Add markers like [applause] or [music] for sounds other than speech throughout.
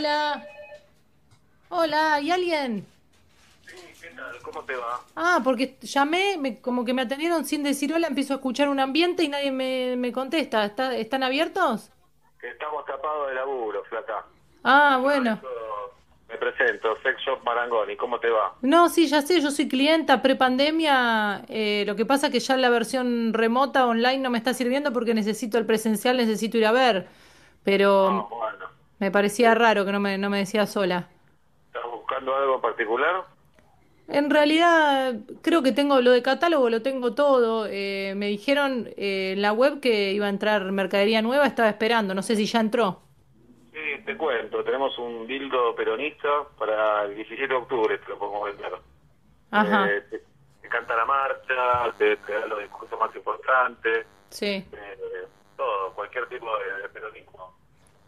Hola. Hola, ¿hay alguien? Sí, ¿qué tal? ¿Cómo te va? Ah, porque llamé, me- como que me atendieron sin decir hola, empiezo a escuchar un ambiente y nadie me, me contesta. ¿Está- ¿Están abiertos? Que estamos tapados de laburo, flaca. Ah, bueno. Me presento, Sex Shop Marangoni, ¿cómo te va? No, sí, ya sé, yo soy clienta prepandemia. Eh, lo que pasa que ya la versión remota online no me está sirviendo porque necesito el presencial, necesito ir a ver. Ah, Pero bueno. Me parecía raro que no me, no me decía sola. ¿Estás buscando algo en particular? En realidad, creo que tengo lo de catálogo, lo tengo todo. Eh, me dijeron eh, en la web que iba a entrar mercadería nueva, estaba esperando, no sé si ya entró. Sí, te cuento, tenemos un dildo peronista para el 17 de octubre, te lo pongo vender. Ajá, Eh, te, te canta la marcha, te, te da los discursos más importantes, sí, eh, todo, cualquier tipo de, de peronismo.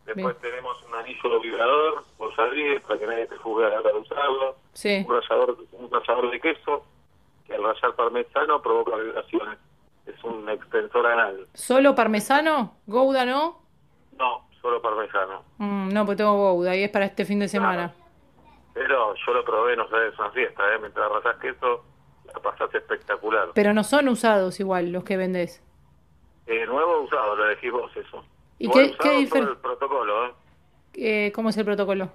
Después Bien. tenemos un anillo vibrador, por salir, para que nadie te juzgue a la hora de usarlo. sí. un rallador, un rallador de queso que al rallar parmesano provoca vibraciones. Es un extensor anal. ¿Solo parmesano? ¿Gouda no? No, solo parmesano. Mm, no, pues tengo Gouda y es para este fin de semana. Pero yo lo probé, no sé, es una fiesta, ¿eh? Mientras rallas queso, la pasás espectacular. Pero no son usados igual los que vendés. Eh, nuevo usado, lo elegís vos eso. ¿Y qué- qué todo difer- el protocolo, ¿eh? Eh, ¿cómo es el protocolo?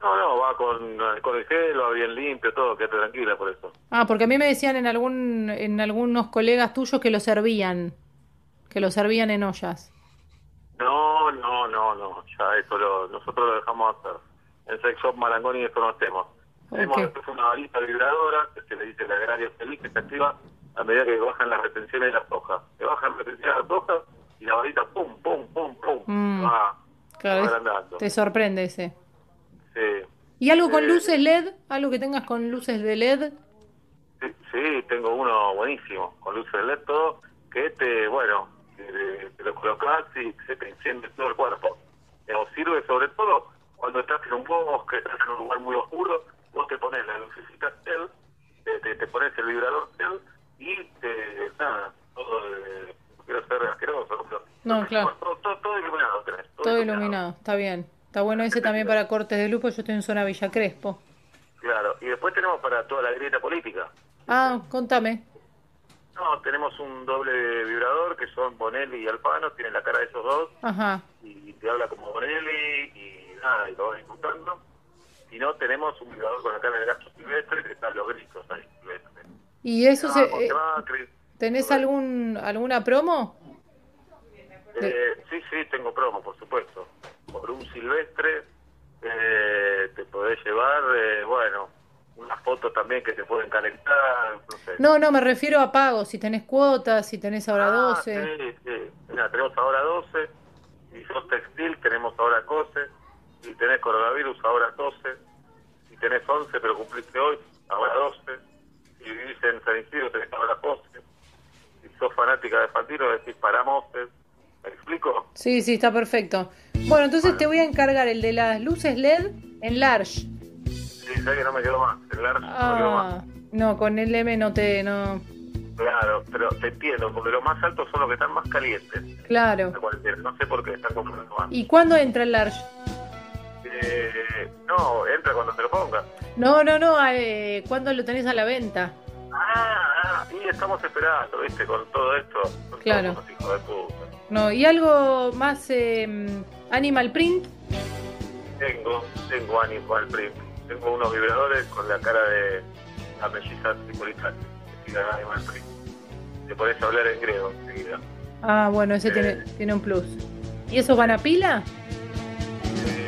No, no, va con, con el gel, va bien limpio, todo, quédate tranquila por eso. Ah, porque a mí me decían en algún, en algunos colegas tuyos que lo servían, que lo servían en ollas. No, no, no, no, ya eso lo, nosotros lo dejamos hacer. En Sex Shop Marangoni eso no hacemos. Tenemos después una varita vibradora que se le dice la agrario feliz que se activa a medida que bajan las retenciones de las hojas. Se bajan las retenciones de las hojas y la varita pum, pum, pum, pum, Mm. va, Claro, agrandando. te sorprende ese. Sí. ¿Y algo con Eh, luces LED? ¿Algo que tengas con luces de LED? Sí, sí, tengo uno buenísimo, con luces de LED todo, que te, bueno, te, te lo colocas y se te enciende todo el cuerpo. Digamos, sirve sobre todo cuando estás en un bosque, estás en un lugar muy oscuro, vos te pones la lucecita LED, te pones el vibrador LED y te, nada, todo, eh, no quiero ser asqueroso, ¿no? Pero- No, claro. Todo, todo, todo iluminado tenés. Todo iluminado, está bien. Está bueno ese también para cortes de porque yo estoy en zona Villa Crespo. Claro, y después tenemos para toda la grieta política. Ah, contame. No, tenemos un doble vibrador que son Bonelli y Alfano, tienen la cara de esos dos Ajá. y te habla como Bonelli y nada, y lo vas disfrutando. Si no, tenemos un vibrador con la cara de gasto silvestre que están los gritos ahí, silvestre. ¿Y eso se, Vamos, eh. Tenés algún alguna promo? Eh, sí, sí, tengo promo, por supuesto. Por un silvestre eh, te podés llevar, eh, bueno, unas fotos también que te pueden calentar, no sé. No, no, me refiero a pagos, si tenés cuotas, si tenés ahora Ah, 12. Sí, sí. Mira, tenemos ahora 12. Si sos textil, tenemos ahora 12. Si tenés coronavirus, ahora 12. Si tenés 11, pero cumpliste hoy, ahora 12. Si vivís en San Isidro, tenés ahora 12. Sos fanática de Fantino, decís paramos. ¿Me explico? Sí, sí, está perfecto. Bueno, entonces te voy a encargar el de las luces LED en large. Sí, sé que no me quedó más. El large no me quedó más. Ah, no, con el M no te, no, Claro, pero te entiendo, porque los más altos son los que están más calientes. claro. No sé por qué están comprando más. ¿Y cuándo entra el large? Eh, no, entra cuando te lo pongas. No, no, no, eh, ¿cuándo lo tenés a la venta? Ah, ah, y estamos esperando, ¿viste? Con todo esto. Son Claro. de puta. No, ¿y algo más eh, animal print? Tengo, tengo Animal Print. Tengo unos vibradores con la cara de la melliza tripolitana. Animal Print. Te podés hablar en griego enseguida. Ah, bueno, ese Eh. tiene, tiene un plus. ¿Y esos van a pila? Eh,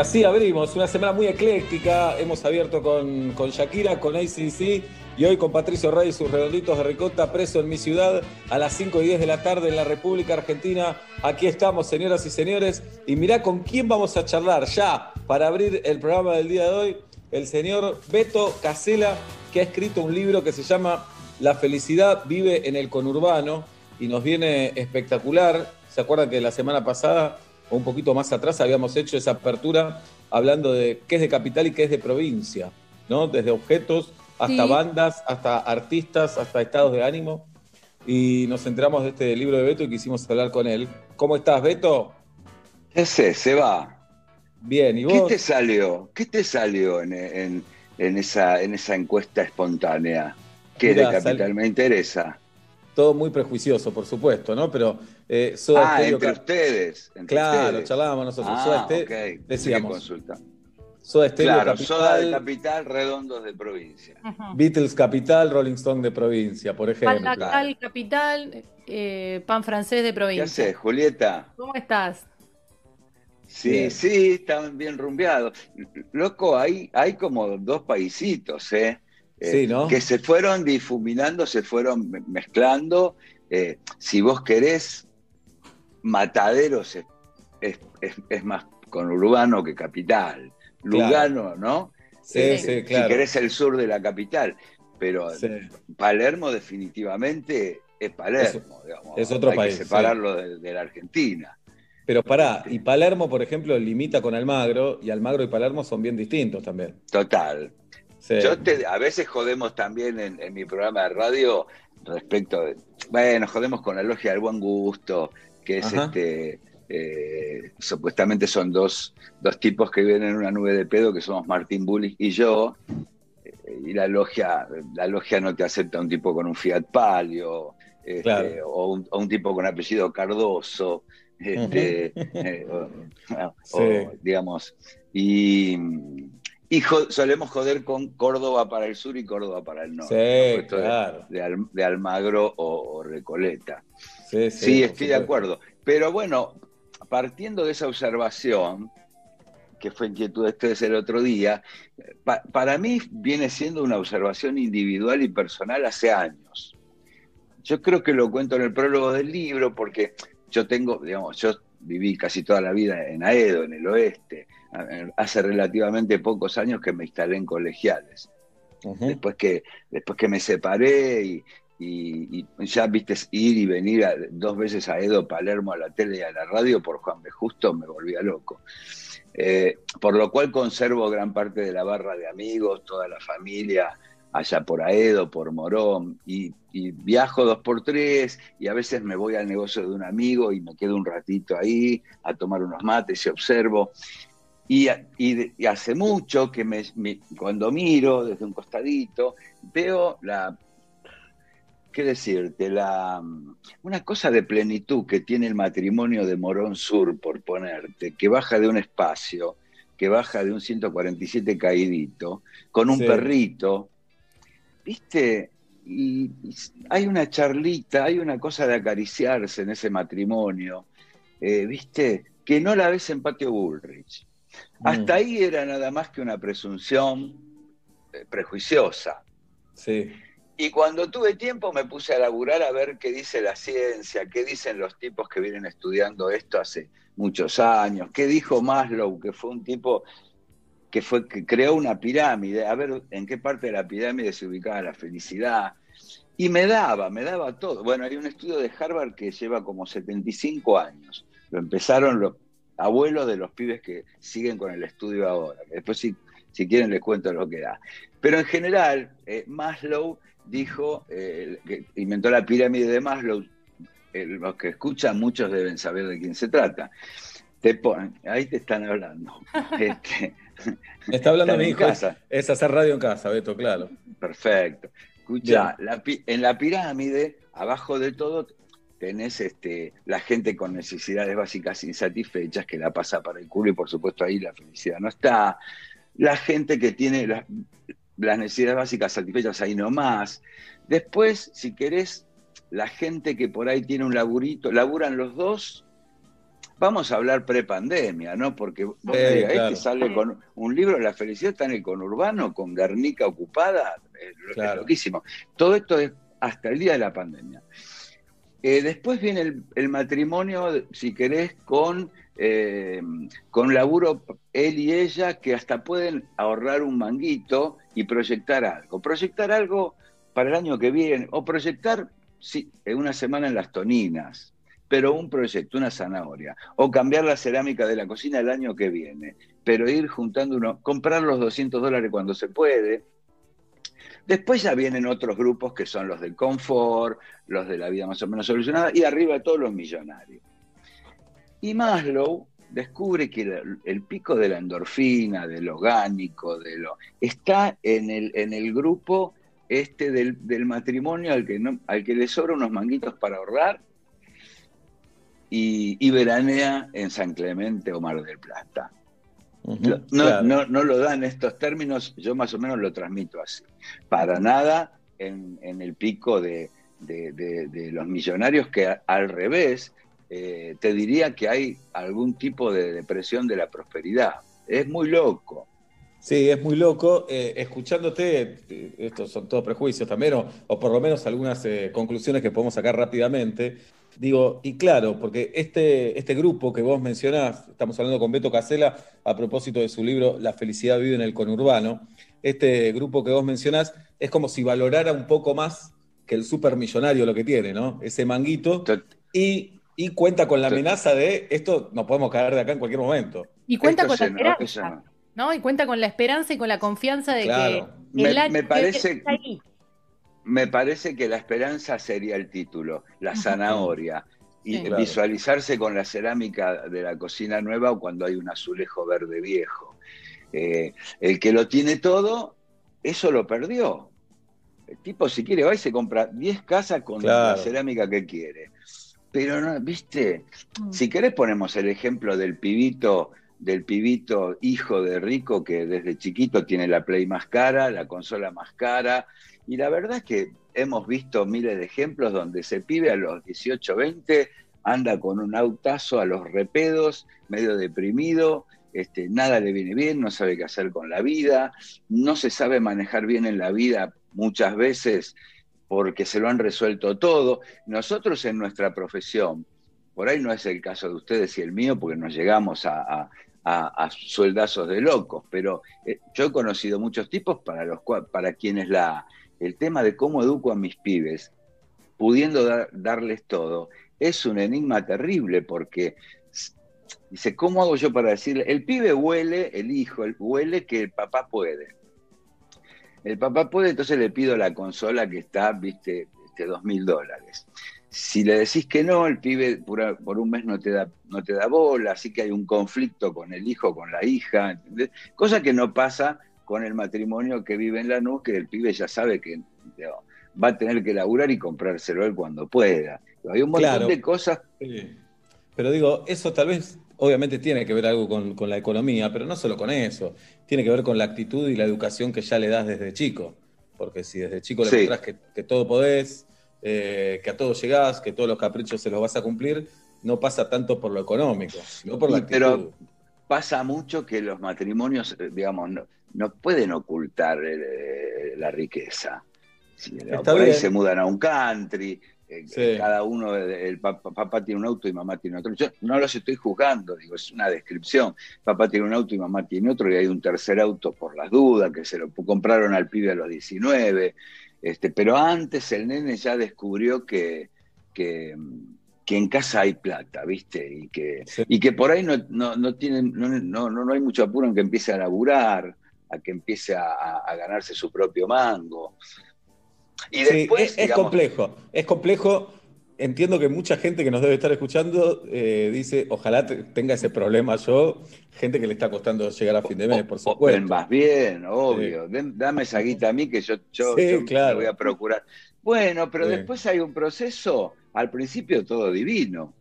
así abrimos, una semana muy ecléctica. Hemos abierto con, con Shakira, con ACDC y hoy con Patricio Rey y sus redonditos de ricota, preso en mi ciudad a las 5 y 10 de la tarde en la República Argentina. Aquí estamos, señoras y señores. Y mirá con quién vamos a charlar ya para abrir el programa del día de hoy. El señor Beto Casela, que ha escrito un libro que se llama La felicidad vive en el conurbano y nos viene espectacular. ¿Se acuerdan que la semana pasada o un poquito más atrás habíamos hecho esa apertura hablando de qué es de capital y qué es de provincia, ¿no? Desde objetos hasta Sí. bandas, hasta artistas, hasta estados de ánimo. Y nos enteramos de este libro de Beto y quisimos hablar con él. ¿Cómo estás, Beto? Ese, se va. Bien, ¿y ¿Qué vos? te salió? ¿Qué te salió en, en- en esa, en esa encuesta espontánea? ¿Qué de Capital sal- me interesa? Todo muy prejuicioso, por supuesto, ¿no? Pero eh, Soda ah, Stereo- entre ustedes. entre Claro, ustedes. charlábamos nosotros. Ah, Soda Stereo- decíamos. consulta. Soda Stereo Claro, Capital, Soda de Capital, Redondos de Provincia. Beatles Capital, Rolling Stone de provincia, por Pan ejemplo. Lactal, capital, eh, pan francés de ¿Qué provincia. haces, Julieta? ¿Cómo estás? Sí, Bien. sí, están bien rumbeados. Loco, hay, hay como dos paisitos, ¿eh? Eh, Sí, ¿no? Que se fueron difuminando, se fueron me- mezclando. Eh, si vos querés, Mataderos es, es- es- es más conurbano que capital. Lugano, ¿no? Sí, Eh, sí, claro. Si querés el sur de la capital. Pero Sí. Palermo definitivamente es Palermo, digamos. es otro Hay país, que separarlo de, de la Argentina. Pero pará, y Palermo, por ejemplo, limita con Almagro, y Almagro y Palermo son bien distintos también. Total. Sí. Yo te- a veces jodemos también en, en mi programa de radio respecto de, bueno, jodemos con la logia del buen gusto, que es Ajá. este, eh, supuestamente son dos, dos tipos que viven en una nube de pedo, que somos Martín Bullich y yo, eh, y la logia, la logia no te acepta un tipo con un Fiat Palio, este, Claro. o, un, o un tipo con apellido Cardoso, este, eh, o- [laughs] o, Sí. digamos, y, y solemos joder con Córdoba para el sur y Córdoba para el norte. Sí, ¿no? Esto de- claro. de, Al- de Almagro o Recoleta. Sí, Sí, sí, por estoy de acuerdo. Pero bueno, partiendo de esa observación, que fue inquietud de ustedes el otro día, pa- para mí viene siendo una observación individual y personal hace años. Yo creo que lo cuento en el prólogo del libro porque yo tengo, digamos, yo viví casi toda la vida en Aedo, en el oeste. Hace relativamente pocos años que me instalé en colegiales después que después que me separé y, y- ya viste ir y venir dos veces a Edo Palermo a la tele y a la radio por Juan B. Justo me volvía loco. Eh, por lo cual conservo gran parte de la barra de amigos, toda la familia allá por Aedo, por Morón, y, viajo dos por tres, y a veces me voy al negocio de un amigo y me quedo un ratito ahí a tomar unos mates y observo. Y, hace mucho que me- cuando miro desde un costadito, veo la, ¿qué decirte? La, una cosa de plenitud que tiene el matrimonio de Morón Sur, por ponerte, que baja de un espacio, que baja de un 147 caidito, con un Sí. perrito, ¿viste? Y, y hay una charlita, hay una cosa de acariciarse en ese matrimonio, eh, ¿viste? Que no la ves en Patio Bullrich. Hasta Mm, ahí era nada más que una presunción eh, prejuiciosa. Sí. Y cuando tuve tiempo me puse a laburar a ver qué dice la ciencia, qué dicen los tipos que vienen estudiando esto hace muchos años, qué dijo Maslow, que fue un tipo que fue que creó una pirámide, a ver en qué parte de la pirámide se ubicaba la felicidad. Y me daba, me daba todo. Bueno, hay un estudio de Harvard que lleva como 75 años. Lo empezaron los abuelos de los pibes que siguen con el estudio ahora. Después, si, si quieren, les cuento lo que da. Pero en general, eh, Maslow dijo, eh, que inventó la pirámide de Maslow. Eh, los que escuchan, muchos deben saber de quién se trata. Te ponen, ahí te están hablando. [laughs] Este, Está hablando mi en hijo. casa. Es hacer radio en casa, Beto, claro. Perfecto. Escucha, la en la pirámide, abajo de todo, tenés este, la gente con necesidades básicas insatisfechas que la pasa para el culo y por supuesto ahí la felicidad no está. La gente que tiene las, las necesidades básicas satisfechas ahí nomás. Después, si querés, la gente que por ahí tiene un laburito, laburan los dos, vamos a hablar prepandemia, ¿no? Porque vos Sí, me digas, claro. este sale con un libro, La felicidad está en el conurbano, con Guernica ocupada, es, lo- es Claro. loquísimo. Todo esto es hasta el día de la pandemia. Eh, después viene el, el matrimonio, si querés, con, eh, con laburo él y ella, que hasta pueden ahorrar un manguito y proyectar algo. Proyectar algo para el año que viene, o proyectar sí, una semana en las toninas, pero un proyecto, una zanahoria, o cambiar la cerámica de la cocina el año que viene, pero ir juntando uno, comprar los 200 dólares cuando se puede. Después ya vienen otros grupos que son los del confort, los de la vida más o menos solucionada, y arriba todos los millonarios. Y Maslow descubre que el, el pico de la endorfina, del orgánico, de lo, está en el, en el grupo este del, del matrimonio al que, no, al que le sobra unos manguitos para ahorrar y, y veranea en San Clemente o Mar del Plata. No, claro. no, no lo da en estos términos, yo más o menos lo transmito así. Para nada en, en el pico de, de- de- de los millonarios que a- al revés, eh, te diría que hay algún tipo de depresión de la prosperidad. Es muy loco. Sí, es muy loco. Eh, escuchándote, eh, estos son todos prejuicios también, o, o por lo menos algunas eh, conclusiones que podemos sacar rápidamente. Digo, y claro, porque este, este grupo que vos mencionás, estamos hablando con Beto Casela a propósito de su libro La felicidad vive en el conurbano, este grupo que vos mencionás es como si valorara un poco más que el supermillonario lo que tiene, ¿no? Ese manguito, y, y cuenta con la amenaza de esto, nos podemos caer de acá en cualquier momento. Y cuenta esto con la se- esperanza, eso no. ¿no? Y cuenta con la esperanza y con la confianza de Claro. que el Me- parece- viene está ahí. Me parece que la esperanza sería el título, la zanahoria. Y Sí. Claro. visualizarse con la cerámica de la cocina nueva o cuando hay un azulejo verde viejo. Eh, el que lo tiene todo, eso lo perdió. El tipo, si quiere, va y se compra 10 casas con Claro. la cerámica que quiere. Pero no, viste, Mm. si querés ponemos el ejemplo del pibito, del pibito hijo de rico que desde chiquito tiene la Play más cara, la consola más cara, y la verdad es que hemos visto miles de ejemplos donde ese pibe a los 18, 20 anda con un autazo a los repedos, medio deprimido, este, nada le viene bien, no sabe qué hacer con la vida, no se sabe manejar bien en la vida muchas veces porque se lo han resuelto todo. Nosotros en nuestra profesión, por ahí no es el caso de ustedes y el mío, porque nos llegamos a, a- sueldazos de locos, pero eh, yo he conocido muchos tipos para, los para quienes la, el tema de cómo educo a mis pibes, pudiendo dar- darles todo, es un enigma terrible porque dice, ¿cómo hago yo para decirle? El pibe huele, el hijo, el- huele que el papá puede. El papá puede, entonces le pido la consola que está, viste, este, dos mil dólares. Si le decís que no, el pibe por, por un mes no te, da, no te da bola, así que hay un conflicto con el hijo, con la hija, ¿entendés? cosa que no pasa con el matrimonio que vive en la nube, que el pibe ya sabe que va a tener que laburar y comprárselo él cuando pueda. Hay un montón Claro. de cosas. Sí. Pero digo, eso tal vez, obviamente tiene que ver algo con, con la economía, pero no solo con eso. Tiene que ver con la actitud y la educación que ya le das desde chico. Porque si desde chico le Sí. mostrás que, que todo podés, eh, que a todo llegás, que todos los caprichos se los vas a cumplir, no pasa tanto por lo económico, sino por la Y, pero- actitud. Pasa mucho que los matrimonios, eh, digamos, no, no pueden ocultar eh, la riqueza. Está por ahí se mudan a un country, Sí. cada uno, eh, el papá, papá tiene un auto y mamá tiene otro. Yo no los estoy juzgando, digo, es una descripción. Papá tiene un auto y mamá tiene otro, y hay un tercer auto por las dudas, que se lo compraron al pibe a los 19. Este, pero antes el nene ya descubrió que, que, que en casa hay plata, ¿viste? Y que, Sí. y que por ahí no, no, no, tienen, no, no, no hay mucho apuro en que empiece a laburar, a que empiece a ganarse su propio mango. Y después, es, es digamos, complejo, es complejo. Entiendo que mucha gente que nos debe estar escuchando eh, dice, ojalá te- tenga ese problema yo, gente que le está costando llegar a fin de mes, por o- supuesto. más bien, obvio. Den- dame esa guita a mí que yo, yo, Sí, yo claro. me voy a procurar. Bueno, pero después hay un proceso, al principio todo divino.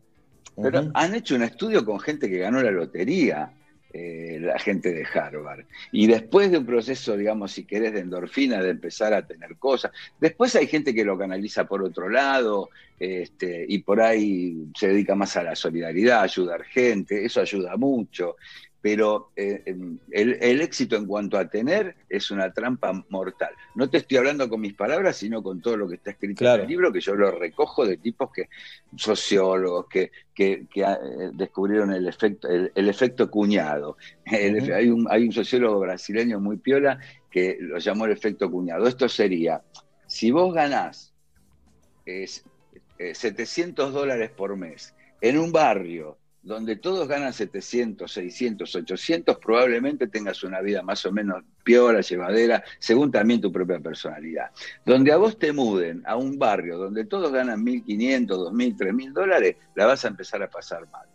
Pero han hecho un estudio con gente que ganó la lotería eh, la gente de Harvard. Y después de un proceso, digamos, si querés, de endorfina, de empezar a tener cosas, después hay gente que lo canaliza por otro lado este, y por ahí se dedica más a la solidaridad, ayudar gente, eso ayuda mucho pero eh, em, el, el, éxito en cuanto a tener es una trampa mortal. No te estoy hablando con mis palabras, sino con todo lo que está escrito Claro. en el libro, que yo lo recojo de tipos que, sociólogos, que, que- que, eh, descubrieron el efecto, el, el efecto cuñado. Hay, un, hay un sociólogo brasileño muy piola que lo llamó el efecto cuñado. Esto sería, si vos ganás es, eh, 700 dólares por mes en un barrio donde todos ganan 700, 600, 800, probablemente tengas una vida más o menos piola, llevadera, según también tu propia personalidad. Donde a vos te muden a un barrio donde todos ganan 1.500, 2.000, 3.000 dólares, la vas a empezar a pasar mal.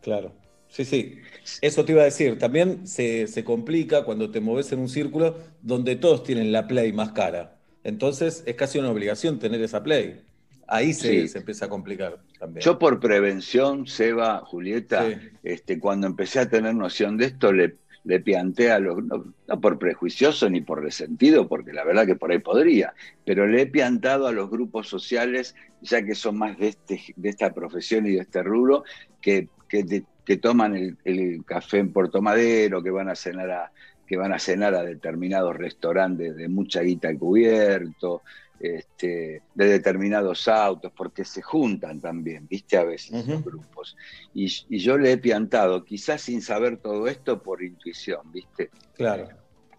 Claro. Sí, sí. Eso te iba a decir. También se, se complica cuando te moves en un círculo donde todos tienen la Play más cara. Entonces es casi una obligación tener esa Play. Ahí se, Sí. se empieza a complicar también. Yo por prevención, Seba, Julieta, Sí. este, cuando empecé a tener noción de esto, le, le pianté a los, no, no por prejuicioso ni por resentido, porque la verdad que por ahí podría, pero le he piantado a los grupos sociales, ya que son más de, este, de esta profesión y de este rubro, que, que, que toman el, el café en Puerto Madero, que van a cenar a que van a cenar a determinados restaurantes de mucha guita al cubierto, este, de determinados autos, porque se juntan también, viste, a veces Ujú. los grupos. Y, y yo le he piantado, quizás sin saber todo esto por intuición, viste. Claro.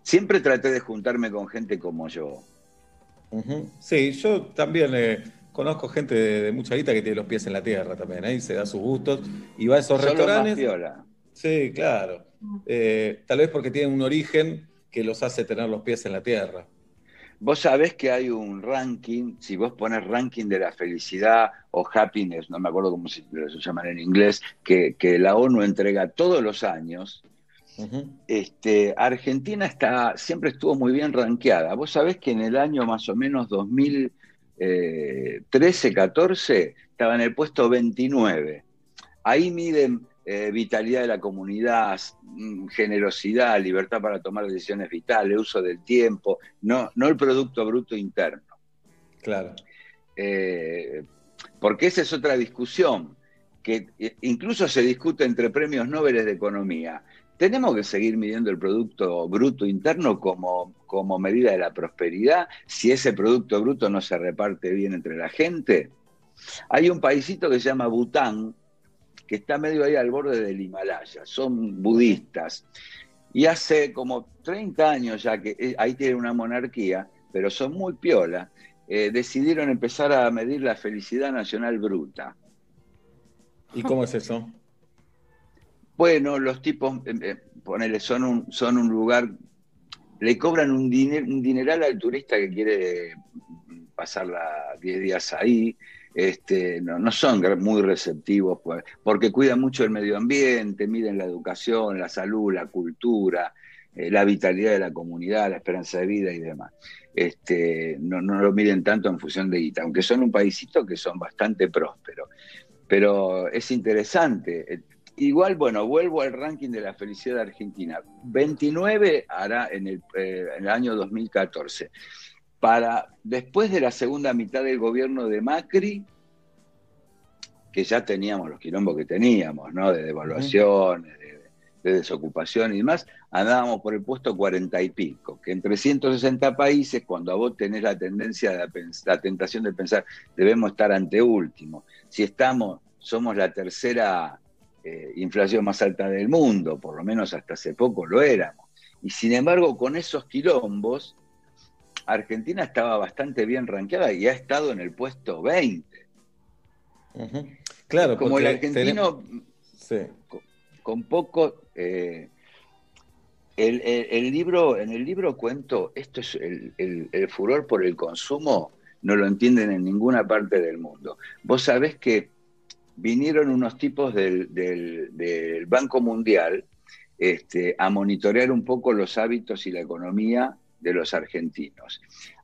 Siempre traté de juntarme con gente como yo. Sí, yo también eh, conozco gente de, de mucha guita que tiene los pies en la tierra también, ahí se da sus gustos y va a esos más restaurantes. piola. Sí, claro. Eh, tal vez porque tienen un origen que los hace tener los pies en la tierra. Vos sabés que hay un ranking, si vos pones ranking de la felicidad o happiness, no me acuerdo cómo se, se llaman en inglés, que, que la ONU entrega todos los años, este, Argentina está, siempre estuvo muy bien rankeada. Vos sabés que en el año más o menos 2013-14 estaba en el puesto 29. Ahí miden eh, vitalidad de la comunidad, mm, generosidad, libertad para tomar decisiones vitales, uso del tiempo, no, no el Producto Bruto Interno. Claro. Eh, porque esa es otra discusión, que eh, incluso se discute entre premios Nobel de Economía. ¿Tenemos que seguir midiendo el Producto Bruto Interno como, como medida de la prosperidad si ese Producto Bruto no se reparte bien entre la gente? Hay un paisito que se llama Bután, que está medio ahí al borde del Himalaya, son budistas. Y hace como 30 años ya que eh, ahí tienen una monarquía, pero son muy piola, eh, decidieron empezar a medir la felicidad nacional bruta. ¿Y cómo es eso? Bueno, los tipos, eh, eh, ponele, son un, son un lugar, le cobran un, diner, un dineral al turista que quiere pasarla 10 días ahí, este, no, son muy receptivos, pues, porque cuidan mucho el medio ambiente, miden la educación, la salud, la cultura, eh, la vitalidad de la comunidad, la esperanza de vida y demás. Este, no, lo miden tanto en función de guita, aunque son un paísito que son bastante prósperos. Pero es interesante. Eh, Igual, bueno, vuelvo al ranking de la felicidad Argentina. 29 hará en el, eh, en el año 2014 para después de la segunda mitad del gobierno de Macri, que ya teníamos los quilombos que teníamos, ¿no? De devaluaciones, de, de desocupación y demás, andábamos por el puesto cuarenta y pico, que en 360 países, cuando a vos tenés la tendencia, la tentación de pensar, debemos estar ante último. Si estamos, somos la tercera eh, inflación más alta del mundo, por lo menos hasta hace poco lo éramos. Y sin embargo, con esos quilombos, Argentina estaba bastante bien rankeada y ha estado en el puesto 20. Ujú. Claro, Como el argentino tenemos- Sí. con poco... eh, el, el- el libro, en el libro cuento, esto es el, el- el furor por el consumo, no lo entienden en ninguna parte del mundo. Vos sabés que vinieron unos tipos del, del- del Banco Mundial este, a monitorear un poco los hábitos y la economía de los argentinos.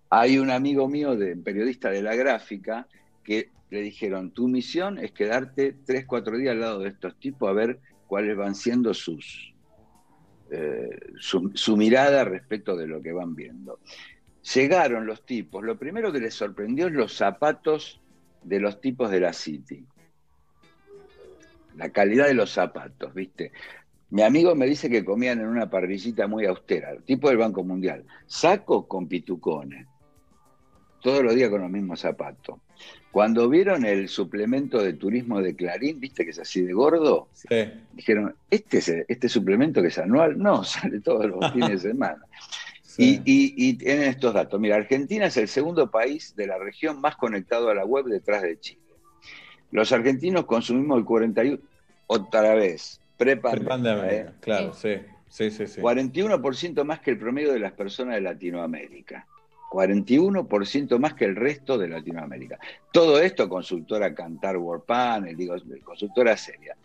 Hay un amigo mío, de, periodista de la gráfica, que le dijeron, tu misión es quedarte tres, cuatro días al lado de estos tipos a ver cuáles van siendo sus, eh, su, su mirada respecto de lo que van viendo. Llegaron los tipos, lo primero que les sorprendió es los zapatos de los tipos de la City. La calidad de los zapatos, ¿viste? Mi amigo me dice que comían en una parrillita muy austera, tipo del Banco Mundial. Saco con pitucones. Todos los días con los mismos zapatos. Cuando vieron el suplemento de turismo de Clarín, viste que es así de gordo, Sí. dijeron, ¿este, es- este suplemento que es anual? No, [laughs] sale todos los [laughs] fines de semana. sí. Y, y- y tienen estos datos. Mira, Argentina es el segundo país de la región más conectado a la web detrás de Chile. Los argentinos consumimos el 41, otra vez, prepandemia, Prepandemia, ¿eh? claro, sí. Sí, sí, sí. 41% más que el promedio de las personas de Latinoamérica. 41% más que el resto de Latinoamérica. Todo esto consultora Cantar World Panel, digo, consultora seria.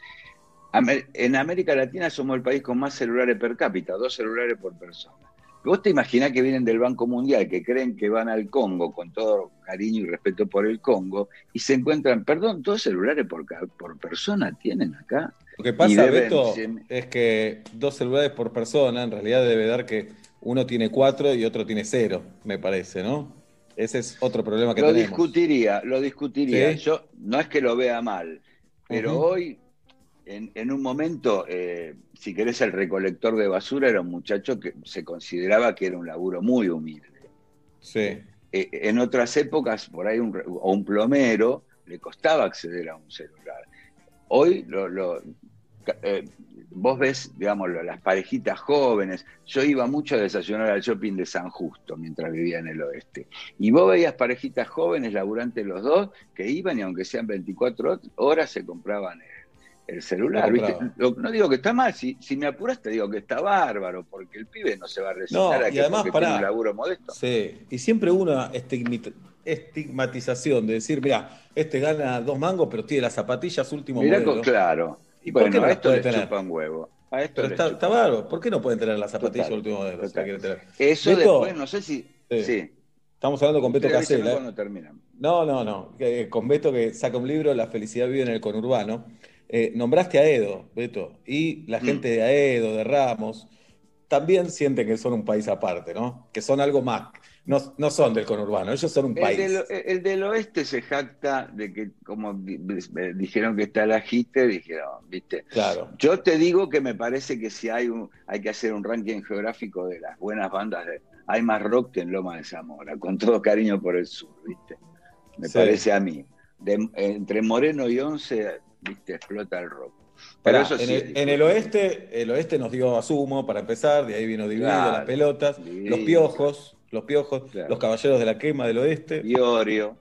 En América Latina somos el país con más celulares per cápita, dos celulares por persona. Vos te imaginás que vienen del Banco Mundial, que creen que van al Congo con todo cariño y respeto por el Congo, y se encuentran, perdón, dos celulares por, por persona tienen acá. Lo que pasa, deben- Beto, se- es que dos celulares por persona, en realidad debe dar que uno tiene cuatro y otro tiene cero, me parece, ¿no? Ese es otro problema que lo tenemos. discutiría, lo discutiría. ¿Sí? Yo no es que lo vea mal, pero hoy, en, en un momento, eh, si querés, el recolector de basura era un muchacho que se consideraba que era un laburo muy humilde. Sí, Eh, en otras épocas, por ahí, un, o un plomero le costaba acceder a un celular. Hoy lo, lo- eh, vos ves, digamos, las parejitas jóvenes. Yo iba mucho a desayunar al shopping de San Justo mientras vivía en el oeste. Y vos veías parejitas jóvenes, laburantes los dos, que iban y aunque sean 24 horas se compraban el, el celular. ¿viste? Lo- no digo que está mal, si, si me apuras te digo que está bárbaro, porque el pibe no se va a resignar No, a y además, tiene pará. un laburo modesto. sí. Y siempre una estigmatización de decir, mira, este gana dos mangos, pero tiene las zapatillas último Mirá, modelo. con- claro. ¿Y por qué bueno, no a esto puede le tener? chupa un huevo. A esto Pero está, está bárbaro. ¿Por qué no pueden tener las zapatillas Total, último modelo? si tener? Eso después, no sé si. Sí. Sí. Estamos hablando con Beto Casella. ¿eh? No, no, no. que- con Beto que saca un libro, La felicidad vive en el conurbano. Eh, nombraste a Edo, Beto, y la Mm. gente de Aedo, de Ramos, también sienten que son un país aparte, ¿no? Que son algo más. No, no son del conurbano, ellos son un El país. del, el del oeste se jacta de que, como di- di- dijeron que está la JITE, dijeron, ¿viste? Claro. Yo te digo que me parece que si hay un, hay que hacer un ranking geográfico de las buenas bandas, de- hay más rock que en Loma de Zamora, con todo cariño por el sur, ¿viste? Me Sí. parece a mí. De- entre Moreno y Once, ¿viste? Explota el rock. Pero Pará, eso sí en, el, en el oeste, el oeste nos dio a Sumo para empezar, de ahí vino Claro, las pelotas, los piojos, los piojos, Claro. los caballeros de la quema del oeste, Iorio.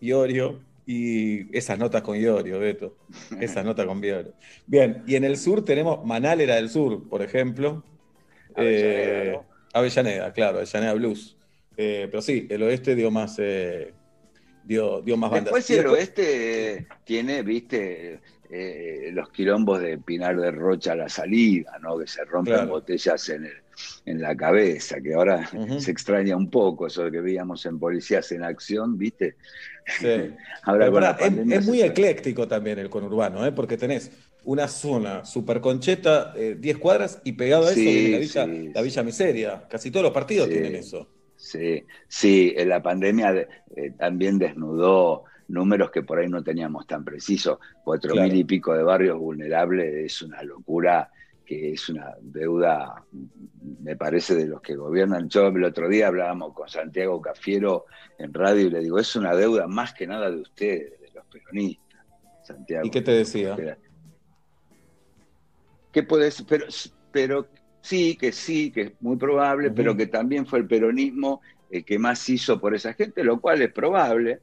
Iorio, y esas notas con Iorio, Beto. [laughs] Esas notas con Iorio. Bien, y en el sur tenemos Manálera del Sur, por ejemplo. Avellaneda, Eh, ¿no? Avellaneda, claro, Avellaneda Blues. Eh, pero sí, el oeste dio más, eh, dio, dio más bandas. Después el oeste eh, tiene, viste, eh, los quilombos de Pinar de Rocha a la salida, ¿no? Que se rompen Claro. botellas en, el, en la cabeza, que ahora se extraña un poco eso que veíamos en Policías en Acción, ¿viste? Sí. [laughs] Ahora pará, es, muy ecléctico también el conurbano, ¿eh? porque tenés una zona super concheta, eh, 10 cuadras, y pegado a eso Sí, viene la Villa, sí, la Villa Miseria. Casi todos los partidos tienen eso. Sí, sí, en la pandemia de- eh, también desnudó números que por ahí no teníamos tan precisos. Cuatro Claro. mil y pico de barrios vulnerables es una locura, que es una deuda, me parece, de los que gobiernan. Yo el otro día hablábamos con Santiago Cafiero en radio y le digo, es una deuda más que nada de ustedes, de los peronistas, Santiago. ¿Y qué te decía? ¿Qué puede ser? Pero, pero sí, que sí, que es muy probable, pero que también fue el peronismo el que más hizo por esa gente, lo cual es probable.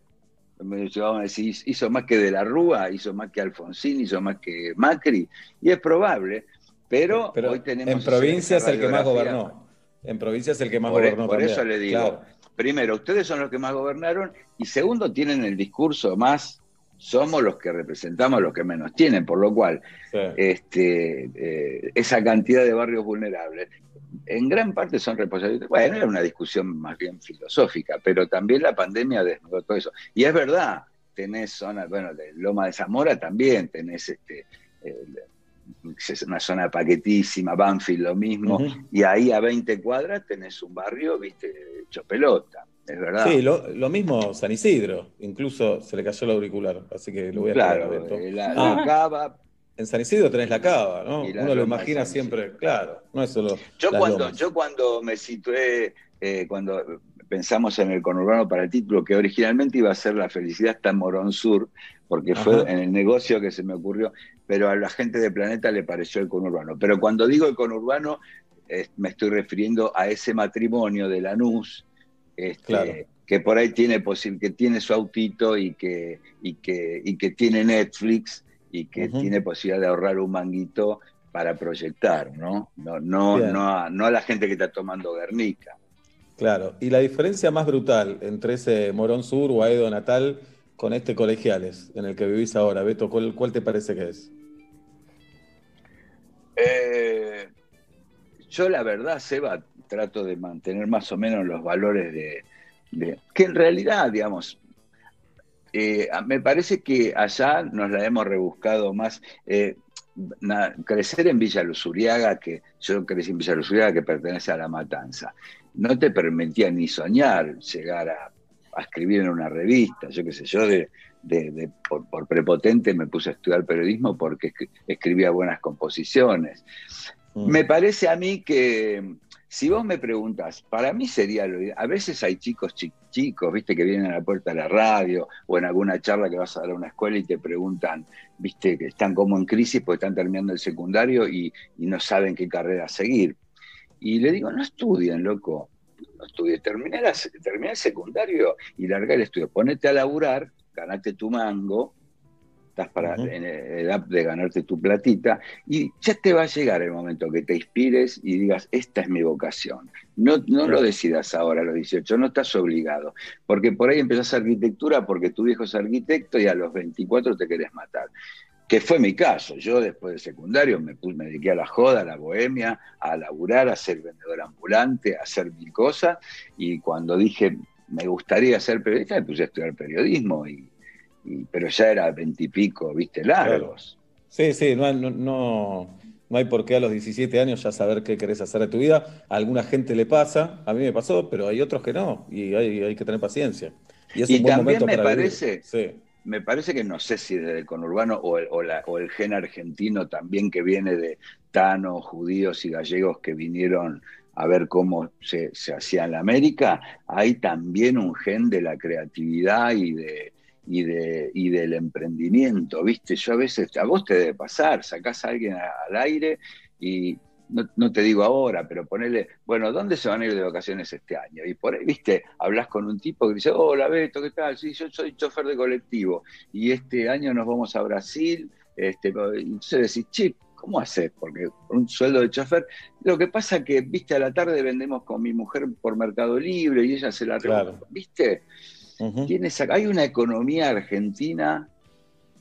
Llegaban a decir, hizo más que De la Rúa, hizo más que Alfonsín, hizo más que Macri, y es probable, pero, Pero hoy tenemos... en provincia es el que más gobernó. En provincia es el que más Por, gobernó por también. eso le digo, Claro. primero, ustedes son los que más gobernaron, y segundo, tienen el discurso más, somos los que representamos a los que menos tienen, por lo cual Sí. este, eh, esa cantidad de barrios vulnerables. En gran parte son responsabilidades. Bueno, era una discusión más bien filosófica, pero también la pandemia desnudó todo eso. Y es verdad, tenés zonas, bueno, de Loma de Zamora también, tenés este, eh, una zona paquetísima, Banfield lo mismo, y ahí a 20 cuadras tenés un barrio, viste, hecho pelota, es verdad. Sí, lo, lo mismo San Isidro, incluso se le cayó el auricular, así que lo voy a claro, eh, la, Ah, la cava. en San Isidro tenés la cava, ¿no? La Uno lo imagina siempre, claro, no es solo Yo las cuando, lomas. yo cuando me situé, eh, cuando pensamos en el conurbano para el título, que originalmente iba a ser La felicidad está en Morón Sur, porque fue Ajá. en el negocio que se me ocurrió, pero a la gente de Planeta le pareció el conurbano. Pero cuando digo el conurbano, eh, me estoy refiriendo a ese matrimonio de Lanús, este, Claro. que por ahí tiene que tiene su autito y que, y que, y que tiene Netflix y que tiene posibilidad de ahorrar un manguito para proyectar, ¿no? No, no, no, a, no a la gente que está tomando Guernica. Claro, y la diferencia más brutal entre ese Morón Sur o Aedo Natal con este Colegiales en el que vivís ahora, Beto, ¿cuál, cuál te parece que es? Eh, yo la verdad, Seba, trato de mantener más o menos los valores de, de- que en realidad, digamos, eh, me parece que allá nos la hemos rebuscado más. Eh, na- crecer en Villa Luzuriaga, que yo crecí en Villa Luzuriaga, que pertenece a La Matanza, no te permitía ni soñar llegar a, a escribir en una revista, yo qué sé, yo de, de- de- por, por prepotente me puse a estudiar periodismo porque escri- escribía buenas composiciones. Mm. Me parece a mí que si vos me preguntas, para mí sería lo. A veces hay chicos chi- chicos, viste, que vienen a la puerta de la radio o en alguna charla que vas a dar a una escuela y te preguntan, viste, que están como en crisis porque están terminando el secundario y, y no saben qué carrera seguir. Y le digo, no estudien, loco. No estudien. Terminá, la- terminá el secundario y larga el estudio. Ponete a laburar, ganate tu mango, estás para, Ujú. en edad de ganarte tu platita, y ya te va a llegar el momento que te inspires y digas, esta es mi vocación. No, no lo decidas ahora a los 18, no estás obligado, porque por ahí empezás arquitectura porque tu viejo es arquitecto y a los 24 te querés matar. Que fue mi caso. Yo después de secundario me, pu- me dediqué a la joda, a la bohemia, a laburar, a ser vendedor ambulante, a hacer mil cosas, y cuando dije, me gustaría ser periodista, me puse a estudiar periodismo, y- pero ya era veintipico, viste, largos. Sí, sí, no, hay- no, no, no hay por qué a los 17 años ya saber qué querés hacer de tu vida. A alguna gente le pasa, a mí me pasó, pero hay otros que no, y hay, hay que tener paciencia. Y es Y un buen también momento me para parece- Sí. me parece que no sé si desde el conurbano o el, o, la- o el gen argentino también que viene de tanos, judíos y gallegos que vinieron a ver cómo se, se hacía en la América, hay también un gen de la creatividad y de y de y del emprendimiento, ¿viste? Yo a veces, a vos te debe pasar, sacás a alguien a- al aire y no, no te digo ahora, pero ponele, bueno, ¿dónde se van a ir de vacaciones este año? Y por ahí, viste, hablas con un tipo que dice, hola Beto, ¿qué tal? Sí, yo soy chofer de colectivo y este año nos vamos a Brasil, este, y entonces decís, che, ¿cómo haces? Porque por un sueldo de chofer, lo que pasa que, viste, a la tarde vendemos con mi mujer por Mercado Libre y ella se la Claro. ¿viste? Hay una economía argentina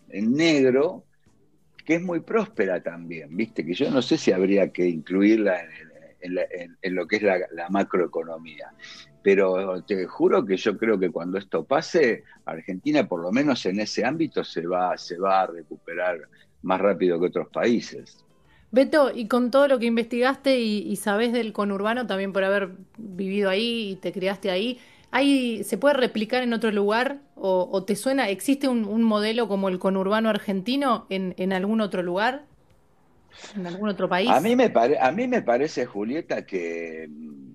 en negro que es muy próspera también, ¿viste? Que yo no sé si habría que incluirla en, en la- en- en lo que es la, la macroeconomía. Pero te juro que yo creo que cuando esto pase, Argentina, por lo menos en ese ámbito, se va, se va a recuperar más rápido que otros países. Beto, y con todo lo que investigaste y, y sabés del conurbano, también por haber vivido ahí y te criaste ahí, ¿hay, ¿se puede replicar en otro lugar? ¿O, te suena, existe un, modelo como el conurbano argentino en, algún otro lugar? ¿En algún otro país? A mí me, a mí me parece, Julieta, que mm,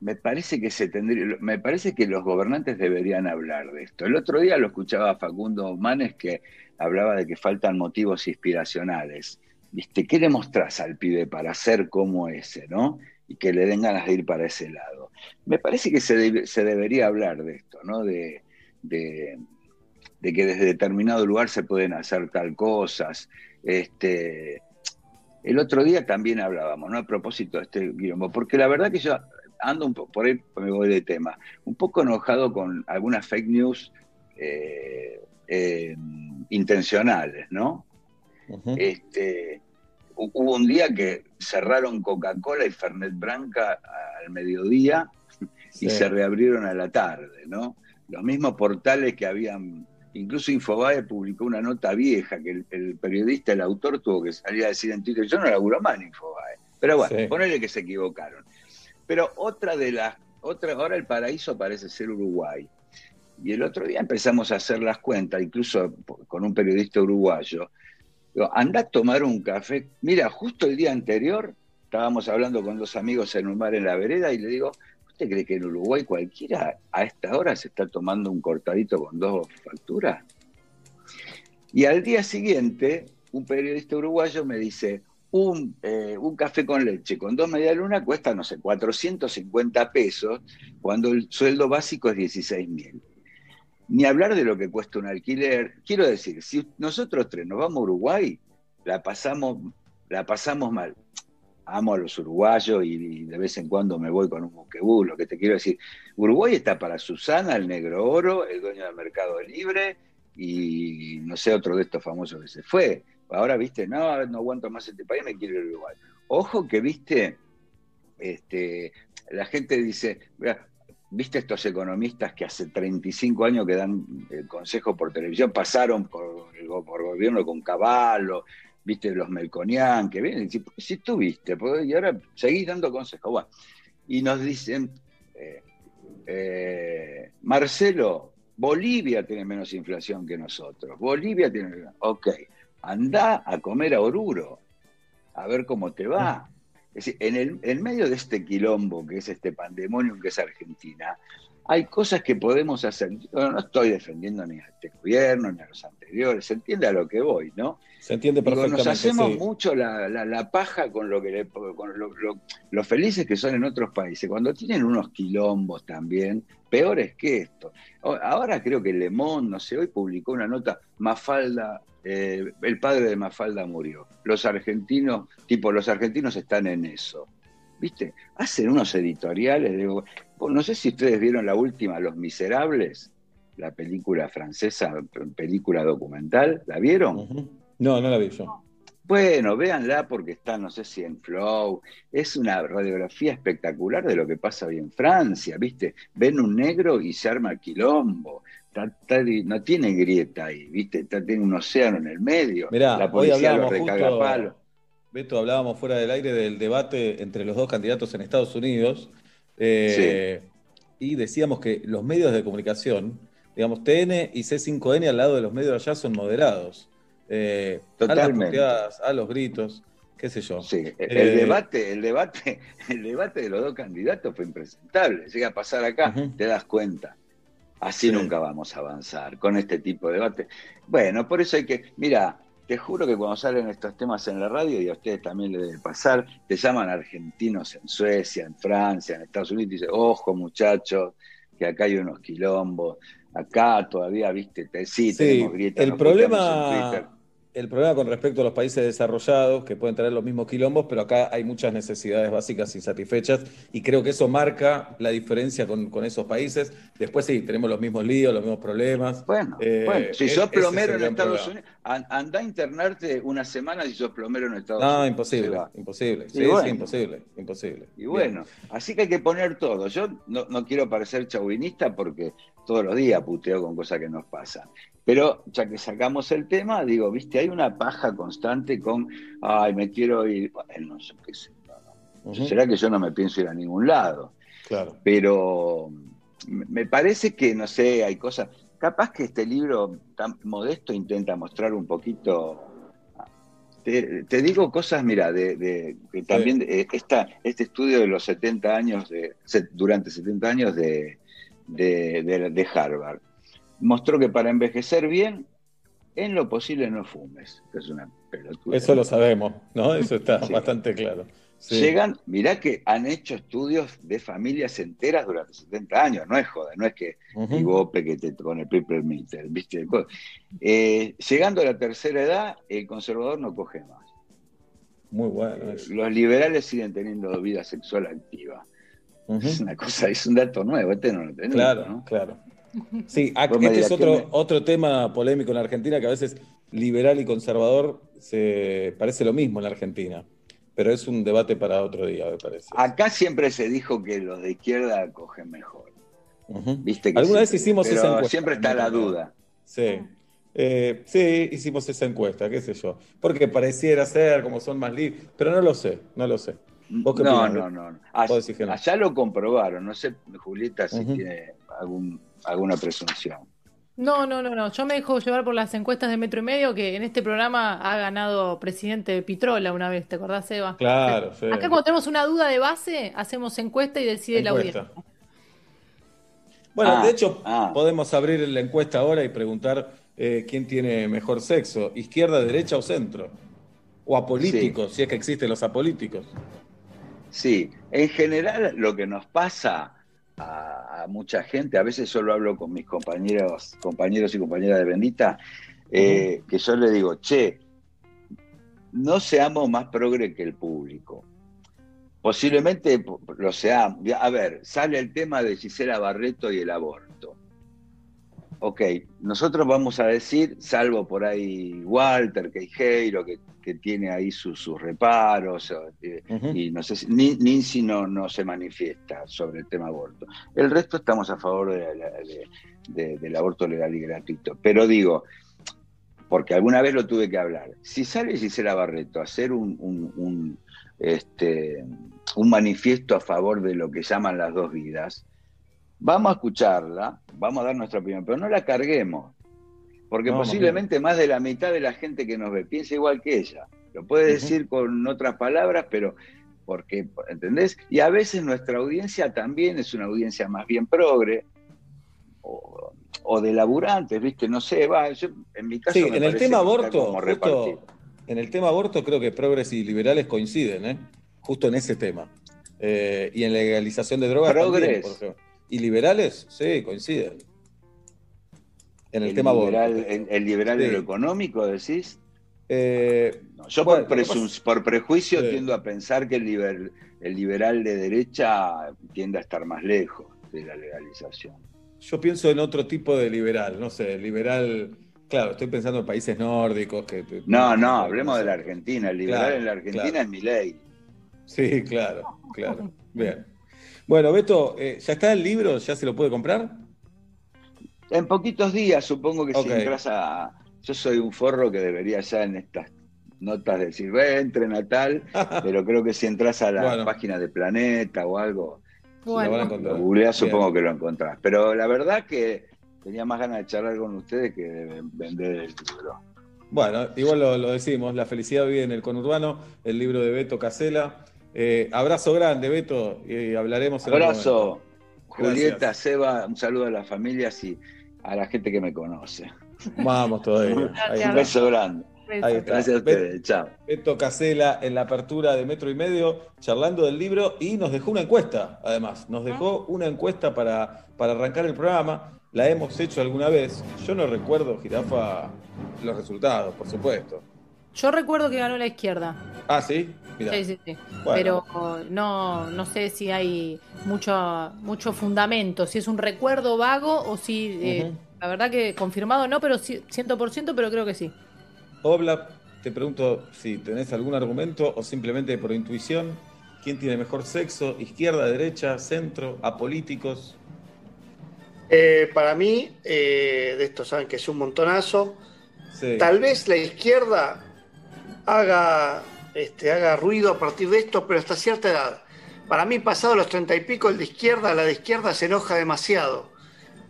me parece que se tendría, me parece que los gobernantes deberían hablar de esto. El otro día lo escuchaba Facundo Manes que hablaba de que faltan motivos inspiracionales. ¿Viste? ¿Qué le mostrás al pibe para ser como ese, no? Y que le den ganas de ir para ese lado. Me parece que se, se debería hablar de esto, ¿no? De, de, de que desde determinado lugar se pueden hacer tal cosas. Este, el otro día también hablábamos, ¿no? A propósito de este quilombo, porque la verdad que yo ando un poco, por ahí me voy de tema, un poco enojado con algunas fake news eh, eh, intencionales, ¿no? Este, hubo un día que cerraron Coca-Cola y Fernet Branca al mediodía y se reabrieron a la tarde, ¿no? Los mismos portales que habían incluso Infobae publicó una nota vieja que el, el periodista, el autor, tuvo que salir a decir en Twitter, yo no laburo más en Infobae. Pero bueno, Sí. ponele que se equivocaron. Pero otra de las, otra, ahora el paraíso parece ser Uruguay. Y el otro día empezamos a hacer las cuentas, incluso con un periodista uruguayo. Digo, anda a tomar un café. Mira, justo el día anterior estábamos hablando con dos amigos en un bar en la vereda y le digo, ¿usted cree que en Uruguay cualquiera a esta hora se está tomando un cortadito con dos facturas? Y al día siguiente, un periodista uruguayo me dice, un, eh, un café con leche con dos media luna cuesta, no sé, 450 pesos, cuando el sueldo básico es 16 mil. Ni hablar de lo que cuesta un alquiler. Quiero decir, si nosotros tres nos vamos a Uruguay, la pasamos, la pasamos mal. Amo a los uruguayos y, de vez en cuando me voy con un buquebú. Lo que te quiero decir, Uruguay está para Susana, el negro oro, el dueño del Mercado Libre y no sé, otro de estos famosos que se fue. Ahora, viste, no, no aguanto más este país, me quiero ir a Uruguay. Ojo que, viste, este, la gente dice, "Mira, viste estos economistas que hace 35 años que dan el consejo por televisión, pasaron por por gobierno con Caballo, viste los Melconian, que vienen y dicen, "Pues si tú viste, pues, y ahora seguís dando consejos. Y nos dicen, eh, eh, Marcelo, Bolivia tiene menos inflación que nosotros. Bolivia tiene. Ok, anda a comer a Oruro, a ver cómo te va. Es decir, en, el, en medio de este quilombo que es este pandemonium que es Argentina, hay cosas que podemos hacer. Yo no estoy defendiendo ni a este gobierno ni a los anteriores, se entiende a lo que voy, ¿no? Se entiende Digo, perfectamente. nos hacemos sí. mucho la, la- la paja con lo que le- con lo, lo- lo felices que son en otros países. Cuando tienen unos quilombos también, peores que esto. Ahora creo que Le Monde, no sé, hoy publicó una nota, Mafalda, eh, el padre de Mafalda murió. Los argentinos, tipo, los argentinos están en eso. ¿Viste? Hacen unos editoriales, digo, no sé si ustedes vieron la última, Los Miserables, la película francesa, película documental, ¿la vieron? Ujú. No, no la vi yo. Bueno, véanla porque está, no sé si en Flow. Es una radiografía espectacular de lo que pasa hoy en Francia, ¿viste? Ven un negro y se arma el quilombo. Está- está di- no tiene grieta ahí, ¿viste? Está- tiene un océano en el medio. Mirá, la hoy policía lo recaga justo, palo. Beto, hablábamos fuera del aire del debate entre los dos candidatos en Estados Unidos eh, y decíamos que los medios de comunicación, digamos, TN y C5N al lado de los medios de allá son moderados. Eh, a las Totalmente. a los gritos, qué sé yo. Sí, el Eh, debate, el debate, [laughs] el debate de los dos candidatos fue impresentable. Llega a pasar acá, te das cuenta. Así Sí. nunca vamos a avanzar con este tipo de debate. Bueno, por eso hay que, mira, te juro que cuando salen estos temas en la radio, y a ustedes también les debe pasar, te llaman argentinos en Suecia, en Francia, en Estados Unidos, y dicen, ojo muchachos, que acá hay unos quilombos, acá todavía, viste, te, sí, Sí, tenemos grietas. el en problema, Twitter. El problema con respecto a los países desarrollados, que pueden tener los mismos quilombos, pero acá hay muchas necesidades básicas insatisfechas y creo que eso marca la diferencia con, con esos países. Después sí, tenemos los mismos líos, los mismos problemas. Bueno, Eh, bueno, si e- sos es plomero en Estados problema. Unidos, an- andá a internarte una semana si sos plomero en Estados No, Unidos. imposible, va. imposible. Y Sí, bueno. sí, imposible, imposible. Y bueno, así que hay que poner todo. Yo no, no quiero parecer chauvinista porque todos los días puteo con cosas que nos pasan. Pero ya que sacamos el tema, digo, viste, hay una paja constante con, ay, me quiero ir. Bueno, no sé qué sé. Será que yo no me pienso ir a ningún lado. Claro. Pero me me parece que, no sé, hay cosas. Capaz que este libro tan modesto intenta mostrar un poquito. Te, te digo cosas, mira, de, de- que también eh, esta, este estudio de los 70 años, de, durante 70 años de- de Harvard, mostró que para envejecer bien, en lo posible no fumes, que es una pelotuda. Eso lo sabemos, ¿no? [laughs] Eso está Sí. bastante claro. Sí. Llegan, mirá que han hecho estudios de familias enteras durante 70 años, no es joda, no es que Ujú. Ibope que te con el people meter, ¿viste? Eh, llegando a la tercera edad, el conservador no coge más. Muy bueno. eso. Los liberales siguen teniendo vida sexual activa. Es una cosa, es un dato nuevo, este no lo tenemos, Claro, ¿no? claro. Sí, este es otro, ¿qué me- otro tema polémico en Argentina que a veces liberal y conservador se parece lo mismo en la Argentina, pero es un debate para otro día, me parece. Acá siempre se dijo que los de izquierda cogen mejor. Ujú. ¿Viste que Alguna vez hicimos pero esa encuesta. Siempre está la duda. Sí, Eh, sí, hicimos esa encuesta, qué sé yo. Porque pareciera ser, como son más libres, pero no lo sé, no lo sé. ¿Vos qué No, no, no. no. Allá, lo comprobaron. No sé, Julieta, si tiene algún, alguna presunción. No, no, no, no. Yo me dejo llevar por las encuestas de metro y medio que en este programa ha ganado presidente Pitrola una vez, ¿te acordás, Eva? Claro, sí. Acá cuando tenemos una duda de base, hacemos encuesta y decide la audiencia. Bueno, Ah, de hecho, ah. podemos abrir la encuesta ahora y preguntar eh, quién tiene mejor sexo, izquierda, derecha o centro. O apolíticos, si es que existen los apolíticos. Sí, en general lo que nos pasa a, a mucha gente, a veces solo hablo con mis compañeros, compañeros y compañeras de Bendita, eh, que yo le digo, che, no seamos más progre que el público. Posiblemente lo seamos. A ver, sale el tema de Gisela Barreto y el aborto. Ok, nosotros vamos a decir, salvo por ahí Walter Queijeiro, que, que tiene ahí sus, sus reparos, eh, y no sé si Ni- Nincy no, no se manifiesta sobre el tema aborto. El resto estamos a favor de la- de- de- del aborto legal y gratuito. Pero digo, porque alguna vez lo tuve que hablar, si sale Gisela Barreto a hacer un, un- un, este, un manifiesto a favor de lo que llaman las dos vidas, vamos a escucharla, vamos a dar nuestra opinión, pero no la carguemos. Porque No, posiblemente más de la mitad de la gente que nos ve piensa igual que ella. Lo puede decir con otras palabras, pero porque, ¿entendés? Y a veces nuestra audiencia también es una audiencia más bien progre o, o de laburantes, ¿viste? No sé, va, yo, en mi caso Sí, me en el tema aborto, como justo, repartido. en el tema aborto creo que progres y liberales coinciden, ¿eh? Justo en ese tema. Eh, y en legalización de drogas también, Progres. por ejemplo. Y liberales, sí, coinciden. En el, El tema liberal, el, el liberal Sí. lo económico, decís. Eh, No, yo Bueno, por, por prejuicio Sí. tiendo a pensar que el, liber- el liberal de derecha tiende a estar más lejos de la legalización. Yo pienso en otro tipo de liberal, no sé, liberal, claro, estoy pensando en países nórdicos que... No, no, hablemos de la Argentina. El liberal Claro, en la Argentina claro. es mi ley. Sí, claro, claro. Bien. Bueno, Beto, eh, ¿ya está el libro? ¿Ya se lo puede comprar? En poquitos días, supongo que si entras a. Yo soy un forro que debería ya en estas notas decir, ve, entren a tal, [laughs] pero creo que si entras a la Bueno. página de Planeta o algo, Lo van a Bueno, encontrar. lo googleás, Bien. supongo que lo encontrás. Pero la verdad que tenía más ganas de charlar con ustedes que de vender el libro. Bueno, igual lo, lo decimos, La felicidad vive en el conurbano, el libro de Beto Casela. Eh, abrazo grande, Beto, y hablaremos en Abrazo. Julieta, Gracias. Seba, un saludo a las familias y a la gente que me conoce. Vamos todavía. Ahí. Un beso grande. Ahí está. Gracias a ustedes. Chao. Beto Casela en la apertura de Metro y Medio, charlando del libro y nos dejó una encuesta, además. Nos dejó una encuesta para, para arrancar el programa. La hemos hecho alguna vez. Yo no recuerdo, Jirafa, los resultados, por supuesto. Yo recuerdo que ganó la izquierda. Ah, sí, mira. Sí, sí, sí. Bueno. Pero no, no sé si hay mucho, mucho fundamento, si es un recuerdo vago o si, eh, la verdad que confirmado no, pero sí, 100%, pero creo que sí. Obla, te pregunto si tenés algún argumento o simplemente por intuición. ¿Quién tiene mejor sexo? ¿Izquierda, derecha, centro, apolíticos? Eh, para mí, eh, de esto saben que es un montonazo. Sí. Tal vez la izquierda haga, este, haga ruido a partir de esto, pero hasta cierta edad. Para mí, pasado los treinta y pico, el de izquierda, la de izquierda se enoja demasiado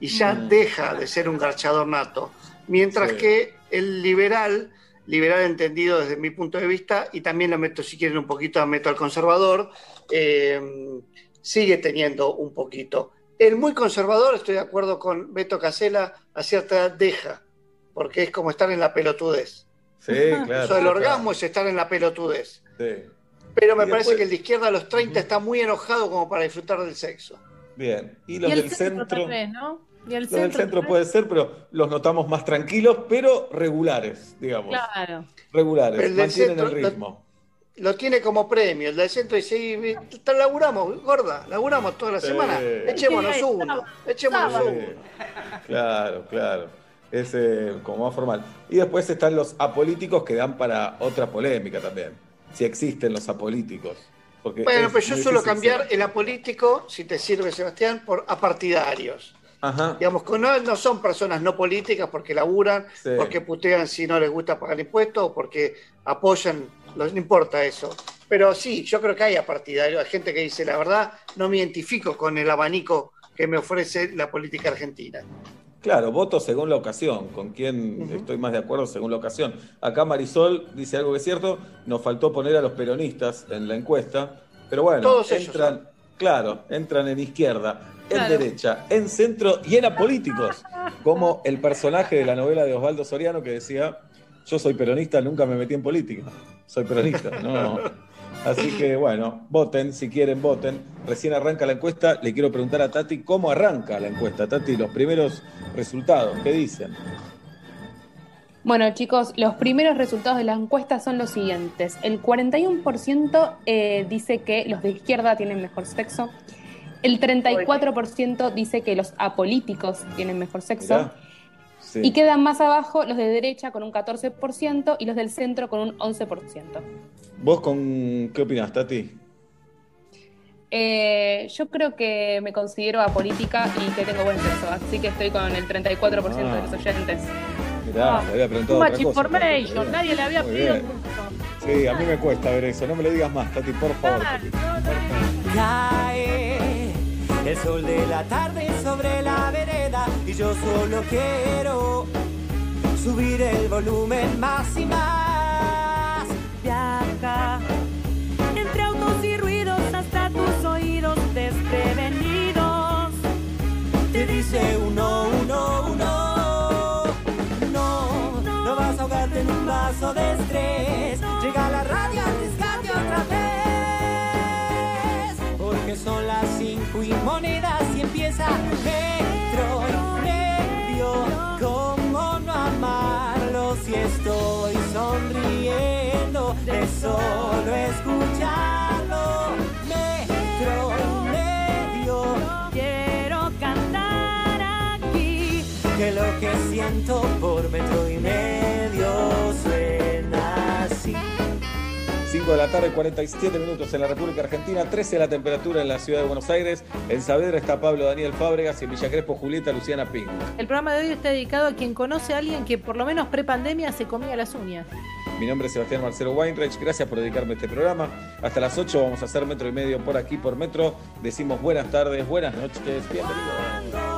y ya Mm. deja de ser un garchador nato. Mientras Sí. que el liberal, liberal entendido desde mi punto de vista, y también lo meto, si quieren, un poquito, meto al conservador, eh, sigue teniendo un poquito. El muy conservador, estoy de acuerdo con Beto Casela, a cierta edad deja, porque es como estar en la pelotudez. Sí, [laughs] claro. Eso del claro. orgasmo es estar en la pelotudez. Sí. Pero me Y parece después- que el de izquierda a los 30 está muy enojado como para disfrutar del sexo. Bien. Y los y el del centro, ¿no? Y el Los del centro, puede ser, pero los notamos más tranquilos, pero regulares, digamos. Claro. Regulares, El del mantienen centro, el ritmo. Lo tiene como premio. El del centro dice, "Y, t- laburamos, gorda, laburamos toda la Sí. semana. Echémonos Sí, uno, echémonos uno. Sí. Claro, claro. Es eh, como más formal. Y después están los apolíticos que dan para otra polémica también. Si existen los apolíticos. Porque Bueno, es pero yo suelo cambiar ser. el apolítico, si te sirve Sebastián, por apartidarios. Ajá. Digamos, que no, no son personas no políticas porque laburan, Sí. porque putean si no les gusta pagar impuestos o porque apoyan, no importa eso. Pero sí, yo creo que hay apartidarios, hay gente que dice, la verdad, no me identifico con el abanico que me ofrece la política argentina. Claro, voto según la ocasión, con quién Ujú. estoy más de acuerdo según la ocasión. Acá Marisol dice algo que es cierto, nos faltó poner a los peronistas en la encuesta, pero bueno, Todos ellos entran, claro, entran en izquierda, en derecha, en centro y en apolíticos, como el personaje de la novela de Osvaldo Soriano que decía, yo soy peronista, nunca me metí en política, soy peronista, no. [laughs] Así que bueno, voten, si quieren, voten. Recién arranca la encuesta, le quiero preguntar a Tati cómo arranca la encuesta. Tati, los primeros resultados, ¿qué dicen? Bueno, chicos, los primeros resultados de la encuesta son los siguientes. El 41% eh, dice que los de izquierda tienen mejor sexo. El 34% dice que los apolíticos tienen mejor sexo. Mirá. Sí. Y quedan más abajo los de derecha con un 14% y los del centro con un 11%. ¿Vos con qué opinás, Tati? Eh, yo creo que me considero apolítica y que tengo buen sexo, así que estoy con el 34% de Ah. los oyentes. Mirá, Ah, le había preguntado otra cosa. nadie le había Muy pedido bien. Sí, a mí me cuesta ver eso. No me lo digas más, Tati, por favor. Tati. no, Cae el sol de la tarde sobre la vereda y yo solo quiero subir el volumen más y más. Viaja entre autos y ruidos hasta tus oídos desprevenidos. Te dice uno, uno, uno. No, no vas a ahogarte en un vaso de estrés. Solo escucharlo? Metro y medio. Quiero cantar aquí. Que lo que siento por metro y medio suena. 5 de la tarde, 47 minutos en la República Argentina, 13 la temperatura en la ciudad de Buenos Aires. En Saavedra está Pablo Daniel Fábregas y en Villa Crespo Julieta Luciana Pink. El programa de hoy está dedicado a quien conoce a alguien que por lo menos pre-pandemia se comía las uñas. Mi nombre es Sebastián Marcelo Weinreich, gracias por dedicarme a este programa. Hasta las 8 vamos a hacer metro y medio por aquí, por metro. Decimos buenas tardes, buenas noches, bienvenidos.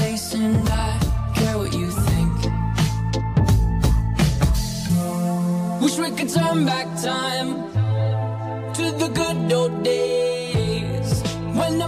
I care what you think. Wish we could turn back time to the good old days when the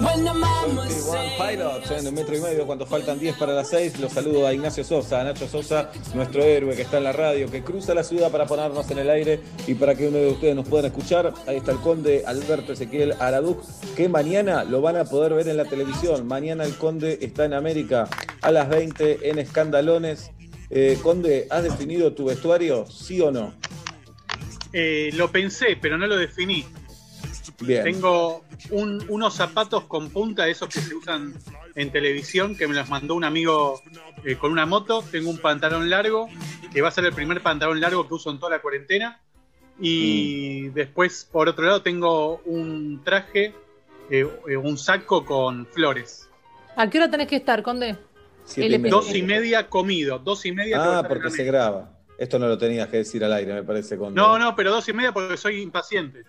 One. Pilots en un metro y medio cuando faltan 10 para las 6. Los saludo a Ignacio Sosa, a Nacho Sosa, nuestro héroe que está en la radio, que cruza la ciudad para ponernos en el aire y para que uno de ustedes nos puedan escuchar. Ahí está el conde Alberto Ezequiel Araduc, que mañana lo van a poder ver en la televisión. Mañana el conde está en América a las 20 en Escandalones. Eh, conde, ¿has definido tu vestuario? ¿Sí o no? Eh, lo pensé, pero no lo definí. Bien. Tengo un- unos zapatos con punta, esos que se usan en televisión, que me los mandó un amigo eh, con una moto. Tengo un pantalón largo, que va a ser el primer pantalón largo que uso en toda la cuarentena. Y Mm. después, por otro lado, tengo un traje, eh, eh, un saco con flores. ¿A qué hora tenés que estar, Conde? Siete y LP. media. Dos y media comido, dos y media. Ah, porque se graba. Esto no lo tenías que decir al aire, me parece, conde. No, no, pero dos y media porque soy impaciente.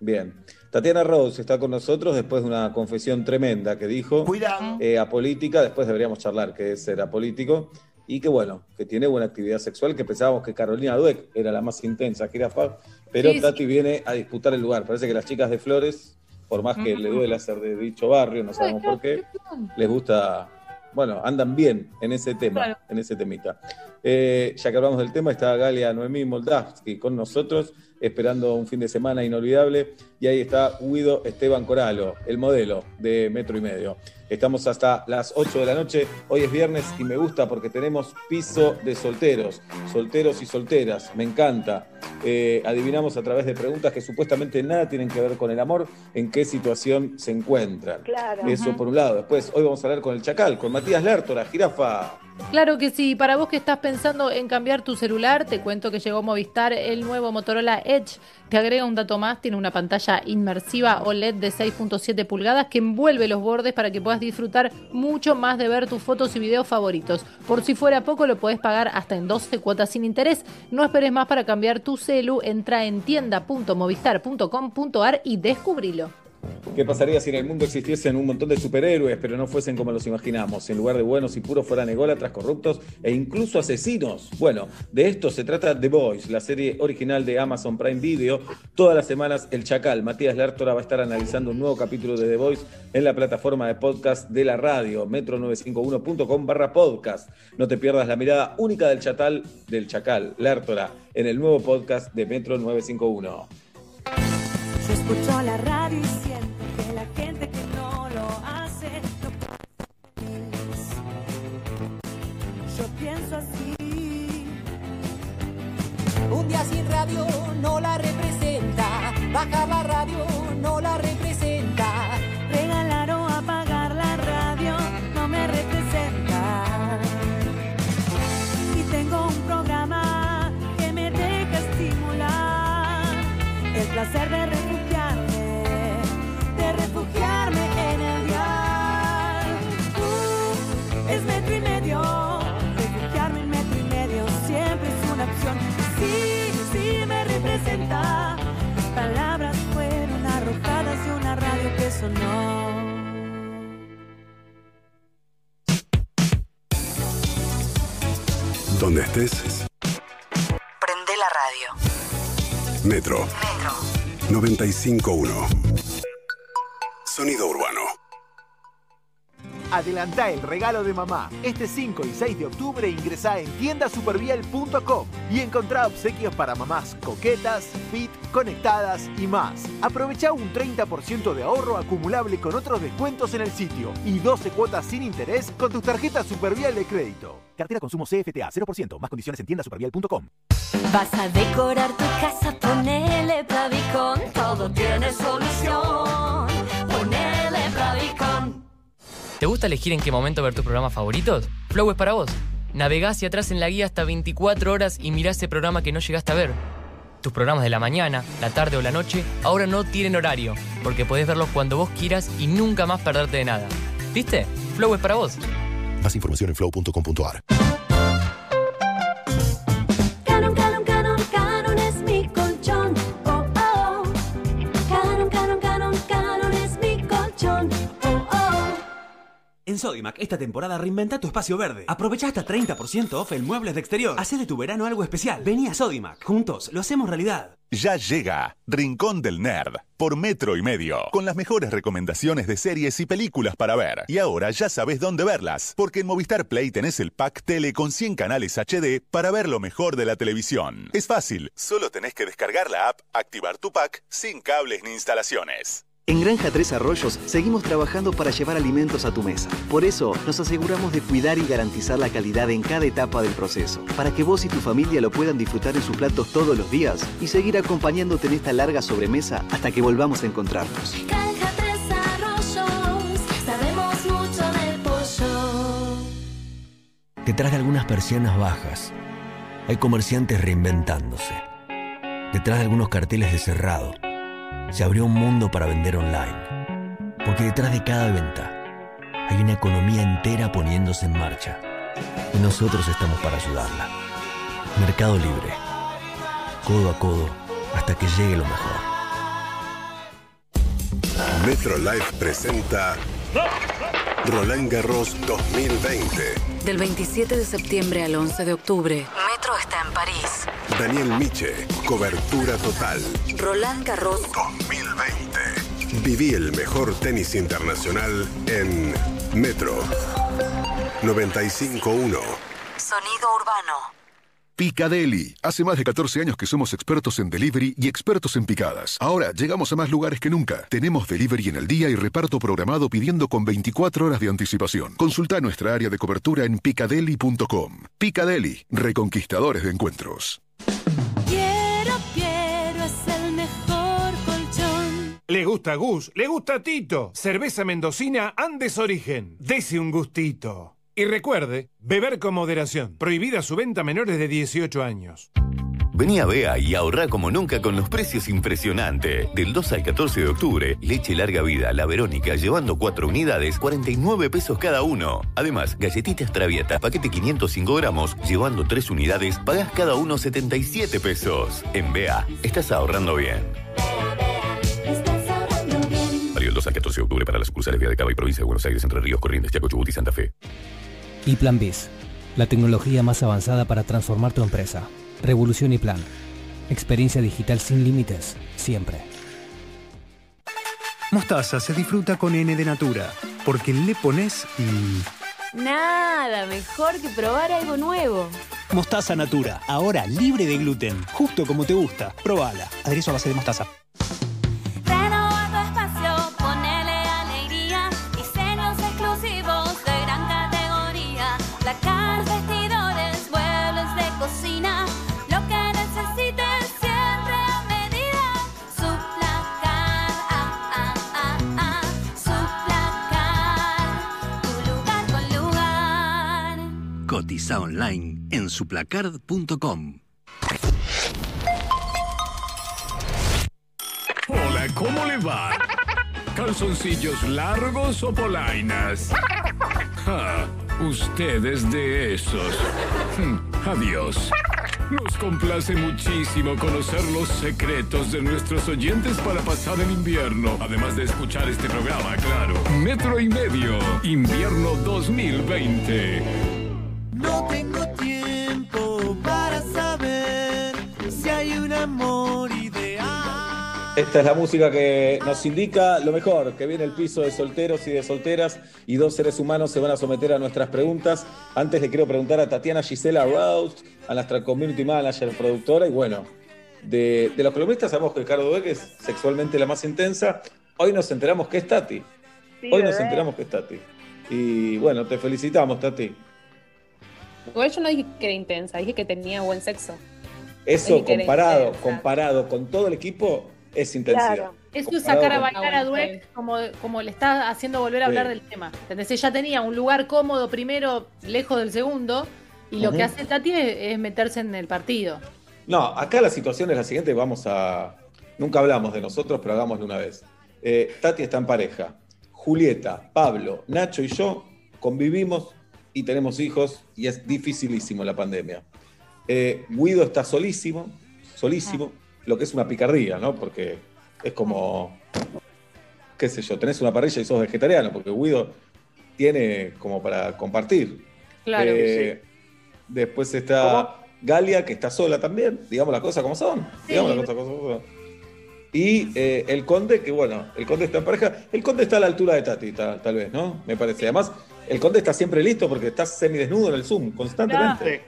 Bien. Tatiana Rose está con nosotros después de una confesión tremenda que dijo. Cuidado. eh, apolítica, después deberíamos charlar que es ser apolítico, y que bueno, que tiene buena actividad sexual, que pensábamos que Carolina Dueck era la más intensa, jirafa, pero Sí, sí. Tati viene a disputar el lugar. Parece que las chicas de Flores, por más que le duele ser de dicho barrio, no sabemos por qué, les gusta, bueno, andan bien en ese tema, Claro. en ese temita. Eh, ya que hablamos del tema, está Galia Noemí Moldavsky con nosotros, esperando un fin de semana inolvidable. Y ahí está Guido Esteban Coralo, el modelo de Metro y Medio. Estamos hasta las 8 de la noche. Hoy es viernes y me gusta porque tenemos piso de solteros, solteros y solteras. Me encanta. Eh, adivinamos a través de preguntas que supuestamente nada tienen que ver con el amor, en qué situación se encuentran. Claro. Eso por un lado. Después, hoy vamos a hablar con el Chacal, con Matías Lertora, jirafa. Claro que sí, para vos que estás pensando en cambiar tu celular, te cuento que llegó Movistar el nuevo Motorola Edge. Te agrega un dato más, tiene una pantalla inmersiva OLED de 6.7 pulgadas que envuelve los bordes para que puedas disfrutar mucho más de ver tus fotos y videos favoritos. Por si fuera poco, lo podés pagar hasta en 12 cuotas sin interés. No esperes más para cambiar tu celu, entra en tienda.movistar.com.ar y descubrilo. ¿Qué pasaría si en el mundo existiesen un montón de superhéroes, pero no fuesen como los imaginamos? En lugar de buenos y puros fueran ególatras, corruptos e incluso asesinos. Bueno, de esto se trata The Voice, la serie original de Amazon Prime Video. Todas las semanas El Chacal, Matías Lertora, va a estar analizando un nuevo capítulo de The Voice en la plataforma de podcast de la radio, metro951.com barra podcast. No te pierdas la mirada única del chatal, del Chacal, Lertora, en el nuevo podcast de Metro 951. Yo escucho la radio y siento que la gente que no lo hace no. Yo pienso así. Un día sin radio no la representa. Baja la radio, no la representa. Regalar o apagar la radio no me representa. Y tengo un programa que me deja estimular el placer de de refugiarme en el dial. Uh, es metro y medio, refugiarme en metro y medio siempre es una opción. Sí, sí me representa. Mis palabras fueron arrojadas de una radio que sonó. Donde estés, Prende la radio. Metro Metro. 95.1. Sonido urbano. Adelantá el regalo de mamá. Este 5 y 6 de octubre ingresá en tiendasupervial.com y encontrá obsequios para mamás coquetas, fit, conectadas y más. Aprovecha un 30% de ahorro acumulable con otros descuentos en el sitio y 12 cuotas sin interés con tus tarjetas Supervial de crédito. Cartera consumo CFTA 0%, más condiciones en tiendasupervial.com. Vas a decorar tu casa, ponele Bravicon, todo tiene solución. Ponele Bravicon. ¿Te gusta elegir en qué momento ver tus programas favoritos? Flow es para vos. Navegá hacia atrás en la guía hasta 24 horas y mirá ese programa que no llegaste a ver. Tus programas de la mañana, la tarde o la noche ahora no tienen horario, porque podés verlos cuando vos quieras y nunca más perderte de nada. ¿Viste? Flow es para vos. Más información en flow.com.ar. En Sodimac, esta temporada reinventa tu espacio verde. Aprovecha hasta 30% off en muebles de exterior. Hacé de tu verano algo especial. Vení a Sodimac. Juntos lo hacemos realidad. Ya llega Rincón del Nerd por Metro y Medio, con las mejores recomendaciones de series y películas para ver. Y ahora ya sabes dónde verlas, porque en Movistar Play tenés el pack tele con 100 canales HD para ver lo mejor de la televisión. Es fácil, solo tenés que descargar la app, activar tu pack sin cables ni instalaciones. En Granja Tres Arroyos seguimos trabajando para llevar alimentos a tu mesa. Por eso nos aseguramos de cuidar y garantizar la calidad en cada etapa del proceso, para que vos y tu familia lo puedan disfrutar en sus platos todos los días y seguir acompañándote en esta larga sobremesa hasta que volvamos a encontrarnos. Granja Tres Arroyos, sabemos mucho del pollo. Detrás de algunas persianas bajas, hay comerciantes reinventándose. Detrás de algunos carteles de cerrado, se abrió un mundo para vender online. Porque detrás de cada venta, hay una economía entera poniéndose en marcha. Y nosotros estamos para ayudarla. Mercado Libre. Codo a codo, hasta que llegue lo mejor. Metro Life presenta Roland Garros 2020. Del 27 de septiembre al 11 de octubre, Metro está en París. Daniel Miche, cobertura total. Roland Garros 2020. Viví el mejor tenis internacional en Metro 951. Sonido Urbano. Picadeli. Hace más de 14 años que somos expertos en delivery y expertos en picadas. Ahora llegamos a más lugares que nunca. Tenemos delivery en el día y reparto programado pidiendo con 24 horas de anticipación. Consulta nuestra área de cobertura en picadeli.com. Picadeli, reconquistadores de encuentros. Quiero, quiero, es el mejor colchón. Le gusta Gus, le gusta Tito. Cerveza mendocina Andes Origen. Dese un gustito. Y recuerde, beber con moderación. Prohibida su venta a menores de 18 años. Vení a Bea y ahorrá como nunca con los precios impresionantes. Del 2 al 14 de octubre, leche larga vida, la Verónica, llevando 4 unidades, 49 pesos cada uno. Además, galletitas Traviata, paquete 505 gramos, llevando 3 unidades, pagás cada uno 77 pesos. En Bea, estás ahorrando bien. Estás ahorrando bien. Válido del 2 al 14 de octubre para las sucursales Vía de Cava y Provincia de Buenos Aires, Entre Ríos, Corrientes, Chaco, Chubut y Santa Fe. Y Plan BIS, la tecnología más avanzada para transformar tu empresa. Revolución y Plan. Experiencia digital sin límites, siempre. Mostaza se disfruta con N de Natura, porque le pones y... Nada mejor que probar algo nuevo. Mostaza Natura, ahora libre de gluten, justo como te gusta. Probala. Aderezo a base de mostaza. Online en suplacard.com. Hola, ¿cómo le va? ¿Calzoncillos largos o polainas? Ja, usted es de esos. Hmm, Adiós. Nos complace muchísimo conocer los secretos de nuestros oyentes para pasar el invierno, además de escuchar este programa, claro. Metro y medio, invierno 2020. No tengo tiempo para saber si hay un amor ideal. Esta es la música que nos indica lo mejor, que viene el piso de solteros y de solteras y dos seres humanos se van a someter a nuestras preguntas. Antes le quiero preguntar a Tatiana Gisela Roust, a nuestra community manager, productora, y bueno, de, de los columnistas sabemos que Cardo Beck es sexualmente la más intensa. Hoy nos enteramos que es Tati. Sí, Hoy nos enteramos que es Tati. Y bueno, te felicitamos, Tati. Igual yo no dije que era intensa, dije que tenía buen sexo. Eso comparado, comparado con todo el equipo, es intensidad. Eso es sacar a bailar a Dweck como, como le está haciendo volver a Sí. hablar del tema. ¿Entendés? Ella tenía un lugar cómodo primero, lejos del segundo, y lo que hace Tati es, es meterse en el partido. No, acá la situación es la siguiente, vamos a... Nunca hablamos de nosotros, pero hagámoslo una vez. Eh, Tati está en pareja. Julieta, Pablo, Nacho y yo convivimos y tenemos hijos y es dificilísimo la pandemia. Eh, Guido está solísimo, solísimo, lo que es una picardía, ¿no? Porque es como, qué sé yo, tenés una parrilla y sos vegetariano, porque Guido tiene como para compartir. Claro. Eh, Después está Galia, que está sola también, digamos las cosas como son. Digamos las cosas como son. Y eh, el conde, que bueno, el conde está en pareja. El conde está a la altura de Tati, ta- tal vez, ¿no? Me parece. Además, el conde está siempre listo porque está semidesnudo en el Zoom, constantemente.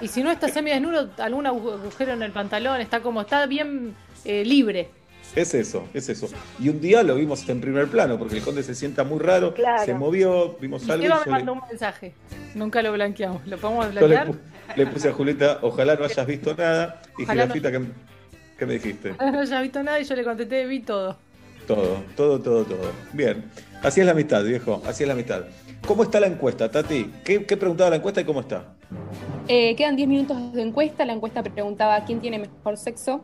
Y si no está semidesnudo, algún agu- agujero en el pantalón, está como, está bien eh, libre. Es eso, es eso. Y un día lo vimos en primer plano, porque el conde se sienta muy raro, Claro. se movió, vimos Y algo. y Seba me mandó un mensaje. Nunca lo blanqueamos. ¿Lo podemos yo le, blanquear? pu- le puse a Julieta, ojalá no hayas visto nada. Y Ojalá no. Girafita, ¿qué, qué me dijiste? No haya visto nada y yo le contesté, vi todo. Todo, todo, todo, todo. Bien. Así es la amistad, viejo. Así es la amistad. ¿Cómo está la encuesta, Tati? ¿Qué, qué preguntaba la encuesta y cómo está? Eh, quedan 10 minutos de encuesta. La encuesta preguntaba quién tiene mejor sexo.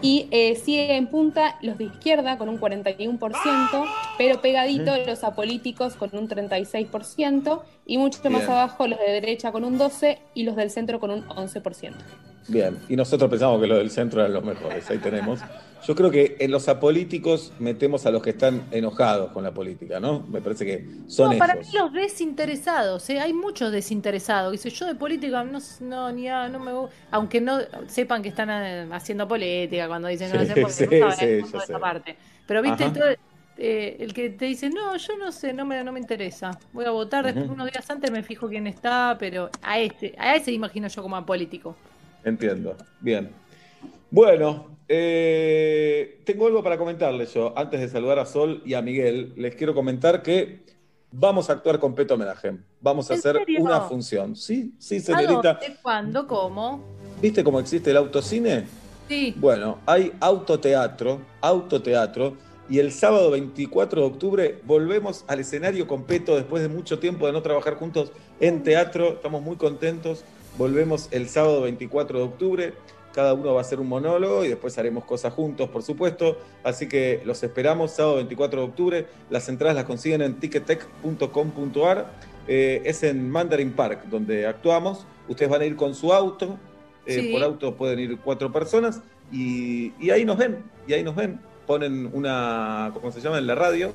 Y eh, sigue en punta los de izquierda con un 41%, pero pegadito los apolíticos con un 36%, y mucho más abajo los de derecha con un 12% y los del centro con un 11%. Bien. Y nosotros pensamos que los del centro eran los mejores. Ahí tenemos. Yo creo que en los apolíticos metemos a los que están enojados con la política, ¿no? Me parece que son no, para mí los desinteresados, ¿eh? hay muchos desinteresados. Dice, yo de política no, no, ni a- no me aunque no sepan que están eh, haciendo política cuando dicen no Sí, hacen porque sí, no sí, sé. esa parte. Pero viste, Ajá. todo, eh, el que te dice, no, yo no sé, no me, no me interesa. Voy a votar, después Ujú. unos días antes me fijo quién está, pero a este, a ese imagino yo como a político. Entiendo. Bien. Bueno, eh, tengo algo para comentarles yo. Antes de saludar a Sol y a Miguel, les quiero comentar que vamos a actuar con Peto Homenaje. Vamos a ¿En hacer serio? una función. Sí, sí, ¿A señorita. ¿Cuándo? ¿Cómo? ¿Viste cómo existe el autocine? Sí. Bueno, hay autoteatro, autoteatro, y el sábado 24 de octubre volvemos al escenario completo después de mucho tiempo de no trabajar juntos en teatro. Estamos muy contentos. Volvemos el sábado 24 de octubre. Cada uno va a hacer un monólogo y después haremos cosas juntos, por supuesto. Así que los esperamos sábado 24 de octubre. Las entradas las consiguen en tickettech.com.ar. Eh, es en Mandarin Park, donde actuamos. Ustedes van a ir con su auto. Eh, Sí. Por auto pueden ir cuatro personas y, y ahí nos ven, y ahí nos ven. Ponen una, ¿cómo se llama? En la radio,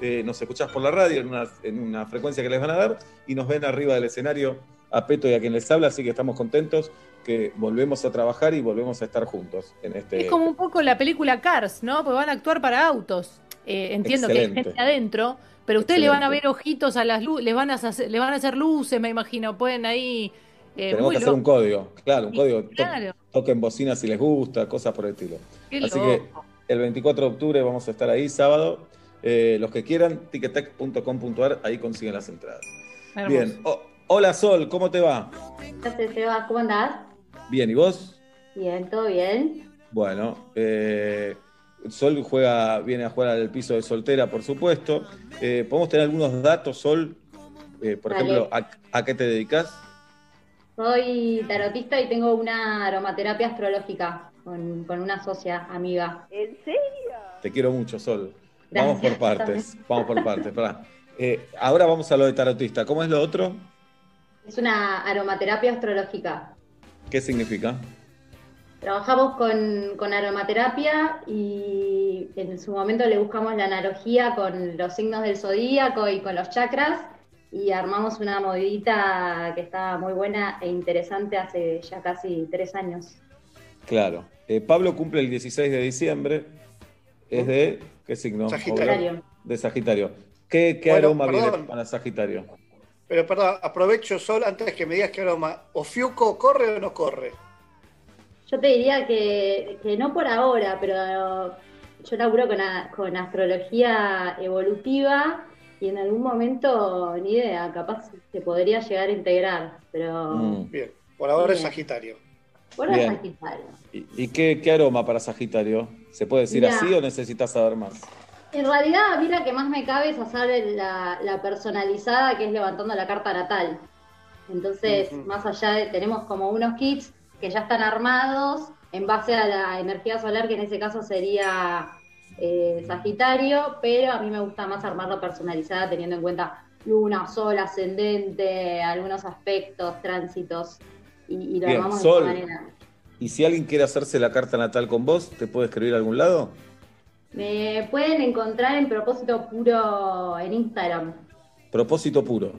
eh, nos escuchás por la radio en una, en una frecuencia que les van a dar y nos ven arriba del escenario a Peto y a quien les habla, así que estamos contentos que volvemos a trabajar y volvemos a estar juntos en este... Es como un poco la película Cars, ¿no? Porque van a actuar para autos. Eh, entiendo que hay gente adentro, pero ustedes le van a ver ojitos a las luces, les van a hacer, le van a hacer luces, me imagino. Pueden ahí. eh, Tenemos que hacer un código, claro, un Sí, código. To-. Toquen bocina si les gusta, cosas por el estilo. Qué Así loco. que el 24 de octubre vamos a estar ahí, sábado. Eh, los que quieran, tickettech.com.ar, ahí consiguen las entradas. Hermoso. Bien. O- hola Sol, ¿cómo te va? Gracias, Seba. ¿Cómo andás? Bien, ¿y vos? Bien, todo bien. Bueno, eh, Sol juega, viene a jugar al piso de soltera, por supuesto. Eh, ¿Podemos tener algunos datos, Sol? Eh, por Dale. ejemplo, ¿a, a qué te dedicas? Soy tarotista y tengo una aromaterapia astrológica con, con una socia amiga. ¿En serio? Te quiero mucho, Sol. Vamos por partes, vamos por partes. Eh, ahora vamos a lo de tarotista. ¿Cómo es lo otro? Es una aromaterapia astrológica. ¿Qué significa? Trabajamos con, con aromaterapia y en su momento le buscamos la analogía con los signos del zodíaco y con los chakras y armamos una movidita que está muy buena e interesante hace ya casi tres años. Claro. Eh, Pablo cumple el 16 de diciembre, es de qué signo? Sagitario. De Sagitario. ¿Qué, qué Bueno, aroma viene perdón. para Sagitario? Pero perdón, aprovecho Sol antes que me digas qué aroma. ¿O Fiuco corre o no corre? Yo te diría que, que no por ahora, pero yo laburo con, a- con astrología evolutiva y en algún momento, ni idea, capaz se podría llegar a integrar, pero Mm. Bien, por ahora es. Sagitario. por ahora Bien. Sagitario. ¿Y, y qué, qué aroma para Sagitario? ¿Se puede decir Mirá. así o necesitas saber más? En realidad, a mí la que más me cabe es hacer la, la personalizada, que es levantando la carta natal. Entonces, más allá de, tenemos como unos kits que ya están armados en base a la energía solar, que en ese caso sería eh, Sagitario, pero a mí me gusta más armarlo personalizada teniendo en cuenta luna, sol, ascendente, algunos aspectos, tránsitos, y, y lo Bien, armamos Sol. de esa manera. ¿Y si alguien quiere hacerse la carta natal con vos, te puede escribir a algún lado? Me pueden encontrar en propósito puro en Instagram. Propósito puro.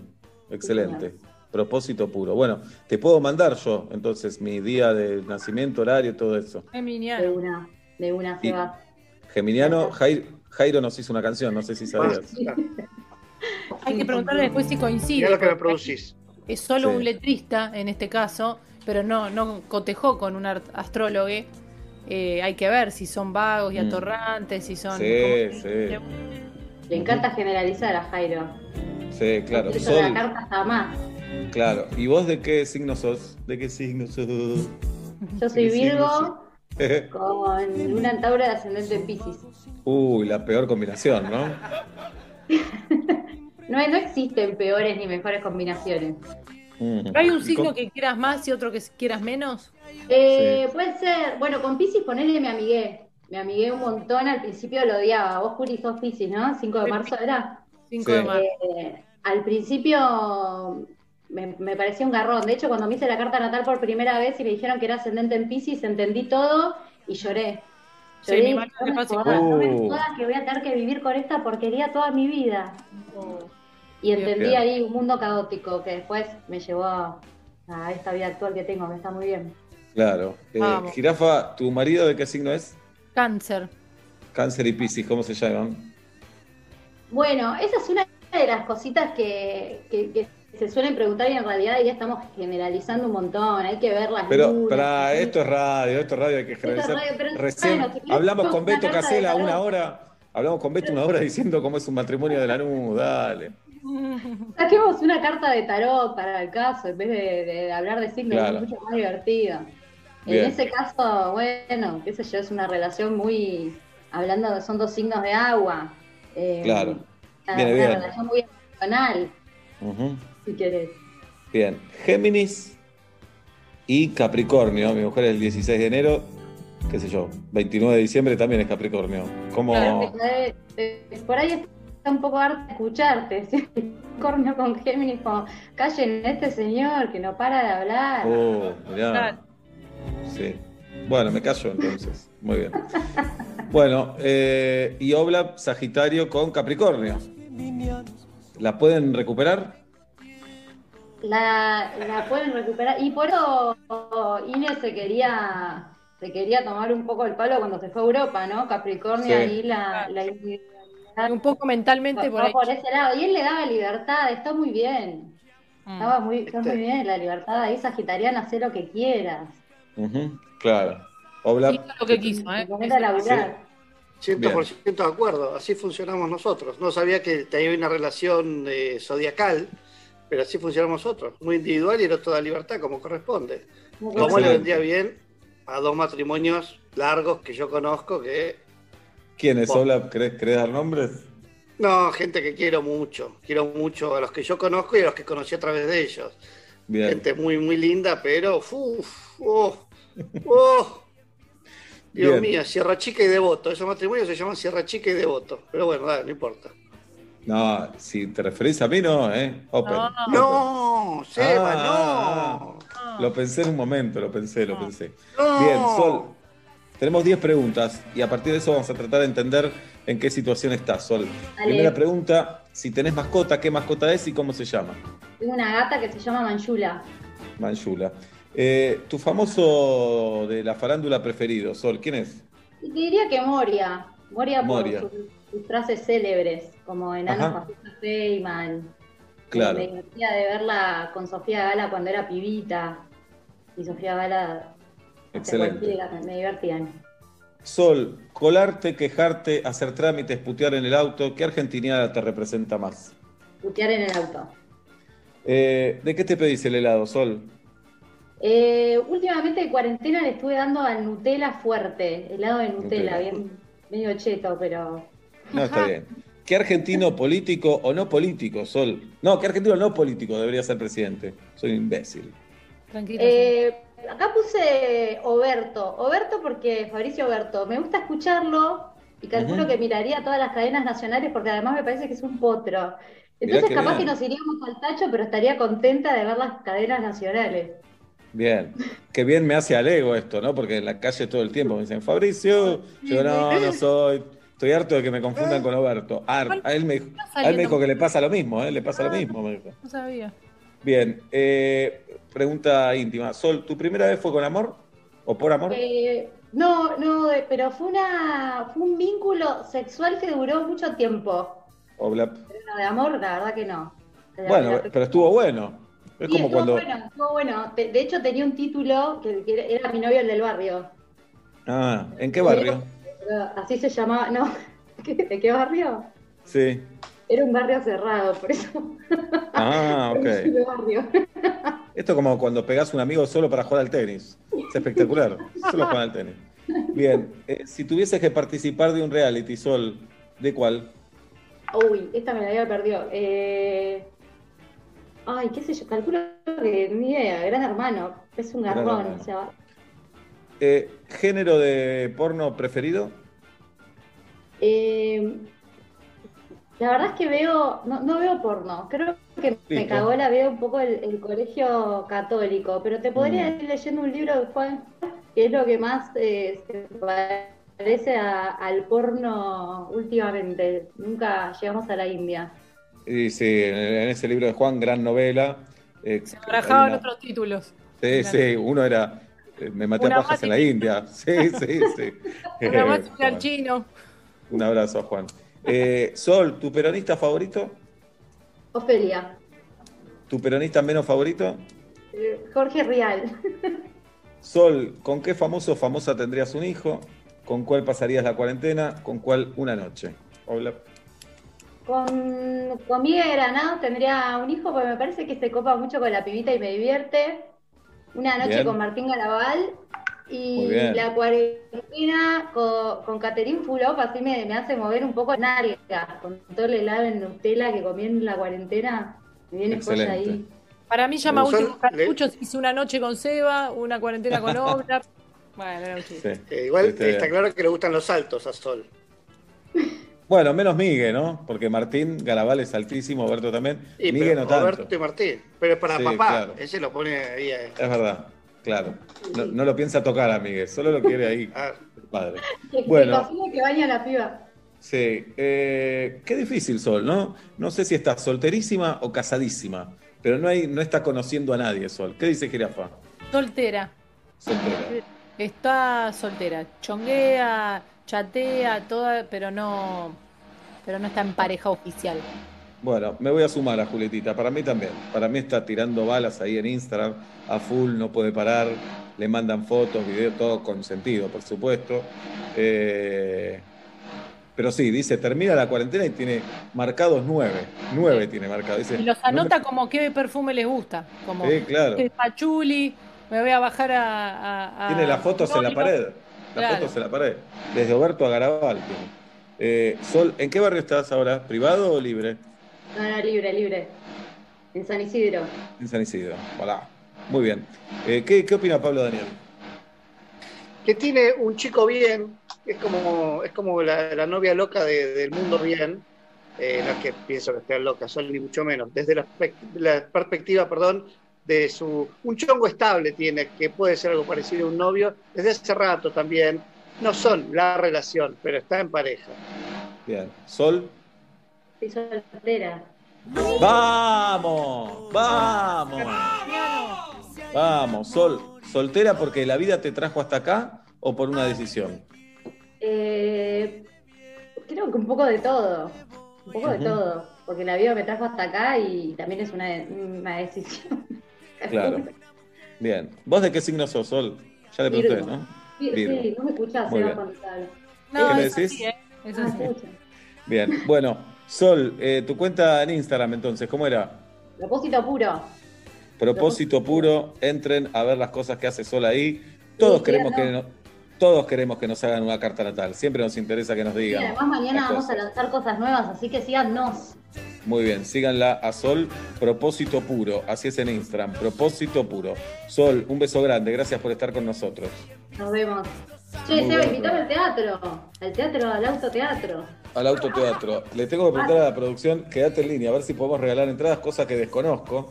Excelente. Propósito puro. Bueno, te puedo mandar yo, entonces, mi día de nacimiento, horario, todo eso. De Geminiano. una, de una se Y- va. Geminiano, Jair- Jairo nos hizo una canción, no sé si sabías. Hay que preguntarle después si coincide. Mirá lo que me producís. Es solo Sí. un letrista en este caso, pero no, no cotejó con un ar- astrólogo. Eh, hay que ver si son vagos y Mm. atorrantes, si son. Sí, sí. Le encanta generalizar a Jairo. Sí, claro. Hizo la Sol, carta jamás. claro. ¿Y vos de qué signo sos? ¿De qué signo sos? Yo soy Virgo [laughs] con luna en Tauro de ascendente en Pisces. Uy, la peor combinación, ¿no? [laughs] No, no existen peores ni mejores combinaciones. Mm. ¿Hay un ¿Y signo que quieras más y otro que quieras menos? Eh, Puede ser, bueno, con Pisces ponele me amigué. Me amigué un montón, al principio lo odiaba. Vos, Juli, sos Pisces, ¿no? 5 de marzo era. 5 Sí. de marzo. Eh, al principio me, me parecía un garrón. De hecho, cuando me hice la carta natal por primera vez y me dijeron que era ascendente en Pisces, entendí todo y lloré. Sí, Lloré mi marido no le me no jodas que voy a tener que vivir con esta porquería toda mi vida. Y entendí ahí un mundo caótico que después me llevó a, a esta vida actual que tengo, que está muy bien. Claro. Eh. Jirafa, ¿tu marido de qué signo es? Cáncer. Cáncer y Piscis, ¿cómo se llaman? Bueno, esa es una de las cositas que, que- que se suelen preguntar y en realidad ya estamos generalizando un montón. Hay que ver las Pero lunas, para sí. esto es radio, esto es radio, hay que es generalizar. radio, pero Recién bueno, hablamos con Beto Casela una hora, hablamos con Beto una hora diciendo cómo es un matrimonio de la nube, dale. Saquemos una carta de tarot para el caso en vez de, de hablar de signos, Claro. es mucho más divertido. Bien. En ese caso, bueno, qué sé yo, es una relación muy, hablando de, son dos signos de agua. eh, Claro. Una, una bien. relación muy emocional, si querés. Bien, Géminis y Capricornio. Mi mujer es el 16 de enero, qué sé yo, 29 de diciembre también es Capricornio. ¿Cómo? Claro, eh, eh, por ahí está un poco harta de escucharte. [laughs] ¿sí? Cornio con Géminis, como, callen a este señor que no para de hablar. Oh, mirá. Sí. Bueno, me callo entonces. Muy bien. Bueno, eh, y Obla Sagitario con Capricornio. ¿La pueden recuperar? La, la pueden recuperar. Y por eso Inés se quería, se quería tomar un poco el palo cuando se fue a Europa, ¿no? Capricornio Sí. ahí la, la individualidad Un poco mentalmente por ahí. por ese lado. Y él le daba libertad, está muy bien. Mm. Estaba muy, está Este- muy bien la libertad ahí sagitariana, haz lo que quieras. Ujú, claro. Obla, Hizo lo que quiso, ¿eh? Ponete a laburar. 100% de acuerdo, así funcionamos nosotros. No sabía que tenía una relación eh, zodiacal, pero así funcionamos nosotros. Muy individual y el otro da libertad, como corresponde. ¿Cómo le vendría bien a dos matrimonios largos que yo conozco que... ¿quién es Vos. Obla? ¿Querés, querés dar nombres? No, gente que quiero mucho. Quiero mucho a los que yo conozco y a los que conocí a través de ellos. Bien. Gente muy, muy linda, pero... uf, oh, oh. Dios Bien. mío, Sierra Chica y Devoto. Esos matrimonios se llaman Sierra Chica y Devoto. Pero bueno, dale, no importa. No, si te referís a mí, no, ¿eh? Open. No. Open. No, Seba, Ah, no. Lo pensé en un momento, lo pensé, lo pensé. No. Bien, Sol. Tenemos 10 preguntas y a partir de eso vamos a tratar de entender en qué situación estás, Sol. Dale. Primera pregunta, si tenés mascota, ¿qué mascota es y cómo se llama? Tengo una gata que se llama Manchula. Manchula. Eh, tu famoso de la farándula preferido, Sol, ¿quién es? Te diría que Moria. Moria por Moria. sus, sus frases célebres, como Enano Ajá. Fascista Feynman. Claro. Me divertía de verla con Sofía Gala cuando era pibita. Y Sofía Gala Excelente. me divertían. Sol, colarte, quejarte, hacer trámites, putear en el auto, ¿qué argentinidad te representa más? Putear en el auto. Eh, ¿De qué te pedís el helado, Sol? Eh, últimamente de cuarentena le estuve dando al Nutella fuerte, helado de Nutella, Nutella. bien medio cheto, pero No, está bien. ¿Qué argentino político o no político, Sol? No, ¿qué argentino no político debería ser presidente? Soy un imbécil. Tranquilo. Eh, acá puse Oberto. Oberto porque Fabricio Oberto. Me gusta escucharlo y calculo que miraría todas las cadenas nacionales porque además me parece que es un potro. Entonces capaz bien. que nos iríamos al tacho, pero estaría contenta de ver las cadenas nacionales. Bien. Qué bien me hace al ego esto, ¿no? Porque en la calle todo el tiempo me dicen, Fabricio. Yo no, no soy. Estoy harto de que me confundan con Oberto. Ar- a él me, a él me dijo que le pasa lo mismo, ¿eh? Le pasa lo mismo, me dijo. No sabía. Bien. eh, pregunta íntima. Sol, ¿tu primera vez fue con amor? ¿O por amor? Eh, no, no, eh, pero fue una, fue un vínculo sexual que duró mucho tiempo. ¿O bla- Pero de amor, la verdad que no. La- Bueno, la- pero estuvo bueno. Es Sí, como estuvo cuando. bueno, estuvo bueno. De hecho, tenía un título que, era, mi novio el del barrio. Ah, ¿en qué barrio? Así se llamaba, no. [laughs] ¿Qué- ¿De qué barrio? Sí. Era un barrio cerrado, por eso. Ah, [laughs] ok. Era un barrio. [laughs] Esto es como cuando pegás un amigo solo para jugar al tenis. Es espectacular. Solo jugar al tenis. Bien. eh, si tuvieses que participar de un reality, Sol, ¿de cuál? Uy, esta me la había perdido. Eh... Ay, qué sé yo, calculo que ni idea, Gran Hermano. Es un garrón, o sea, Eh, ¿Género de porno preferido? Eh, la verdad es que veo, no, no veo porno, creo que me cagó la veo un poco el, el colegio católico, pero te podría Mm. ir leyendo un libro de Juan, que es lo que más eh, se parece a- al porno últimamente. Nunca llegamos a la India. Sí, en ese libro de Juan, gran novela. eh, Se barajaban una- otros títulos. Sí, sí, uno era eh, Me maté Una a pajas en la India. [laughs] Sí, sí, sí. [laughs] Una más Eh, al chino. Un abrazo, Juan. Eh, Sol, ¿tu peronista favorito? Ofelia, ¿Tu peronista menos favorito? Jorge Rial. [laughs] Sol, ¿con qué famoso o famosa tendrías un hijo? ¿Con cuál pasarías la cuarentena? ¿Con cuál una noche? Hola. Con, con Miguel Granado tendría un hijo porque me parece que se copa mucho con la pibita y me divierte. Una noche Bien. con Martín Garabal y la cuarentena con, con Caterín Fulop, así me, me hace mover un poco nalgas. Con todo el helado en Nutella que comí en la cuarentena, me viene Excelente. ahí. Para mí llama Sol, últimos cartuchos. Hice una noche con Seba, una cuarentena con Obra. [laughs] Bueno, era un chiste. Eh, igual Este- está claro que le gustan los saltos a Sol. [laughs] Bueno, menos Migue, ¿no? Porque Martín Garabal es altísimo, Alberto también. Y, Migue pero no tanto. Roberto y Martín. Pero es para Sí, papá. claro. Ese lo pone ahí. eh. Es verdad, claro. No, no lo piensa tocar a Migue, solo lo quiere ahí. [laughs] Ah. el Padre. [laughs] Bueno. que baña a la piba. Sí, eh, qué difícil Sol, ¿no? No sé si está solterísima o casadísima, pero no, hay, no está conociendo a nadie Sol. ¿Qué dice Jirafa? Soltera. Soltera. Está soltera. Chonguea, chatea, toda, pero no, pero no está en pareja oficial. Bueno, me voy a sumar a Julietita, para mí también. Para mí está tirando balas ahí en Instagram, a full, no puede parar, le mandan fotos, videos, todo con sentido, por supuesto. Eh, pero sí, dice, termina la cuarentena y tiene marcados nueve. Nueve tiene marcados. Dice, Y los "No me- anota como qué perfume les gusta. Como Sí, claro. "Este es Pachuli, me voy a bajar a. a- a- Tiene las fotos en la pared. Las Claro. fotos en la pared. Desde Oberto a Garabal. Eh, Sol, ¿en qué barrio estás ahora? ¿Privado o libre? No, no, libre, libre. En San Isidro. En San Isidro. Hola. Muy bien. Eh, ¿qué, ¿Qué opina Pablo Daniel? Que tiene un chico bien. Es como, es como la, la novia loca de- del mundo bien. Eh, no es que pienso que esté loca, Sol, ni mucho menos. Desde la, la perspectiva, perdón, de su. Un chongo estable tiene, que puede ser algo parecido a un novio. Desde hace rato también. No son la relación, pero está en pareja. Bien. Sol. Soy soltera. ¡Vamos! ¡Vamos! Vamos, Sol. ¿Soltera porque la vida te trajo hasta acá o por una decisión? Eh, creo que un poco de todo. Un poco de todo. Porque la vida me trajo hasta acá y también es una, una decisión. Claro. Bien. ¿Vos de qué signo sos, Sol? Ya le pregunté, Virgo. ¿no? Sí, Virgo. sí, no me escuchás, Muy bien. cuando te hablo. No, ¿Qué me decís? sí, ¿eh? Eso Ah, sí. escucha. Bien. Bueno, Sol, eh, tu cuenta en Instagram entonces, ¿cómo era? Propósito puro. Propósito puro, entren a ver las cosas que hace Sol ahí. Todos Sí, queremos que síganlo. Todos queremos que nos hagan una carta natal. Siempre nos interesa que nos Y digan. además mañana vamos a cosas. lanzar cosas nuevas, así que síganos. Muy bien, síganla a Sol, Propósito Puro. Así es en Instagram, Propósito Puro. Sol, un beso grande, gracias por estar con nosotros. Nos vemos. Che, Seba, invítame al teatro. Al teatro, al autoteatro. Al autoteatro. Le tengo que preguntar a la producción, quédate en línea, a ver si podemos regalar entradas, cosa que desconozco.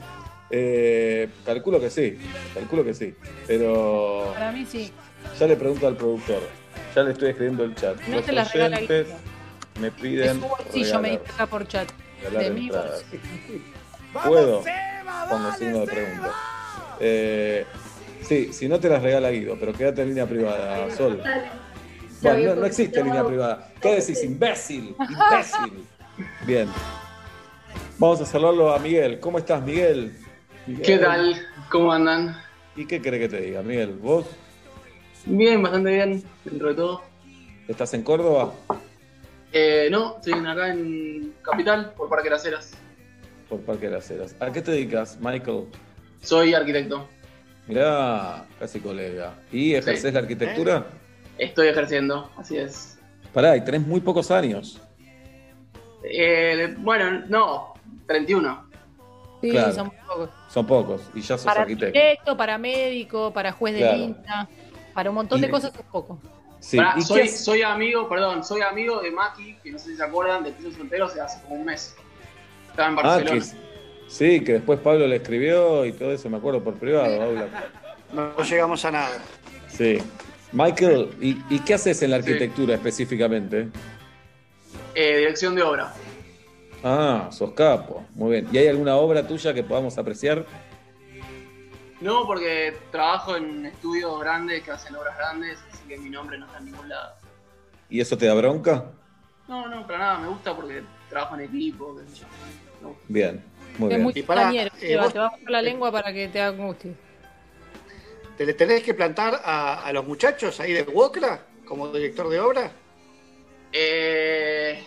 Eh, calculo que sí, calculo que sí. Pero Para mí sí. Ya le pregunto al productor. Ya le estoy escribiendo el chat. No Los te las regala oyentes me De piden su bolsillo me acá por chat. De mi. [laughs] ¿Puedo? Pongo signo de pregunta. Eh, sí, si no te las regala Guido, pero quédate en línea privada, Sol. Bueno, no, no existe línea privada. ¿Qué decís? Imbécil, imbécil. Bien. Vamos a saludarlo a Miguel. ¿Cómo estás, Miguel? Miguel. ¿Qué tal? ¿Cómo andan? ¿Y qué querés que te diga, Miguel? ¿Vos Bien, bastante bien, dentro de todo. estás en Córdoba? Eh, no, estoy acá en Capital, por Parque Las Heras. Por Parque de las Heras. ¿A qué te dedicas, Michael? Soy arquitecto. Mirá, casi colega. ¿Y ejercés Sí. la arquitectura? Estoy ejerciendo, así es. Pará, y tenés muy pocos años. Eh, bueno, no, 31. Sí, Claro. son muy pocos. Son pocos. Y ya sos Para arquitecto. arquitecto, para médico, para juez de Claro. INTA, para un montón de cosas es poco. Sí. Pará, ¿Y qué soy, amigo, perdón, soy amigo de Maki, que no sé si se acuerdan, de Piso Soltero, hace hace como un mes. Estaba en Ah, Barcelona. que, sí, que después Pablo le escribió y todo eso, me acuerdo por privado. habla. No llegamos a nada. Sí. Michael, ¿y, y qué haces en la arquitectura específicamente? Eh, dirección de obra. Ah, sos capo. Muy bien. ¿Y hay alguna obra tuya que podamos apreciar? No, porque trabajo en estudios grandes que hacen obras grandes, así que mi nombre no está en ningún lado. ¿Y eso te da bronca? No, no, para nada, me gusta porque trabajo en equipo, qué sé yo. Bien, muy es bien. muy Y cañero. eh, vos- te va a bajar la lengua para que te haga angustia. ¿Te le tenés que plantar a, a los muchachos ahí de Wokra como director de obra? Eh,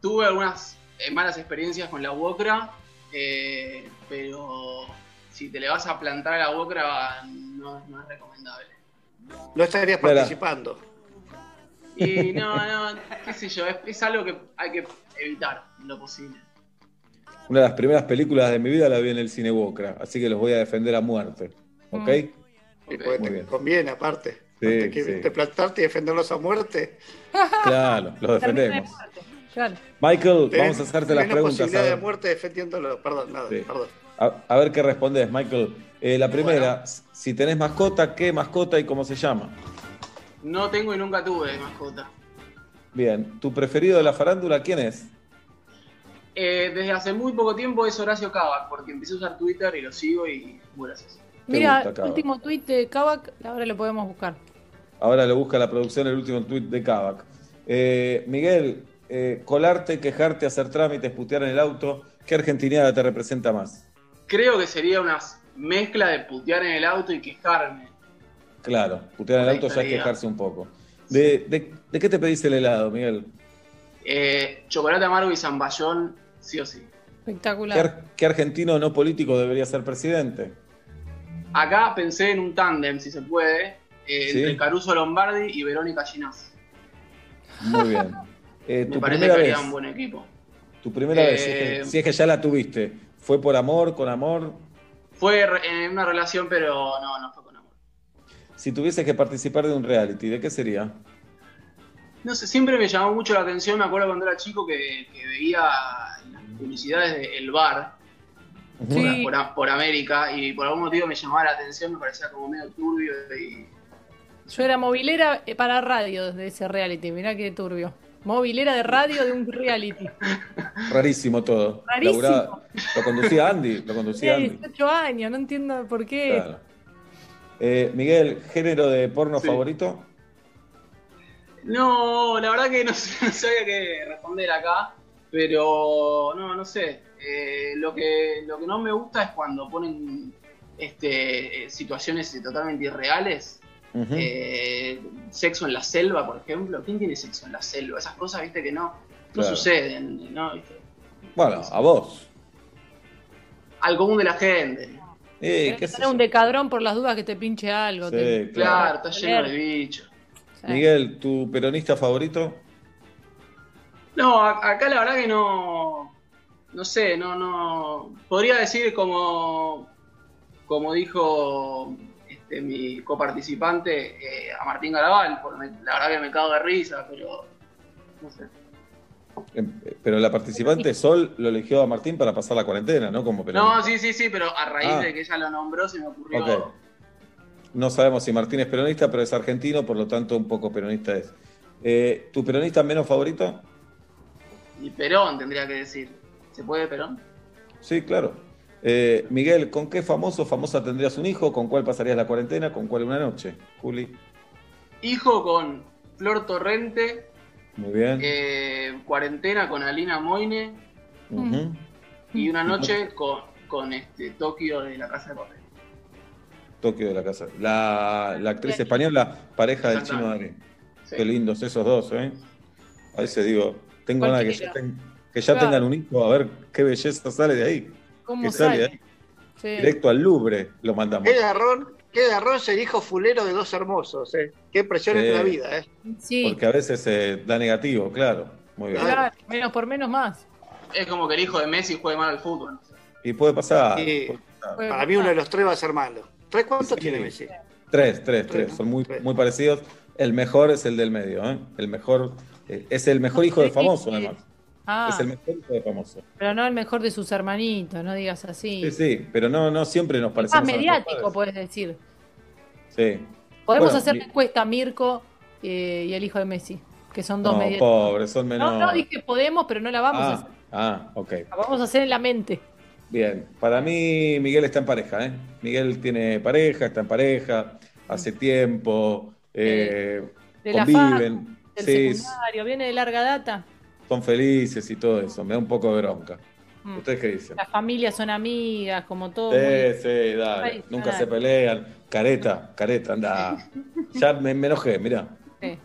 tuve algunas eh, malas experiencias con la Wokra, eh, pero si te le vas a plantar a la Wokra no, no es recomendable. No estarías participando. Y [laughs] no, no, qué sé yo, es, es algo que hay que evitar en lo posible. Una de las primeras películas de mi vida la vi en el cine Wokra, así que los voy a defender a muerte. ¿Ok? Y pues Muy te bien. conviene, aparte. Sí, Antes que sí. te plantarte y defenderlos a muerte. [laughs] Claro, los defendemos. Claro. Michael, vamos a hacerte las preguntas. Posibilidad de ver, muerte defendiéndolo. Perdón, nada, Sí. perdón. A- a ver qué respondes, Michael. Eh, la primera, si tenés mascota, ¿qué mascota y cómo se llama? No tengo y nunca tuve mascota. Bien, ¿tu preferido de la farándula quién es? Eh, desde hace muy poco tiempo es Horacio Kavak, porque empecé a usar Twitter y lo sigo y muy gracioso. Mira, último tweet de Kavak, ahora lo podemos buscar. Ahora lo busca la producción el último tweet de Kavak. Eh, Miguel, eh, colarte, quejarte, hacer trámites, putear en el auto, ¿qué argentinidad te representa más? Creo que sería una mezcla de putear en el auto y quejarme. Claro, putear en el auto ya es quejarse un poco. ¿De, de, de qué te pedís el helado, Miguel? Eh, chocolate amargo y zamballón, sí o sí. ¿Qué, Espectacular. ar- qué argentino no político debería ser presidente? Acá pensé en un tándem, si se puede, eh, Sí. entre Caruso Lombardi y Verónica Ginás. Muy bien. [laughs] Eh, Me tu parece primera que vez, haría un buen equipo. tu primera Eh, vez, si es, que, si es que ya la tuviste, ¿fue por amor, con amor? Fue en una relación, pero no, no fue con amor. Si tuvieses que participar de un reality, ¿de qué sería? No sé, siempre me llamó mucho la atención, me acuerdo cuando era chico que, que veía las publicidades de El Bar Sí. por, por- por América y por algún motivo me llamaba la atención, me parecía como medio turbio y Yo era movilera eh, para radio desde ese reality, mirá qué turbio. Movilera de radio de un reality. Rarísimo todo. Rarísimo. Laburaba- lo conducía Andy, lo conducía Andy. 18 años, no entiendo por qué. Claro. Eh, Miguel, ¿género de porno Sí. favorito? No, la verdad que [laughs] no sabía qué responder acá, pero no, no sé. Eh, lo, que, lo que no me gusta es cuando ponen este, eh, situaciones totalmente irreales. Eh, sexo en la selva, por ejemplo. ¿Quién tiene sexo en la selva? Esas cosas, viste, que no, no Claro. suceden, ¿no? ¿Viste? Bueno, a vos. Al común de la gente. Eh, qué un decadrón por las dudas que te pinche algo. Sí, te- claro. Claro, está lleno de bichos. Miguel, ¿tu peronista favorito? No, acá la verdad que no. No sé, no, no. Podría decir como. Como dijo este, mi coparticipante, eh, a Martín Garabal, porque me- la verdad que me cago de risa, pero. No sé. Em, eh, Pero la participante Sol lo eligió a Martín para pasar la cuarentena, ¿no? Como No, peronista. sí, sí, sí, pero a raíz Ah. de que ella lo nombró se me ocurrió. Ok. No sabemos si Martín es peronista, pero es argentino, por lo tanto un poco peronista es. Eh, ¿Tu peronista menos favorito? Y Perón tendría que decir. ¿Se puede Perón? Sí, claro. Eh, Miguel, ¿con qué famoso o famosa tendrías un hijo? ¿Con cuál pasarías la cuarentena? ¿Con cuál una noche? Juli. Hijo con Flor Torrente, Muy bien. eh, cuarentena con Alina Moine Ujú. y una noche con, con este Tokio de la Casa de Papel. Tokio de la casa. La, la actriz española, pareja del chino Darín. Qué lindos esos dos, ¿eh? A veces digo, tengo ganas que ya, ten- que ya Claro. tengan un hijo, a ver qué belleza sale de ahí. ¿Cómo Que sale de sale? ahí. Sí. Directo al Louvre lo mandamos. Qué garrón, qué garrón ser hijo fulero de dos hermosos, ¿eh? Qué presión Sí. en la vida, ¿eh? Sí, Porque a veces eh, da negativo, claro. Muy bien. claro, menos por menos más. Es como que el hijo de Messi juegue mal al fútbol. Y puede pasar. Sí. puede pasar. Para mí uno de los tres va a ser malo. ¿Tres cuántos tiene Messi? Tres, tres, tres. Son muy, muy parecidos. El mejor es el del medio, ¿eh? El mejor, eh, es el mejor hijo de famoso, además. Ah, Es el mejor hijo de famoso. pero no el mejor de sus hermanitos, no digas así. Sí, sí, pero no, no siempre nos Es parecemos. más a mediático, puedes decir. Sí. Podemos Bueno, hacer mi- la encuesta Mirko eh, y el hijo de Messi, que son dos No, mediáticos. pobres, son No, menores. no dije podemos, pero no la vamos a ah, hacer. ah, ok. La vamos a hacer en la mente. Bien. Para mí, Miguel está en pareja, ¿eh? Miguel tiene pareja, está en pareja, hace tiempo, eh, De la conviven, Del sí, secundario, viene de larga data. Son felices y todo eso. Me da un poco de bronca. Mm. ¿Ustedes qué dicen? Las familias son amigas, como todo. Sí, muy- sí, dale. Ay, Nunca dale. se pelean. Careta, careta, anda. Ya me, me enojé, mirá. Sí.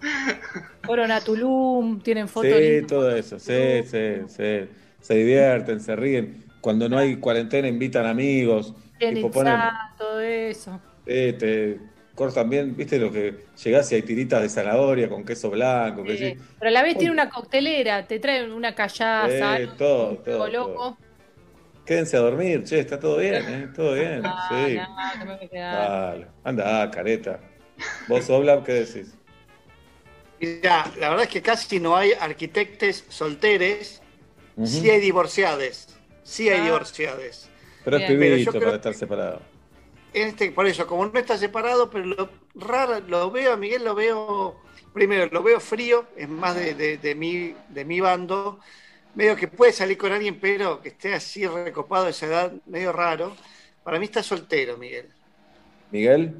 Fueron a Tulum, tienen fotos. Sí, lindas. todo eso, sí, sí, sí. Se divierten, se ríen. Cuando no hay cuarentena invitan amigos. Tienen ponen, todo eso. eh, te cortan bien, viste lo que llegás y hay tiritas de zanahoria con queso blanco, que Sí. sí. Pero a la vez tiene una coctelera, te traen una callaza, Eh, todo, un todo, loco. Quédense a dormir, che, está todo bien, ¿eh? Todo bien, Ah, sí. no, no me voy a quedar. Dale, anda, careta. Vos, Oblab, ¿qué decís? Mira, la verdad es que casi no hay arquitectes solteres, Ujú. sí hay divorciades, sí hay Ah. divorciades. Pero es. Pero pibito para estar separado. Este, por eso, como no está separado, pero lo raro, lo veo, a Miguel lo veo, primero, lo veo frío, es más de, de, de mi, de mi bando, medio que puede salir con alguien, pero que esté así recopado a esa edad, medio raro. Para mí está soltero, Miguel. Miguel.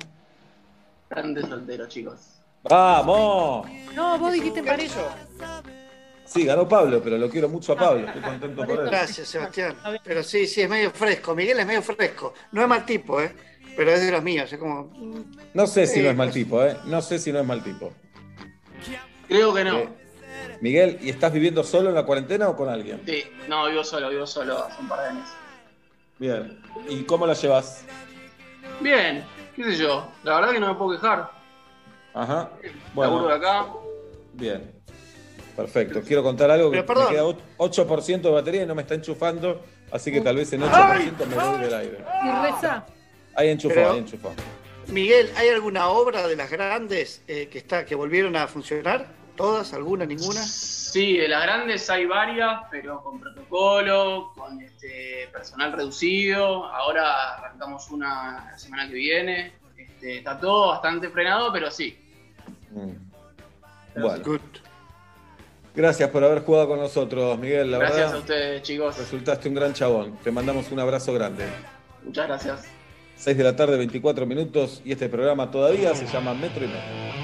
Grande soltero, chicos. ¡Vamos! No, vos dijiste pareja. Sí, ganó Pablo, pero lo quiero mucho a Pablo. Estoy contento por él. Gracias, Sebastián. Pero sí, sí, es medio fresco. Miguel es medio fresco. No es mal tipo, ¿eh? Pero es de los míos. Es como. No sé si no es mal tipo, ¿eh? No sé si no es mal tipo. Creo que no. Eh, Miguel, ¿y estás viviendo solo en la cuarentena o con alguien? Sí, no, vivo solo, vivo solo hace un par de años. Bien. ¿Y cómo la llevas? Bien, qué sé yo. La verdad que no me puedo quejar. Ajá. Laburo de Bueno, acá. bien. Perfecto. Quiero contar algo que me queda och- 8% de batería y no me está enchufando, así que tal vez en 8% me voy del aire. Y reza. Ahí enchufó, Pero- ahí enchufó. Miguel, ¿hay alguna obra de las grandes eh, que está que volvieron a funcionar? ¿Todas? ¿Alguna? ¿Ninguna? Sí, de las grandes hay varias, pero con protocolo, con este personal reducido. Ahora arrancamos una la semana que viene. Este, está todo bastante frenado, pero sí. Mm. Bueno. Gracias por haber jugado con nosotros, Miguel. La Gracias verdad, a ustedes, chicos. resultaste un gran chabón. Te mandamos un abrazo grande. Muchas gracias. 6 de la tarde, 24 minutos, y este programa todavía se llama Metro y Medio.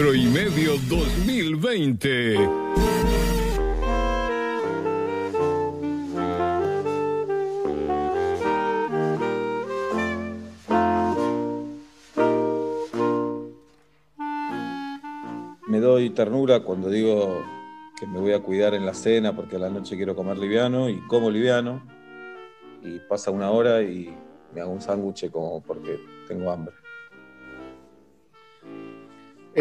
Y medio 2020. Me doy ternura cuando digo que me voy a cuidar en la cena porque a la noche quiero comer liviano y como liviano. Y pasa una hora y me hago un sándwich como porque tengo hambre.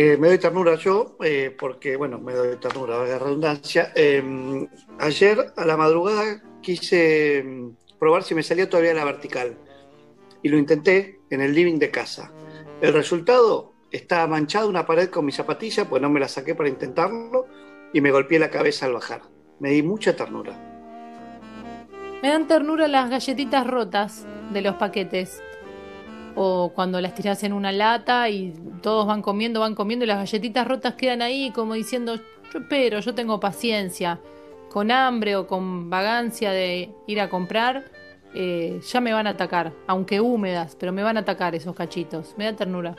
Eh, me doy ternura yo, eh, porque, bueno, me doy ternura, valga redundancia. Eh, ayer a la madrugada quise mm, probar si me salía todavía la vertical. Y lo intenté en el living de casa. El resultado estaba manchada una pared con mi zapatilla, pues no me la saqué para intentarlo, y me golpeé la cabeza al bajar. Me di mucha ternura. Me dan ternura las galletitas rotas de los paquetes. O cuando las tirás en una lata y todos van comiendo, van comiendo y las galletitas rotas quedan ahí como diciendo, yo espero, yo tengo paciencia. con hambre o con vagancia de ir a comprar, eh, ya me van a atacar, aunque húmedas, pero me van a atacar esos cachitos. Me da ternura.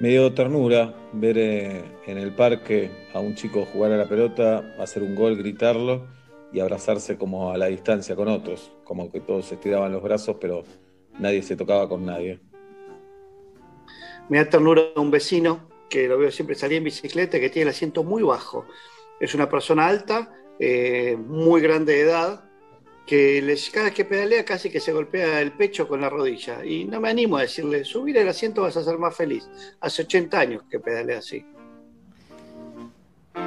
Me dio ternura ver eh, en el parque a un chico jugar a la pelota, hacer un gol, gritarlo y abrazarse como a la distancia con otros, como que todos estiraban los brazos, pero nadie se tocaba con nadie. Me da ternura un vecino que lo veo siempre salir en bicicleta, que tiene el asiento muy bajo. Es una persona alta, eh, muy grande de edad, que les- cada vez que pedalea casi que se golpea el pecho con la rodilla. Y no me animo a decirle, subir el asiento vas a ser más feliz. Hace 80 años que pedalea así.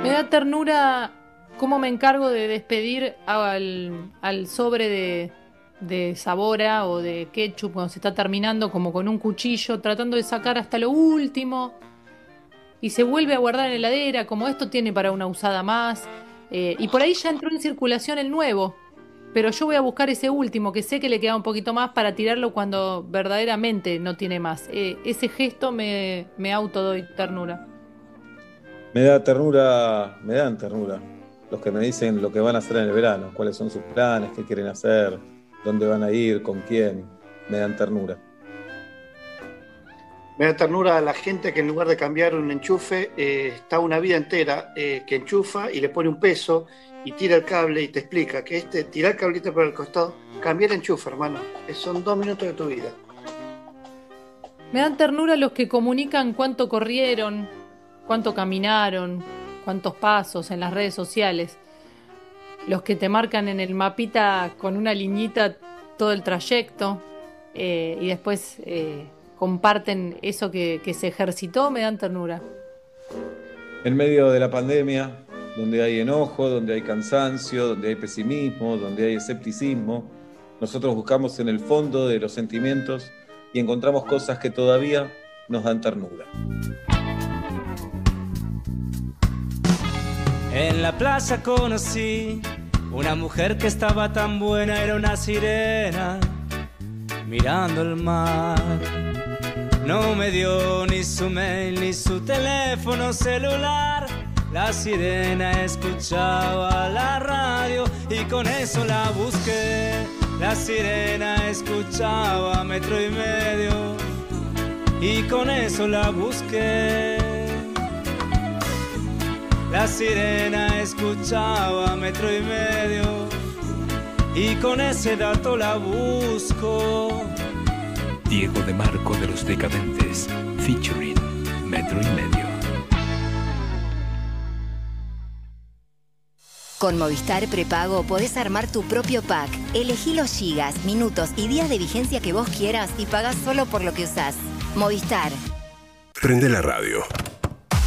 Me da ternura cómo me encargo de despedir al, al sobre de, de sabora o de ketchup cuando se está terminando, como con un cuchillo, tratando de sacar hasta lo último. Y se vuelve a guardar en la heladera, como esto tiene para una usada más. Eh, y por ahí ya entró en circulación el nuevo. Pero yo voy a buscar ese último, que sé que le queda un poquito más para tirarlo cuando verdaderamente no tiene más. Eh, ese gesto me, me auto doy ternura. Me da ternura, me dan ternura los que me dicen lo que van a hacer en el verano, cuáles son sus planes, qué quieren hacer, dónde van a ir, con quién. Me dan ternura. Me da ternura a la gente que en lugar de cambiar un enchufe, eh, está una vida entera eh, que enchufa y le pone un peso y tira el cable y te explica que este, tirar el cablito por el costado, cambiar el enchufe, hermano. Eh, Son dos minutos de tu vida. Me dan ternura los que comunican cuánto corrieron, cuánto caminaron, cuántos pasos en las redes sociales. Los que te marcan en el mapita con una liñita todo el trayecto eh, y después eh, comparten eso que, que se ejercitó, me dan ternura. En medio de la pandemia, donde hay enojo, donde hay cansancio, donde hay pesimismo, donde hay escepticismo, nosotros buscamos en el fondo de los sentimientos y encontramos cosas que todavía nos dan ternura. En la plaza conocí una mujer que estaba tan buena, era una sirena mirando el mar. No me dio ni su mail ni su teléfono celular. La sirena escuchaba la radio y con eso la busqué. La sirena escuchaba metro y medio y con eso la busqué. La sirena escuchaba metro y medio y con ese dato la busco. Diego de Marco de los Decadentes, featuring Metro y Medio. Con Movistar Prepago podés armar tu propio pack. Elegí los gigas, minutos y días de vigencia que vos quieras y pagás solo por lo que usás. Movistar. Prende la radio.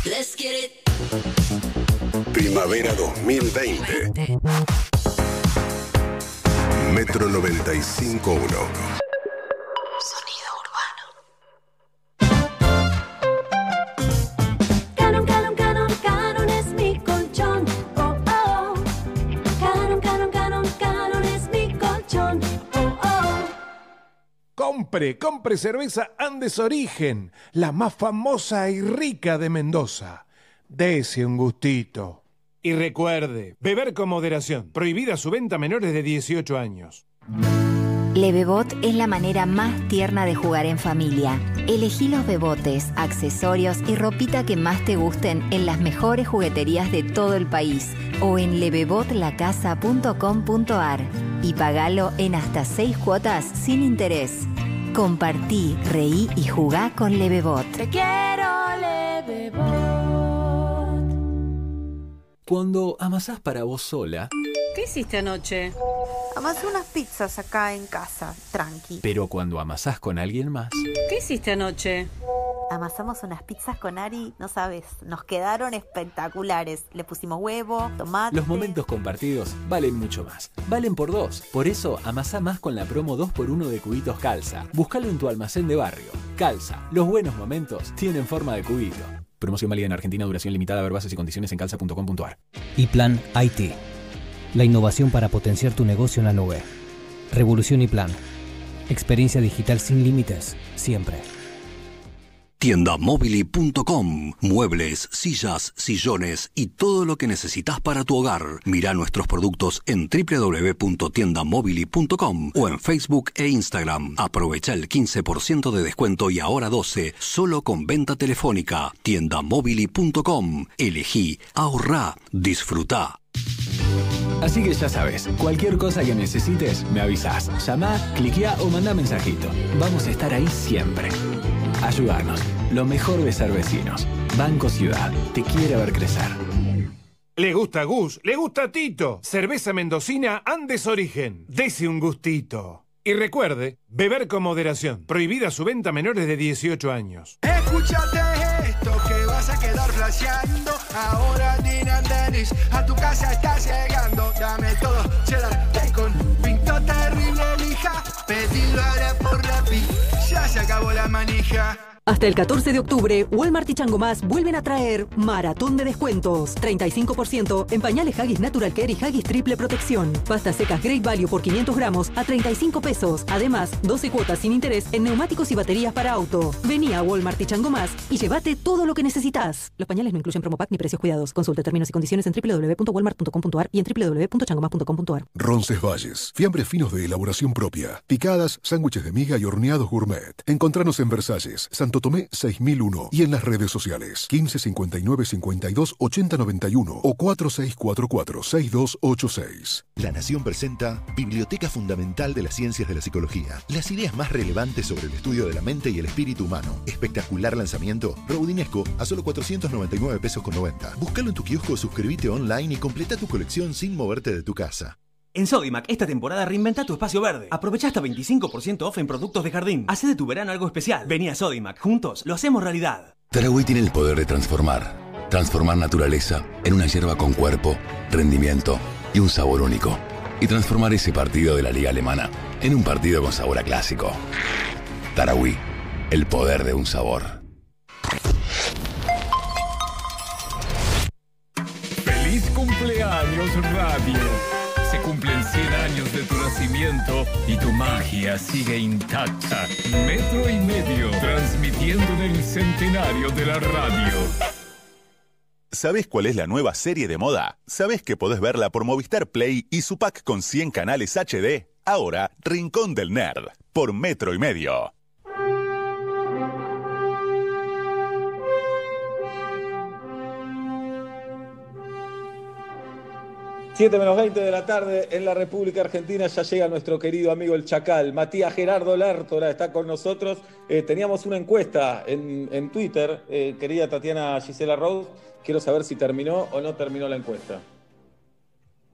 Let's get it. Primavera 2020. Metro 95.1. Canon, canon, canon, canon es mi colchón. Oh, oh. Canon, canon, canon, canon es mi colchón. Oh, oh. Compre, compre cerveza Andes Origen, la más famosa y rica de Mendoza. Dese un gustito. Y recuerde, beber con moderación. Prohibida su venta a menores de 18 años. Levebot es la manera más tierna de jugar en familia. Elegí los bebotes, accesorios y ropita que más te gusten en las mejores jugueterías de todo el país o en levebotlacasa.com.ar y pagalo en hasta seis cuotas sin interés. Compartí, reí y jugá con Levebot. Te quiero, Levebot. Cuando amasás para vos sola, ¿Qué hiciste anoche? Amasé unas pizzas acá en casa, tranqui. pero cuando amasás con alguien más, ¿Qué hiciste anoche? Amasamos unas pizzas con Ari, no sabes, nos quedaron espectaculares. Le pusimos huevo, tomate. los momentos compartidos valen mucho más. Valen por dos. Por eso amasá más con la promo 2x1 de cubitos Calza. Búscalo en tu almacén de barrio. Calza. Los buenos momentos tienen forma de cubito. Promoción válida en Argentina, duración limitada, ver bases y condiciones en calza.com.ar. Y Plan IT. La innovación para potenciar tu negocio en la nube. Revolución y Plan. Experiencia digital sin límites, siempre. Tiendamobili.com. Muebles, sillas, sillones y todo lo que necesitas para tu hogar. Mira nuestros productos en www.tiendamobili.com o en Facebook e Instagram. Aprovecha el 15% de descuento y ahora 12 solo con venta telefónica. Tiendamobili.com. Elegí, ahorrá, disfruta. Así que ya sabes, cualquier cosa que necesites, me avisas. Llama, cliquea o manda mensajito. Vamos a estar ahí siempre. Ayudarnos. Lo mejor de ser vecinos. Banco Ciudad. Te quiere ver crecer. Le gusta Gus, le gusta Tito. Cerveza mendocina Andes Origen. Dese un gustito. Y recuerde, beber con moderación. Prohibida su venta a menores de 18 años. Escúchate esto que vas a quedar flasheando. Ahora Dinan Dennis, a tu casa está llegando. Dame todo, cheddar, bacon, pinto terrible lija. Pedilo ahora por la se acabó la manija. Hasta el 14 de octubre, Walmart y Chango Más vuelven a traer maratón de descuentos. 35% en pañales Haggis Natural Care y Haggis Triple Protección. Pastas secas Great Value por 500 gramos a 35 pesos. Además, 12 cuotas sin interés en neumáticos y baterías para auto. Vení a Walmart y Chango Más y llévate todo lo que necesitas. Los pañales no incluyen promo pack ni precios cuidados. Consulta términos y condiciones en www.walmart.com.ar y en www.changomas.com.ar. Roncesvalles. Fiambres finos de elaboración propia. Picadas, sándwiches de miga y horneados gourmet. Encontranos en Versalles, Santo Tomé 6001 y en las redes sociales 15 59 52 80 91 o 4644 6286. La Nación presenta Biblioteca Fundamental de las Ciencias de la Psicología. Las ideas más relevantes sobre el estudio de la mente y el espíritu humano. Espectacular lanzamiento. Rodinesco a solo 499 pesos con 90. Búscalo en tu kiosco, suscríbete online y completa tu colección sin moverte de tu casa. En Sodimac, esta temporada reinventa tu espacio verde. Aprovecha hasta 25% off en productos de jardín. Hace de tu verano algo especial. Vení a Sodimac, juntos lo hacemos realidad. Tarahui tiene el poder de transformar. Transformar naturaleza en una hierba con cuerpo, rendimiento y un sabor único. Y transformar ese partido de la liga alemana en un partido con sabor a clásico. Tarahui, el poder de un sabor. ¡Feliz cumpleaños, radio! Se cumplen 100 años de tu nacimiento y tu magia sigue intacta. Metro y medio, transmitiendo en el centenario de la radio. ¿Sabes cuál es la nueva serie de moda? ¿Sabes que podés verla por Movistar Play y su pack con 100 canales HD? Ahora, Rincón del Nerd, por Metro y medio. 7 menos 20 de la tarde en la República Argentina ya llega nuestro querido amigo el Chacal. Matías Gerardo Lertora está con nosotros. Eh, teníamos una encuesta en, Twitter, eh, querida Tatiana Gisela Rose. Quiero saber si terminó o no terminó la encuesta.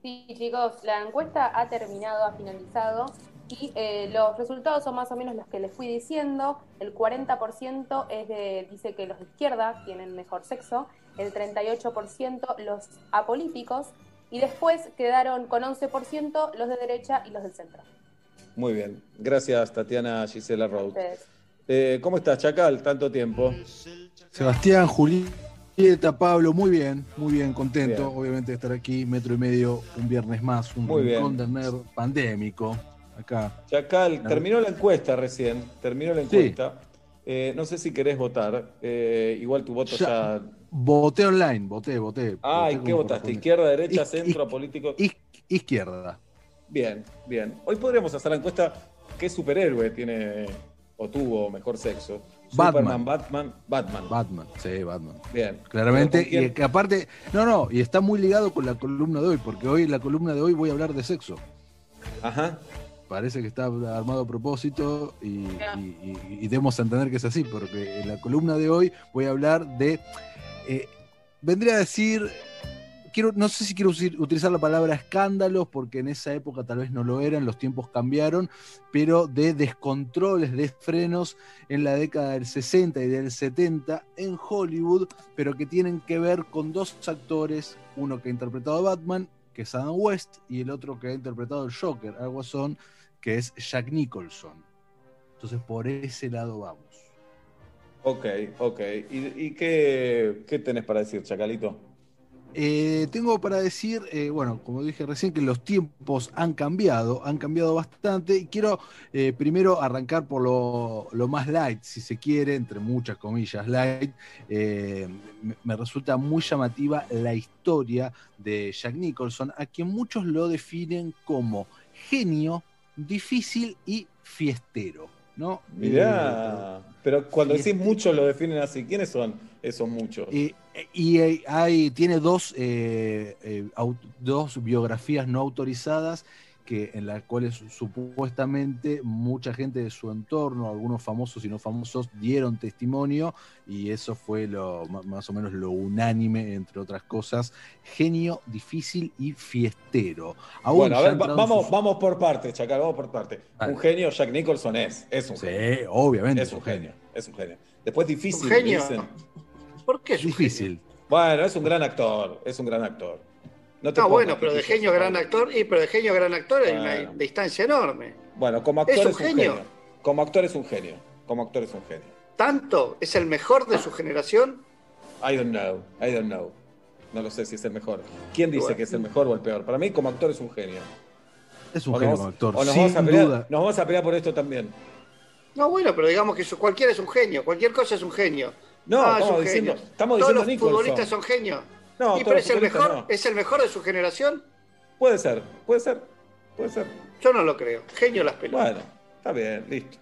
Sí, chicos, la encuesta ha terminado, ha finalizado. Y eh, los resultados son más o menos los que les fui diciendo. El 40% es de, dice que los de izquierda tienen mejor sexo, el 38% los apolíticos y después quedaron con 11% los de derecha y los del centro. Muy bien, gracias Tatiana Gisela Rhodes. Eh, ¿Cómo estás, Chacal? Tanto tiempo. Sebastián, Julieta, Pablo, muy bien, muy bien, contento, obviamente, de estar aquí, metro y medio, un viernes más, un muy pandémico. Acá. Chacal, terminó la encuesta recién, terminó la encuesta. Eh, no sé si querés votar, eh, igual tu voto ya Voté online, voté, voté. Ah, ¿y qué votaste? ¿Izquierda, derecha, centro, político? Izquierda. Bien, bien. Hoy podríamos hacer la encuesta ¿qué superhéroe tiene o tuvo mejor sexo? Batman. Batman, Batman. Batman, sí, Batman. Bien. Claramente, y que aparte, no, no, y está muy ligado con la columna de hoy, porque hoy, la columna de hoy, voy a hablar de sexo. Ajá. Parece que está armado a propósito y, y debemos entender que es así, porque en la columna de hoy voy a hablar de eh, vendría a decir, quiero, no sé si quiero utilizar la palabra escándalos, porque en esa época tal vez no lo eran, los tiempos cambiaron, pero de descontroles, de frenos en la década del 60 y del 70 en Hollywood, pero que tienen que ver con dos actores, uno que ha interpretado a Batman, que es Adam West, y el otro que ha interpretado el Joker, algo son, que es Jack Nicholson. Entonces por ese lado vamos. Ok, ok. ¿Y, qué, qué, tenés para decir, Chacalito? Eh, tengo para decir, eh, bueno, como dije recién, que los tiempos han cambiado, han cambiado bastante. Y quiero eh, primero arrancar por lo, más light, si se quiere, entre muchas comillas, light. Eh, me resulta muy llamativa la historia de Jack Nicholson, a quien muchos lo definen como genio, difícil y fiestero. ¿No? Mirá, pero cuando decís muchos lo definen así, ¿quiénes son esos muchos? Y, y hay- hay- tiene dos, eh, eh, dos biografías no autorizadas que, en las cuales supuestamente mucha gente de su entorno, algunos famosos y no famosos, dieron testimonio y eso fue lo, más o menos lo unánime, entre otras cosas. Genio, difícil y fiestero. Aún bueno, a ver, va- vamos, sus- vamos por partes, Chacal, vamos por partes. Vale. Un genio, Jack Nicholson es, es un Sí, genio. obviamente. Es un genio, es un genio. Después difícil, ¿Un genio? dicen. ¿Por qué es un Difícil. Bueno, es un gran actor, es un gran actor. No te No, pongas bueno, pero de genio gran actor, y pero de genio gran actor hay Bueno. una distancia enorme. Bueno, como actor ¿Es es un genio? genio. Como actor es un genio. Como actor es un genio. ¿Tanto? ¿Es el mejor de su generación? I don't know, I don't know. No lo sé si es el mejor. ¿Quién dice Bueno. que es el mejor o el peor? Para mí, como actor es un genio. Es un O genio nos- como actor, o nos sin vamos a pelear, duda. Nos vamos a pelear por esto también. No, bueno, pero digamos que cualquiera es un genio, cualquier cosa es un genio. No, Ah, es estamos un diciendo- genio. estamos Todos diciendo los Nicholson. futbolistas son genios. No, y pero es el mejor, no. es el mejor de su generación. Puede ser, puede ser, puede ser. Yo no lo creo. Genio las pelotas. Bueno, está bien, listo.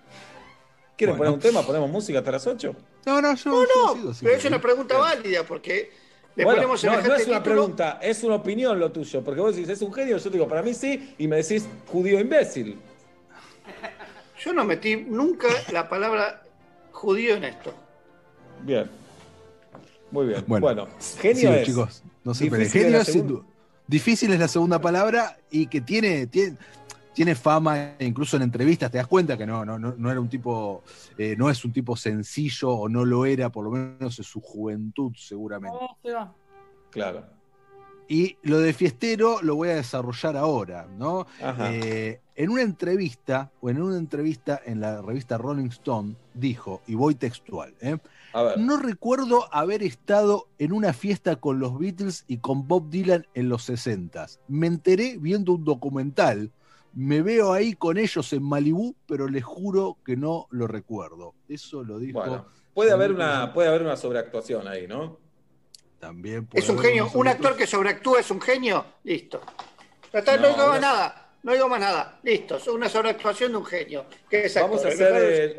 ¿Quieren Bueno. poner un tema? ¿Ponemos música hasta las 8? No, no, yo, No, no, pero es una pregunta válida porque le Bueno, ponemos no, no es una título. pregunta, es una opinión lo tuyo. Porque vos decís, es un genio, yo te digo, para mí sí, y me decís judío imbécil. Yo no metí nunca la palabra judío en esto. Bien. Muy bien. Bueno, Bueno, genio sigo, es. chicos, no se Difícil Genio es sin segunda. duda. Difícil es la segunda palabra y que tiene, tiene, tiene fama, incluso en entrevistas, te das cuenta que no, no, no, no era un tipo, eh, no es un tipo sencillo o no lo era, por lo menos en su juventud, seguramente. Claro. Y lo de fiestero lo voy a desarrollar ahora, ¿no? Ajá. Eh, en una entrevista, o en una entrevista en la revista Rolling Stone, dijo, y voy textual, ¿eh? A ver. No recuerdo haber estado en una fiesta con los Beatles y con Bob Dylan en los 60. Me enteré viendo un documental. Me veo ahí con ellos en Malibú, pero les juro que no lo recuerdo. Eso lo dijo. Bueno, puede haber, una, puede haber una sobreactuación ahí, ¿no? También puede Es un genio. Un actor que sobreactúa es un genio. Listo. No, No, digo más nada. No digo más nada. Listo. Es una sobreactuación de un genio. Que es Vamos a. El hacer.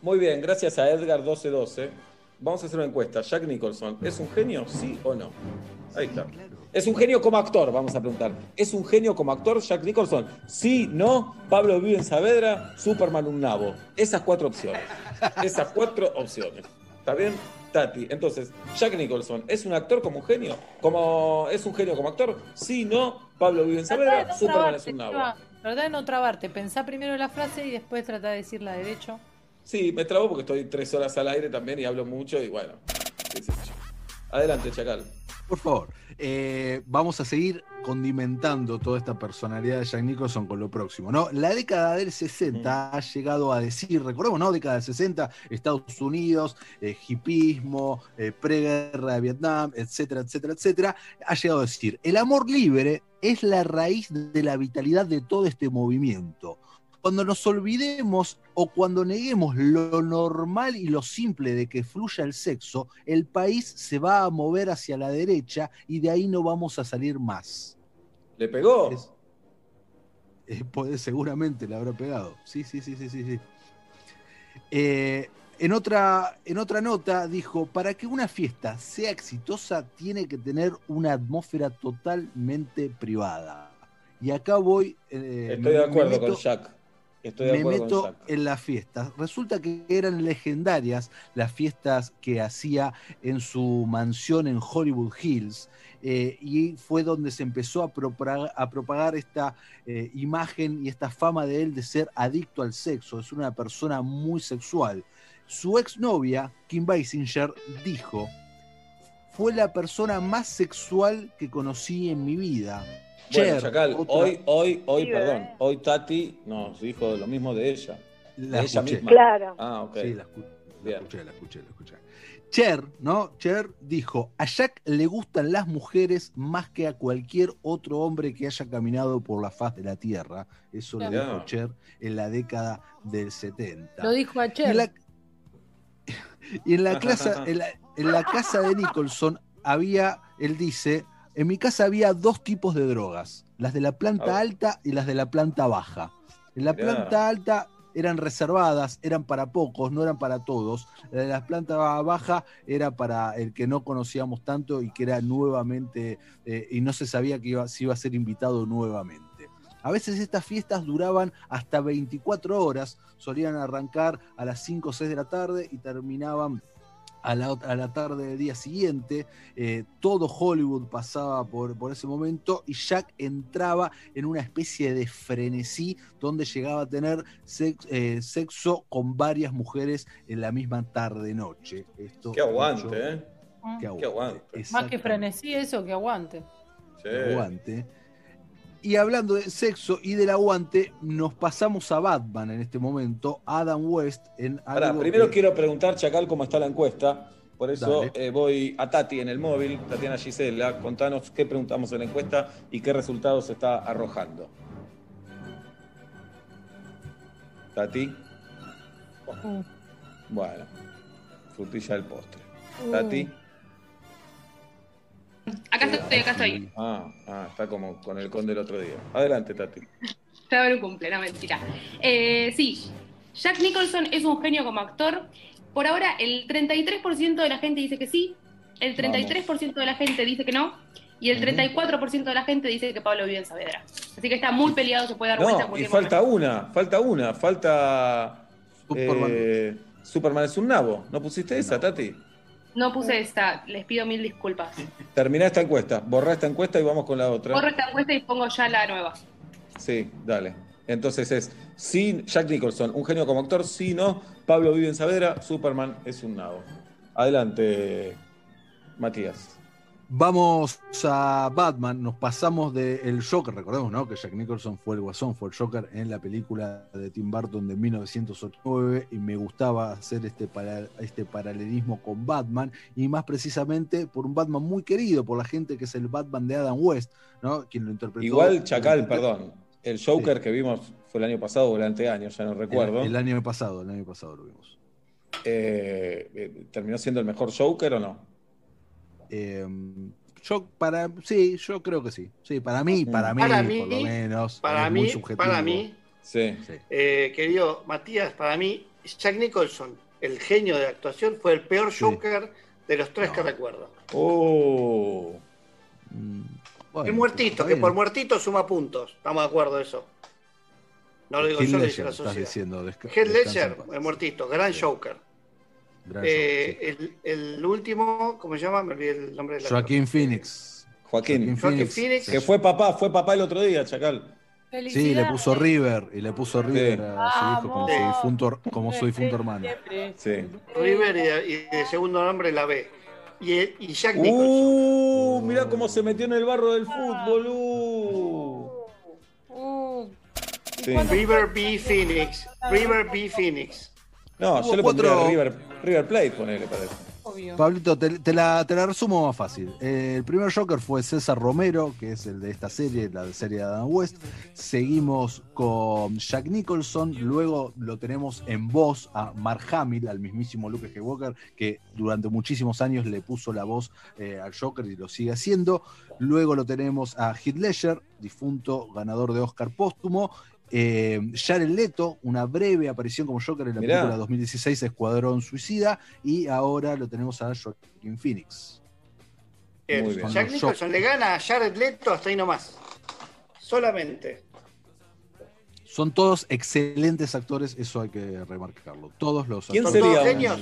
muy bien, gracias a Edgar 1212. Vamos a hacer una encuesta. Jack Nicholson, ¿es un genio? ¿Sí o no? Ahí está. ¿Es un genio como actor? Vamos a preguntar. ¿Es un genio como actor Jack Nicholson? Sí, no. Pablo vive en Saavedra, Superman un nabo. Esas cuatro opciones. Esas cuatro opciones. ¿Está bien? Tati, entonces, Jack Nicholson, ¿es un actor como un genio? ¿Como, ¿Es un genio como actor? Sí, no. Pablo vive en Saavedra, no Superman es trabarte, un nabo. Tratá de no trabarte. Pensá primero la frase y después tratá de decirla derecho. Sí, me trabo porque estoy tres horas al aire también y hablo mucho y bueno. Adelante, Chacal. Por favor, eh, vamos a seguir condimentando toda esta personalidad de Jack Nicholson con lo próximo. ¿no? La década del 60 ha llegado a decir, recordemos, ¿no? Década del 60, Estados Unidos, eh, hipismo, eh, preguerra de Vietnam, etcétera, etcétera, etcétera. Ha llegado a decir, el amor libre es la raíz de la vitalidad de todo este movimiento. Cuando nos olvidemos o cuando neguemos lo normal y lo simple de que fluya el sexo, el país se va a mover hacia la derecha y de ahí no vamos a salir más. ¿Le pegó? Eh, puede- seguramente le habrá pegado. Sí, sí, sí, sí, sí. sí. Eh, en, otra, en otra nota dijo, para que una fiesta sea exitosa tiene que tener una atmósfera totalmente privada. Y acá voy... eh, Estoy de acuerdo meto- con Jack. Estoy de me acuerdo meto con en las fiestas. Resulta que eran legendarias las fiestas que hacía en su mansión en Hollywood Hills. eh, y fue donde se empezó a propagar, a propagar esta eh, imagen y esta fama de él de ser adicto al sexo. Es una persona muy sexual. Su exnovia, Kim Basinger, dijo, fue la persona más sexual que conocí en mi vida. Bueno, Cher, Chacal, hoy, hoy, hoy, Sí, perdón, hoy Tati nos dijo lo mismo de ella. La de ella escuché. misma. Claro. Ah, ok. Sí, la escu- La escuché, la escuché, la escuché. Cher, ¿no? Cher dijo, a Jack le gustan las mujeres más que a cualquier otro hombre que haya caminado por la faz de la Tierra. Eso lo dijo Cher en la década del 70. Lo dijo a Y en Cher. la, y en la, [laughs] [laughs] clasa- en la- en la casa de Nicholson había, él dice, en mi casa había dos tipos de drogas, las de la planta Ah. alta y las de la planta baja. En la Mirá. planta alta eran reservadas, eran para pocos, no eran para todos. La de la planta baja era para el que no conocíamos tanto y que era nuevamente, eh, y no se sabía que iba, si iba a ser invitado nuevamente. A veces estas fiestas duraban hasta 24 horas, solían arrancar a las 5 o 6 de la tarde y terminaban a la, a la tarde del día siguiente. Eh, todo Hollywood pasaba por, por ese momento y Jack entraba en una especie de frenesí donde llegaba a tener sex- eh, sexo con varias mujeres en la misma tarde-noche. Esto Qué aguante, mucho- ¿eh? Qué Qué aguante. Más que frenesí, eso que aguante. Sí. aguante. Y hablando de sexo y del aguante, nos pasamos a Batman en este momento, Adam West, en algo primero que- quiero preguntar, Chacal, cómo está la encuesta. Por eso eh, voy a Tati en el móvil, Tatiana Gisela, contanos qué preguntamos en la encuesta y qué resultados está arrojando. Tati. Bueno, frutilla del postre. Tati. Acá estoy, acá estoy. Ah, ah, está como con el conde el otro día. Adelante, Tati. Fue a ver un cumple, no mentira. Eh, sí, Jack Nicholson es un genio como actor. Por ahora, el 33% de la gente dice que sí, el 33% de la gente dice que no, y el 34% de la gente dice que Pablo vive en Saavedra. Así que está muy peleado, se puede dar vuelta en No, y cualquier falta momento. una, falta una, falta. Superman. eh, Superman es un nabo. ¿No pusiste esa, Tati? No puse esta, les pido mil disculpas. Terminá esta encuesta, borrá esta encuesta y vamos con la otra. Borro esta encuesta y pongo ya la nueva. Sí, dale. Entonces es, sí, Jack Nicholson, un genio como actor, sí, no, Pablo vive en Saavedra, Superman es un nabo. Adelante, Matías. Vamos a Batman, nos pasamos del Joker, recordemos ¿no? que Jack Nicholson fue el guasón, fue el Joker en la película de Tim Burton de 1989 y me gustaba hacer este, para- este paralelismo con Batman y más precisamente por un Batman muy querido por la gente que es el Batman de Adam West, ¿no? quien lo interpretó. Igual, Chacal, perdón, el Joker que vimos fue el año pasado o el anteaño, ya no recuerdo. El, el año pasado, el año pasado lo vimos. Eh, eh, ¿Terminó siendo el mejor Joker o no? Eh, yo para sí, yo creo que sí. Sí, para mí, para mí, Para mí, por lo menos. Para muy mí, subjetivo. para mí, Sí. eh, querido Matías, para mí, Jack Nicholson, el genio de actuación, fue el peor Joker de los tres que recuerdo. Oh. Bueno, el muertito, que por muertito suma puntos. Estamos de acuerdo de eso. No lo digo Heath yo, lo dice la sociedad. diciendo, Heath Ledger, el muertito, gran Joker. Gran Eh, el, el último, ¿cómo se llama? Me olvidé el nombre del actor. Joaquín Phoenix. Joaquín, Joaquín Phoenix. que fue papá, fue papá el otro día, Chacal. Sí, le puso River y le puso River a su hijo como su difunto, como su difunto hermano. Sí. River y de, y de segundo nombre la B. Y, y Jack Nicholson. Uh, mirá cómo se metió en el barro del fútbol. Uh. Sí. River B. Phoenix. River B. Phoenix. No, Hubo yo le pondría cuatro- River, River Plate, ponele, parece. Pablito, te, te la, te la resumo más fácil. Eh, el primer Joker fue César Romero, que es el de esta serie, la de serie de Adam West. Seguimos con Jack Nicholson. Luego lo tenemos en voz a Mark Hamill, al mismísimo Luke Skywalker, que durante muchísimos años le puso la voz eh, al Joker y lo sigue haciendo. Luego lo tenemos a Heath Ledger, difunto ganador de Oscar póstumo. Eh, Jared Leto, una breve aparición como Joker en la Mirá. película 2016 Escuadrón Suicida, y ahora lo tenemos a Joaquin Phoenix. Muy bien. Jack Nicholson le gana a Jared Leto hasta ahí nomás. Solamente. Son todos excelentes actores, eso hay que remarcarlo. Todos los ¿Quién actores. sería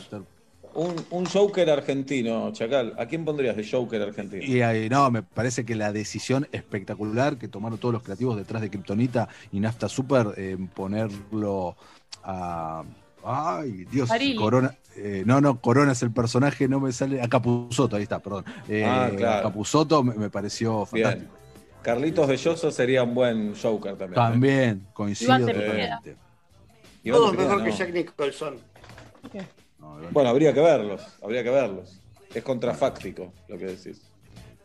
un, un, Joker argentino, Chacal? ¿A quién pondrías de Joker argentino? Y ahí, no, me parece que la decisión espectacular que tomaron todos los creativos detrás de Kryptonita y Nafta Super en ponerlo a. Ay, Dios. Corona. eh, no, no, Corona es el personaje, no me sale. A Capuzoto, ahí está, perdón. Eh, Ah, claro. Capuzoto me, me pareció fantástico. Bien. Carlitos Belloso sería un buen Joker también. ¿eh? También, coincido totalmente. Cepeda, mejor que. Jack Nicholson. Bueno, habría que verlos, habría que verlos. Es contrafáctico lo que decís.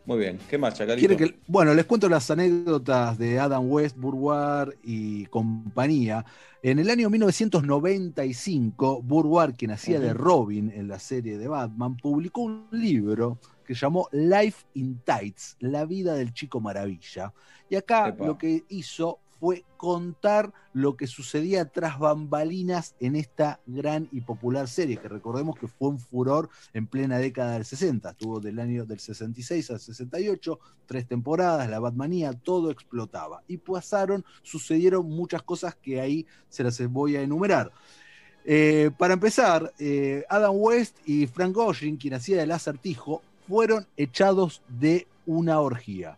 Muy bien, ¿qué más, que, bueno, les cuento las anécdotas de Adam West, Burward y compañía. En el año 1995, Burward, quien hacía de. Robin en la serie de Batman, publicó un libro que llamó Life in Tights, la vida del chico maravilla. Y acá Epa. lo que hizo fue contar lo que sucedía tras bambalinas en esta gran y popular serie, que recordemos que fue un furor en plena década del 60. Estuvo del año del 66 al 68, tres temporadas, la Batmanía, todo explotaba. Y pasaron, sucedieron muchas cosas que ahí se las voy a enumerar. Eh, para empezar, eh, Adam West y Frank Gorshin, quien hacía el acertijo, fueron echados de una orgía.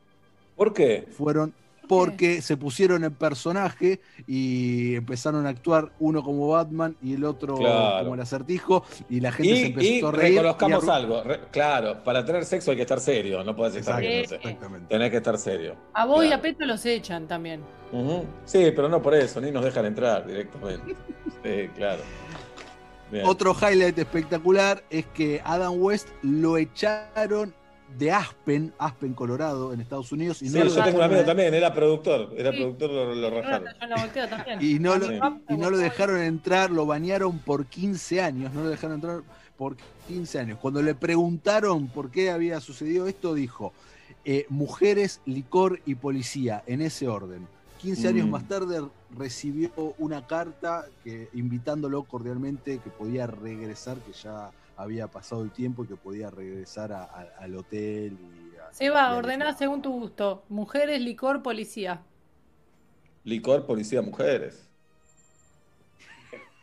¿Por qué? Fueron porque se pusieron en personaje y empezaron a actuar uno como Batman y el otro Claro. como el acertijo y la gente se empezó y a reír. reconozcamos y a- algo, re- claro, para tener sexo hay que estar serio, no puedes estar Exacto, riéndote. Tenés que estar serio. A vos y a Peto los echan también. Sí, pero no por eso, ni nos dejan entrar directamente. Sí, claro. Bien. Otro highlight espectacular es que Adam West lo echaron de Aspen, Aspen, Colorado, en Estados Unidos. Y Sí, no yo tengo un dejaron- amigo también, era productor, era Sí. productor, lo, lo rajaron. Y no, lo, Sí. y no lo dejaron entrar, lo bañaron por 15 años, no lo dejaron entrar por 15 años. Cuando le preguntaron por qué había sucedido esto, dijo, eh, mujeres, licor y policía, en ese orden. 15 años Mm. más tarde recibió una carta que, invitándolo cordialmente que podía regresar, que ya había pasado el tiempo y que podía regresar a- a- al hotel. Y a- Se y ordená según tu gusto. Mujeres, licor, policía. Licor, policía, mujeres.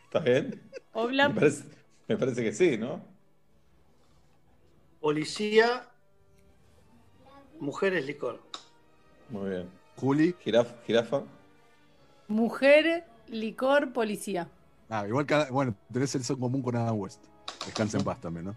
¿Está bien? Obla- Me parece, me parece que sí, ¿no? Policía, mujeres, licor. Muy bien. Juli. Jiraf, jirafa. Mujer, licor, policía. Ah, igual cada, bueno, tenés el son común con Adam West. Descansa en paz también, ¿no?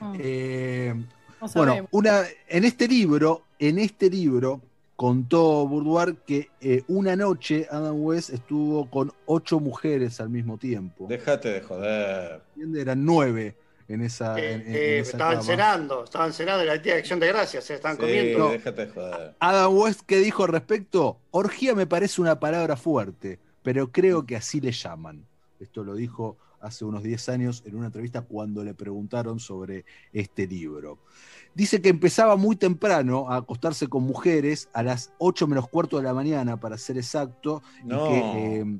Mm. Eh, No bueno, una, en este libro, en este libro, contó Boudoir que eh, una noche Adam West estuvo con ocho mujeres al mismo tiempo. Déjate de joder. ¿Entiendes? Eran nueve en esa. Eh, en- en eh, esa estaban cama. cenando, estaban cenando en la tía de acción de gracias, se estaban Sí, comiendo. déjate de joder. Adam West, ¿qué dijo al respecto? Orgía me parece una palabra fuerte, pero creo que así le llaman. Esto lo dijo hace unos 10 años en una entrevista cuando le preguntaron sobre este libro. Dice que empezaba muy temprano a acostarse con mujeres a las 8 menos cuarto de la mañana, para ser exacto. y que, eh,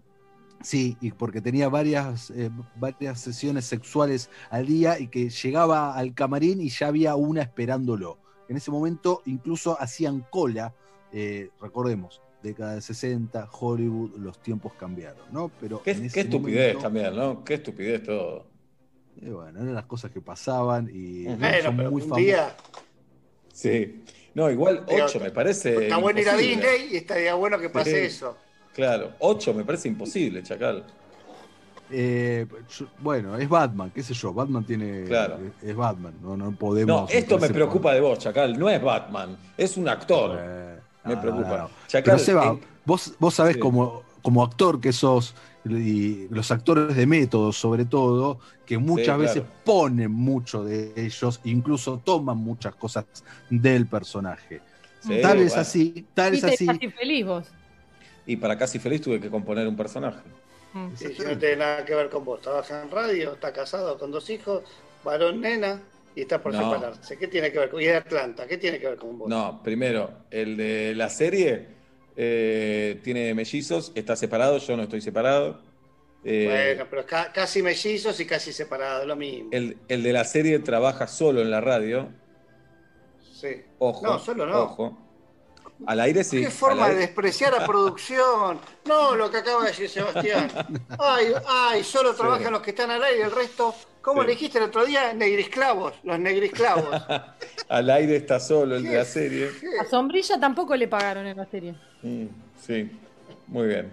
sí, y porque tenía varias, eh, varias sesiones sexuales al día y que llegaba al camarín y ya había una esperándolo. En ese momento incluso hacían cola, eh, recordemos, década del 60, Hollywood, los tiempos cambiaron, ¿no? Pero Qué, estupidez momento, también, ¿no? Qué estupidez todo. eh, bueno, eran las cosas que pasaban y. Bueno, son pero muy un famosos. día Sí. No, igual Digo, 8 me parece. está bueno ir a. Disney y estaría bueno que pase Sí. eso. Claro, 8 me parece imposible, Chacal. Eh, bueno, es Batman, qué sé yo, Batman tiene. Claro. Es, Batman, no, no podemos. No, esto me preocupa de vos, Chacal. No es Batman, es un actor. Me no, preocupa. no, no. Chacal, Pero Seba, en- vos, vos sabés Sí. como, como actor que sos, y los actores de método sobre todo, que muchas Sí, veces claro. ponen mucho de ellos, incluso toman muchas cosas del personaje. Sí, tal vez bueno. así, tal vez Viste, así. casi feliz vos. Y para Casi Feliz tuve que componer un personaje. Mm. Sí, si no tiene nada que ver con vos. Trabaja en radio, está casado con dos hijos, varón, nena, y está por No. separarse. ¿Qué tiene que ver con Y de Atlanta, ¿qué tiene que ver con vos? No, primero, el de la serie eh, tiene mellizos, está separado, yo no estoy separado. Eh, Bueno, pero ca- casi mellizos y casi separados, lo mismo. el, el de la serie trabaja solo en la radio. Sí. Ojo. No, solo no. Ojo. Al aire sí. Qué forma de despreciar a producción. No, lo que acaba de decir Sebastián. Ay, ay, solo trabajan los que están al aire, el resto. ¿Cómo Sí. le dijiste el otro día? Negrisclavos, los negrisclavos. [laughs] Al aire está solo el de la serie. A Sombrilla tampoco le pagaron en la serie. Mm, sí, muy bien.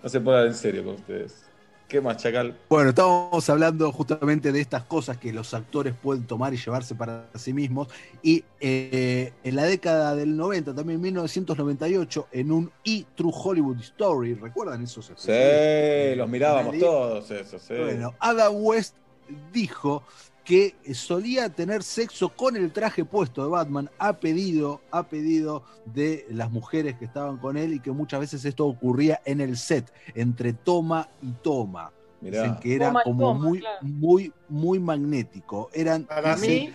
No se puede en serio con ustedes. ¿Qué más, Chacal? Bueno, estábamos hablando justamente de estas cosas que los actores pueden tomar y llevarse para sí mismos. Y eh, en la década del 90, también en 1998, en un E! True Hollywood Story, ¿recuerdan esos? Sí, los mirábamos todos, eso, sí. Bueno, Adam West dijo que solía tener sexo con el traje puesto de Batman a pedido, a pedido de las mujeres que estaban con él y que muchas veces esto ocurría en el set, entre toma y toma. Mirá. Dicen que era Toma como toma, muy, claro. muy, muy magnético. Eran, Para dicen, mí,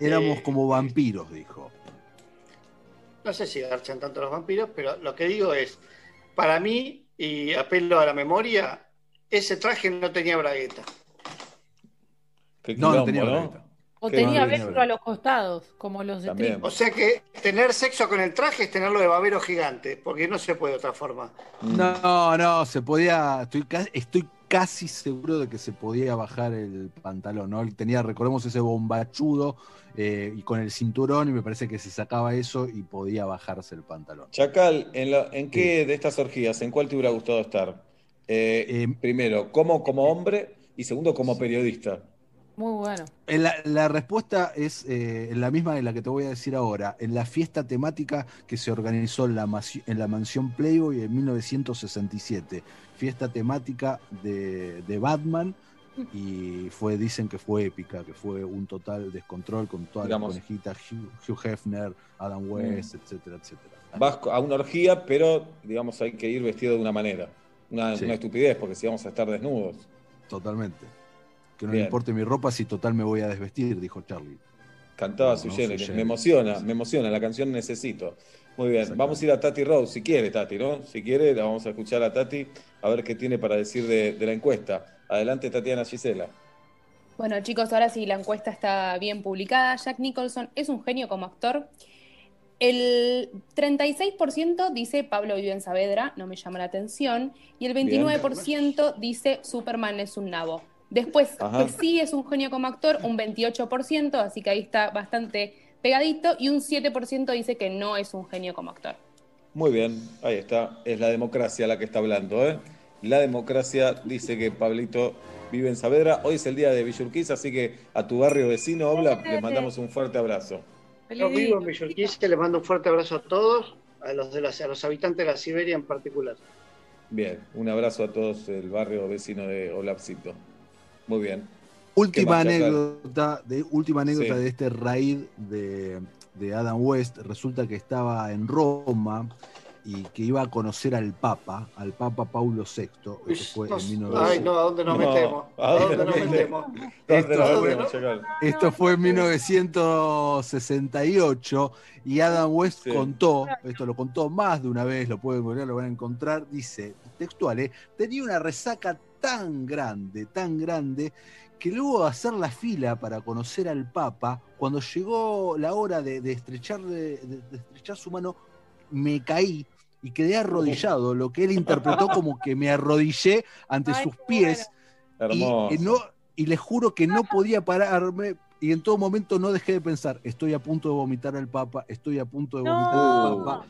éramos eh, como vampiros, dijo. No sé si garchan tanto los vampiros, pero lo que digo es, para mí, y apelo a la memoria, ese traje no tenía bragueta. Qué No, no tenía ¿no? O Qué tenía velcro a los costados, como los de. Trinco. O sea que tener sexo con el traje es tenerlo de babero gigante, porque no se puede de otra forma. No, no, se podía. Estoy, estoy casi seguro de que se podía bajar el pantalón, ¿no? Él Tenía, recordemos, ese bombachudo eh, y con el cinturón, y me parece que se sacaba eso y podía bajarse el pantalón. Chacal, ¿en, la- en qué de estas orgías, en cuál te hubiera gustado estar? Eh, primero, ¿cómo como hombre? Y segundo, como periodista. Muy bueno. Eh, La, la respuesta es eh, la misma de la que te voy a decir ahora. En la fiesta temática que se organizó en la, en la mansión Playboy en 1967. Fiesta temática de, de Batman. Y fue, dicen que fue épica, que fue un total descontrol con todas Digamos. las conejitas, Hugh, Hugh Hefner, Adam West, etcétera, etcétera. Vas a una orgía, pero digamos hay que ir vestido de una manera. Una, Sí. una estupidez, porque si vamos a estar desnudos. Totalmente. Que no Bien. le importe mi ropa si total me voy a desvestir, dijo Charlie. Cantaba No, su no, Me emociona, me emociona. La canción Necesito. Muy bien. Vamos a ir a Tati Rose, si quiere, Tati, ¿no? Si quiere, la vamos a escuchar a Tati a ver qué tiene para decir de, de la encuesta. Adelante, Tatiana Gisela. Bueno, chicos, ahora sí la encuesta está bien publicada. Jack Nicholson es un genio como actor. El 36% dice Pablo vive en Saavedra, no me llama la atención. Y el 29% dice Superman es un nabo. Después, Ajá. que sí es un genio como actor, un 28%, así que ahí está bastante pegadito. Y un 7% dice que no es un genio como actor. Muy bien, ahí está. Es la democracia la que está hablando, ¿eh? La democracia dice que Pablito vive en Saavedra. Hoy es el día de Villurquiza, así que a tu barrio vecino, Obla, les mandamos un fuerte abrazo. Yo vivo en Villurquiza, les mando un fuerte abrazo a todos, a los, de las- a los habitantes de la Siberia en particular. Bien, un abrazo a todos el barrio vecino de Olapcito. Muy bien. Última anécdota, de, última anécdota Sí. de este raid de, de Adam West. Resulta que estaba en Roma y que iba a conocer al Papa, al Papa Paulo VI. Esto fue No, en ay, 1900. no, ¿a dónde nos No, metemos? ¿a ¿A dónde dónde nos metemos? ¿Dónde nos Esto- metemos? Esto fue en 1968 y Adam West Sí. contó, esto lo contó más de una vez, lo pueden encontrar, lo van a encontrar, dice, textual, ¿eh? tenía una resaca tan grande, tan grande, que luego de hacer la fila para conocer al Papa, cuando llegó la hora de, de estrechar, de, de- de estrechar su mano, me caí y quedé arrodillado, lo que él interpretó como que me arrodillé ante [laughs] Ay, sus pies y, no, y les juro que no podía pararme y en todo momento no dejé de pensar, estoy a punto de vomitar al Papa, estoy a punto de vomitar al Papa.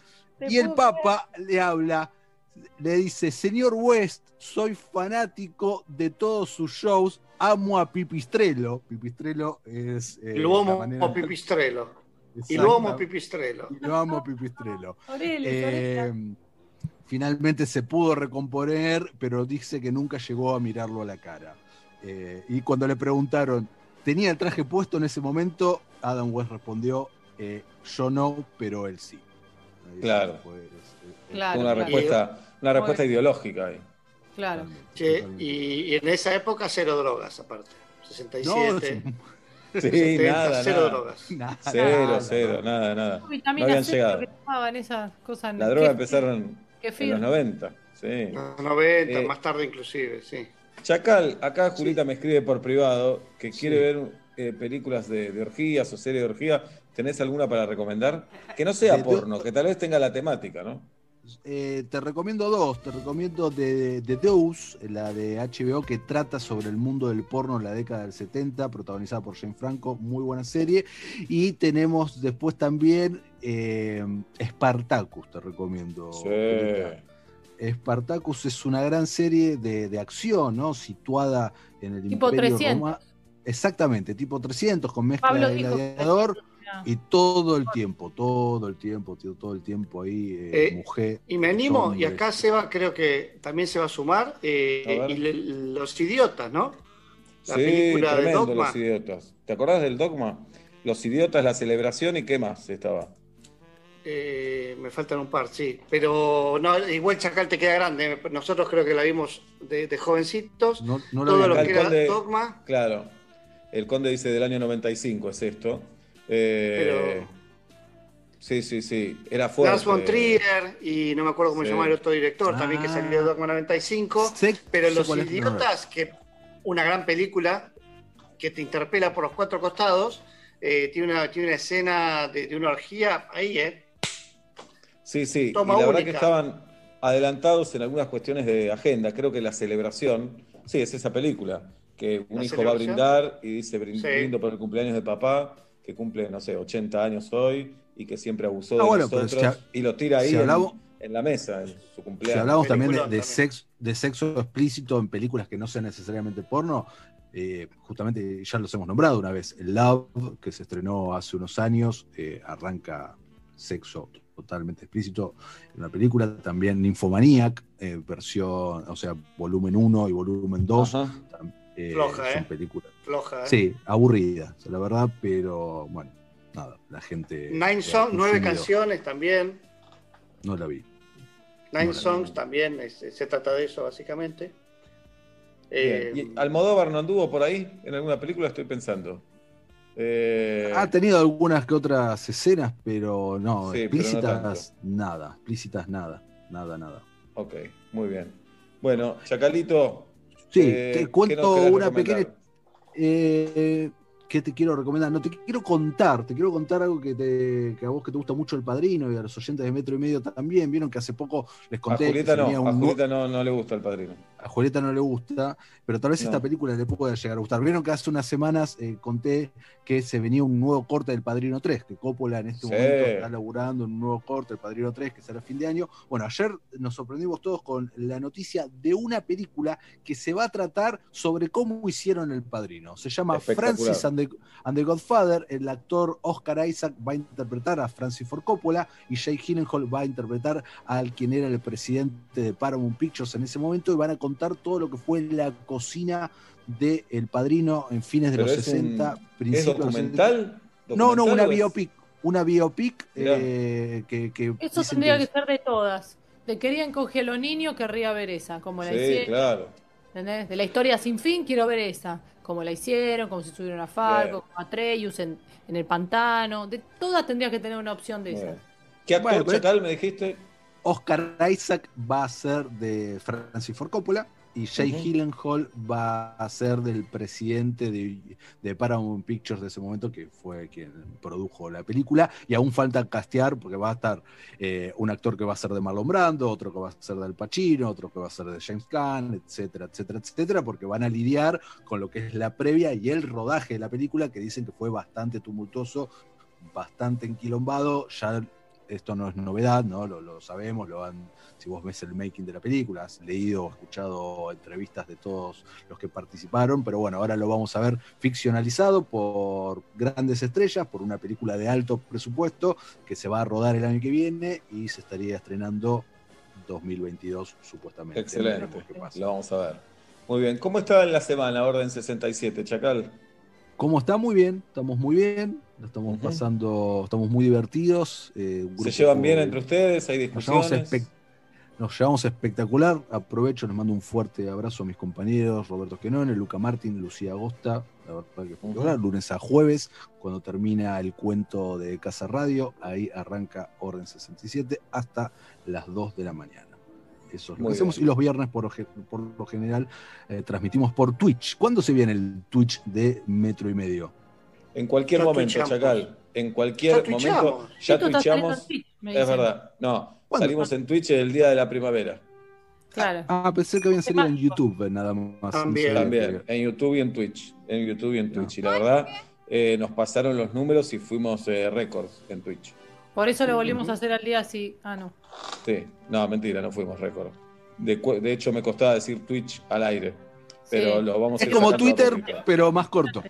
Y el Papa le habla, le dice, señor West, soy fanático de todos sus shows, amo a Pipistrello. Pipistrello es... eh, Lo amo manera- pipistrelo. Y lo amo pipistrelo. y lo amo Pipistrello. [laughs] Orele, Eh, finalmente se pudo recomponer, pero dice que nunca llegó a mirarlo a la cara. Eh, y cuando le preguntaron, ¿tenía el traje puesto en ese momento? Adam West respondió, eh, yo no, pero él sí. Ahí Claro. fue, Claro, una claro. respuesta, una respuesta ideológica ahí. Claro. Che, y, y en esa época cero drogas aparte. 67. [laughs] Sí, 70, nada, cero nada. drogas. Nada, Cero, cero, nada, nada. No habían llegado. esas cosas. La droga empezaron en los 90. Sí. Los 90, Eh, más tarde inclusive, sí. Chacal, acá Julita me escribe por privado que quiere ver eh, películas de, de orgías o series de orgía. ¿Tenés alguna para recomendar? Que no sea porno, que tal vez tenga la temática, ¿no? Eh, te recomiendo dos. Te recomiendo de, de Deuce, la de HBO, que trata sobre el mundo del porno en la década del 70, protagonizada por Jane Franco. Muy buena serie. Y tenemos después también eh, Spartacus, te recomiendo. Julita. Spartacus es una gran serie de, de acción, ¿no? Situada en el Tipo Imperio 300. Roma. Exactamente, tipo 300, con mezcla Pablo de gladiador. Y todo el tiempo, todo el tiempo, tío, todo el tiempo ahí, eh, Eh, mujer. Y me animo, y acá Seba creo que también se va a sumar, eh, A y le- los idiotas, ¿no? La sí, película de tremendo Dogma. Los Idiotas. ¿Te acordás del Dogma? Los Idiotas, la celebración y qué más estaba. Eh, me faltan un par, sí. Pero no, igual Chacal te queda grande. Nosotros creo que la vimos de, de jovencitos. No, no la Todo vi. lo que era conde- Dogma. Claro. El Conde dice del año 95 es esto. Eh, Sí, sí, sí. Era fuerte. Lars von Trier y no me acuerdo cómo Sí. se llama el otro director también que Ah. salió de Dogma 95. Sé- pero sé Los Idiotas, que una gran película que te interpela por los cuatro costados, eh, tiene, una, tiene una escena de, de una orgía ahí, ¿eh? Sí, sí. Toma y la verdad que estaban adelantados en algunas cuestiones de agenda. Creo que la celebración, sí, es esa película, que un ¿La hijo va a brindar y dice "Brin- Sí. brindo por el cumpleaños de papá, que cumple, no sé, 80 años hoy y que siempre abusó Ah, de bueno, pero nosotros si ha- y lo tira ahí si en- hablamos- en, la mesa, en su Si cumpleaños. hablamos también de, Peliculón de también. sexo, de sexo explícito en películas que no sean necesariamente porno, eh, justamente ya los hemos nombrado una vez. El Love, que se estrenó hace unos años, eh, arranca sexo totalmente explícito en una película. También Nymphomaniac, eh, versión, o sea, volumen 1 y volumen 2. Ajá. Eh, Floja, son ¿eh? películas. Floja, ¿eh? Sí, aburrida, la verdad, pero bueno, nada, la gente. Nine Songs, nueve canciones también. No la vi. Nine No, Songs también, es- se trata de eso básicamente. Eh. ¿Y Almodóvar no anduvo por ahí? En alguna película estoy pensando. Eh, Ha tenido algunas que otras escenas, pero no, Sí, pero no explícitas nada, explícitas nada, nada, nada. Ok, muy bien. Bueno, Chacalito. Sí, eh, te ¿qué nos cuento una pequeña. Eh, ¿Qué te quiero recomendar? No, te quiero contar, te quiero contar algo que, te, que a vos que te gusta mucho el padrino y a los oyentes de Metro y Medio también. Vieron que hace poco les A conté que Julieta se no, a un nu- Julieta no, no le gusta el padrino. a Julieta no le gusta, pero tal vez No. esta película le pueda llegar a gustar. Vieron que hace unas semanas eh, conté que se venía un nuevo corte del Padrino 3, que Coppola en este Sí. momento está laburando un nuevo corte del Padrino 3, que será fin de año. Bueno, ayer nos sorprendimos todos con la noticia de una película que se va a tratar sobre cómo hicieron el Padrino. Se llama. Francis and the, and the Godfather. El actor Oscar Isaac va a interpretar a Francis Ford Coppola y Jake Gyllenhaal va a interpretar al quien era el presidente de Paramount Pictures en ese momento y van a contar todo lo que fue la cocina de El Padrino en fines de Pero los es 60, un- ¿Es principios de los 60. documental? No, no, ¿Documental una biopic. Una biopic eh, que, que Eso tendría que que ser de todas. De querían coger los niños, querría ver esa. Como la Sí, hicieron. claro. ¿Entendés? De la historia sin fin, quiero ver esa. Como la hicieron, como se subieron a Falco, como a Treyus en, en el pantano. De todas tendría que tener una opción de Muy esa. ¿Qué actor Bueno, Chacal me dijiste? Oscar Isaac va a ser de Francis Ford Coppola y Jake Ujú. Gyllenhaal va a ser del presidente de, de Paramount Pictures de ese momento, que fue quien produjo la película. Y aún falta castear, porque va a estar eh, un actor que va a ser de Marlon Brando, otro que va a ser del Pacino, otro que va a ser de James Gunn, etcétera, etcétera, etcétera, porque van a lidiar con lo que es la previa y el rodaje de la película, que dicen que fue bastante tumultuoso, bastante enquilombado. Ya esto no es novedad, ¿no? Lo, lo sabemos, lo han, si vos ves el making de la película, has leído o escuchado entrevistas de todos los que participaron, pero bueno, ahora lo vamos a ver ficcionalizado por grandes estrellas, por una película de alto presupuesto que se va a rodar el año que viene y se estaría estrenando 2022 supuestamente. Excelente. Lo vamos a ver. Muy bien. ¿Cómo está en la semana Orden 67, Chacal? ¿Cómo está? Muy bien, estamos muy bien, lo estamos pasando, estamos muy divertidos. eh, ¿Se llevan bien entre ustedes? ¿Hay Nos llevamos, discusiones? nos llevamos espectacular. Aprovecho, les mando un fuerte abrazo a mis compañeros, Roberto Quenone, Luca Martín, Lucía Agosta. La verdad que espectacular. Lunes a jueves, cuando termina el cuento de Casa Radio, ahí arranca Orden 67 hasta las 2 de la mañana. Eso es lo Muy que hacemos. bien. Y los viernes, por, lo ge- por lo general, eh, transmitimos por Twitch. ¿Cuándo se viene el Twitch de Metro y Medio? En cualquier Ya momento, twitchamos. Chacal. En cualquier Ya momento ya twitchamos. Twitch, Es verdad. No, ¿Cuándo? salimos en Twitch el día de la primavera. Claro. Ah, pensé que habían salido en YouTube eh, nada más. No También, que- en YouTube y en Twitch. En YouTube y en Twitch. Y la verdad, eh, nos pasaron los números y fuimos eh, récords en Twitch. Por eso lo volvimos a hacer al día así. Ah, no. Sí, no, mentira, no fuimos récord. De, de hecho, me costaba decir Twitch al aire. Pero Sí. lo vamos a Es como Twitter, pero más corto.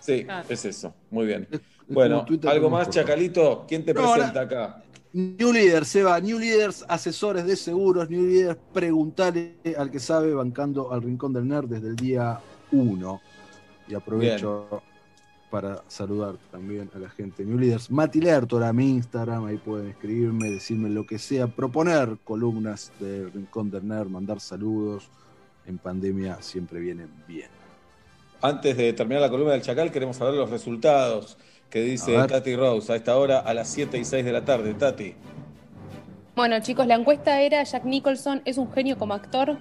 Sí, Claro. es eso. Muy bien. Bueno, Twitter, ¿algo más corto. Chacalito? ¿Quién te No, presenta acá? New Leaders, Seba, New Leaders, asesores de seguros, New Leaders, preguntale al que sabe, bancando al Rincón del Nerd desde el día 1. Y aprovecho para saludar también a la gente de New Leaders. Mati Lertora, mi Instagram, ahí pueden escribirme, decirme lo que sea, proponer columnas de Rincón del Nerd, mandar saludos. En pandemia siempre vienen bien. Antes de terminar la columna del Chacal, queremos saber los resultados que dice. Tati Rose a esta hora a las 7 y 6 de la tarde. Tati. Bueno, chicos, la encuesta era Jack Nicholson es un genio como actor.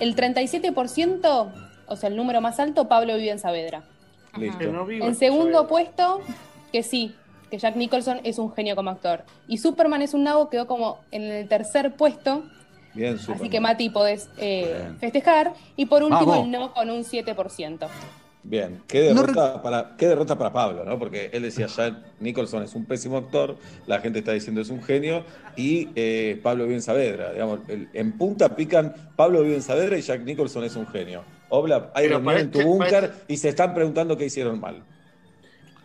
El 37%, o sea, el número más alto, Pablo vive en Saavedra. Listo. No En segundo puesto, que sí, que Jack Nicholson es un genio como actor. Y Superman es un nabo quedó como en el tercer puesto, Bien, así Superman. que Mati podés eh, festejar. Y por último, Vamos. el no con un 7%. Bien, qué derrota, para, qué derrota para Pablo, ¿no? Porque él decía ya Nicholson es un pésimo actor, la gente está diciendo es un genio, y eh, Pablo vive en Saavedra, digamos, el- en punta pican Pablo vive en Saavedra y Jack Nicholson es un genio. Obla, hay Pero reunión en tu este- para búnker y se están preguntando qué hicieron mal.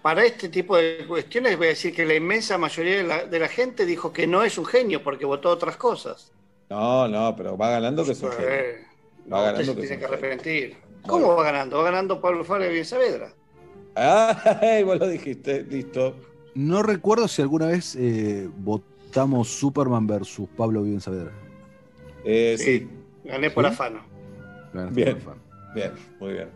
Para este tipo de cuestiones voy a decir que la inmensa mayoría de la, de la gente dijo que no es un genio porque votó otras cosas. No, no, pero va ganando que es un genio. Eh, Va no, ganando que tiene que genio. arrepentir. ¿Cómo va ganando? Va ganando Pablo Fabio bien Saavedra. Ah, vos lo dijiste, listo. No recuerdo si alguna vez eh, votamos Superman versus Pablo Viven Saavedra. Eh, sí. Gané por ¿Sí? afano. Bien, bien, muy bien.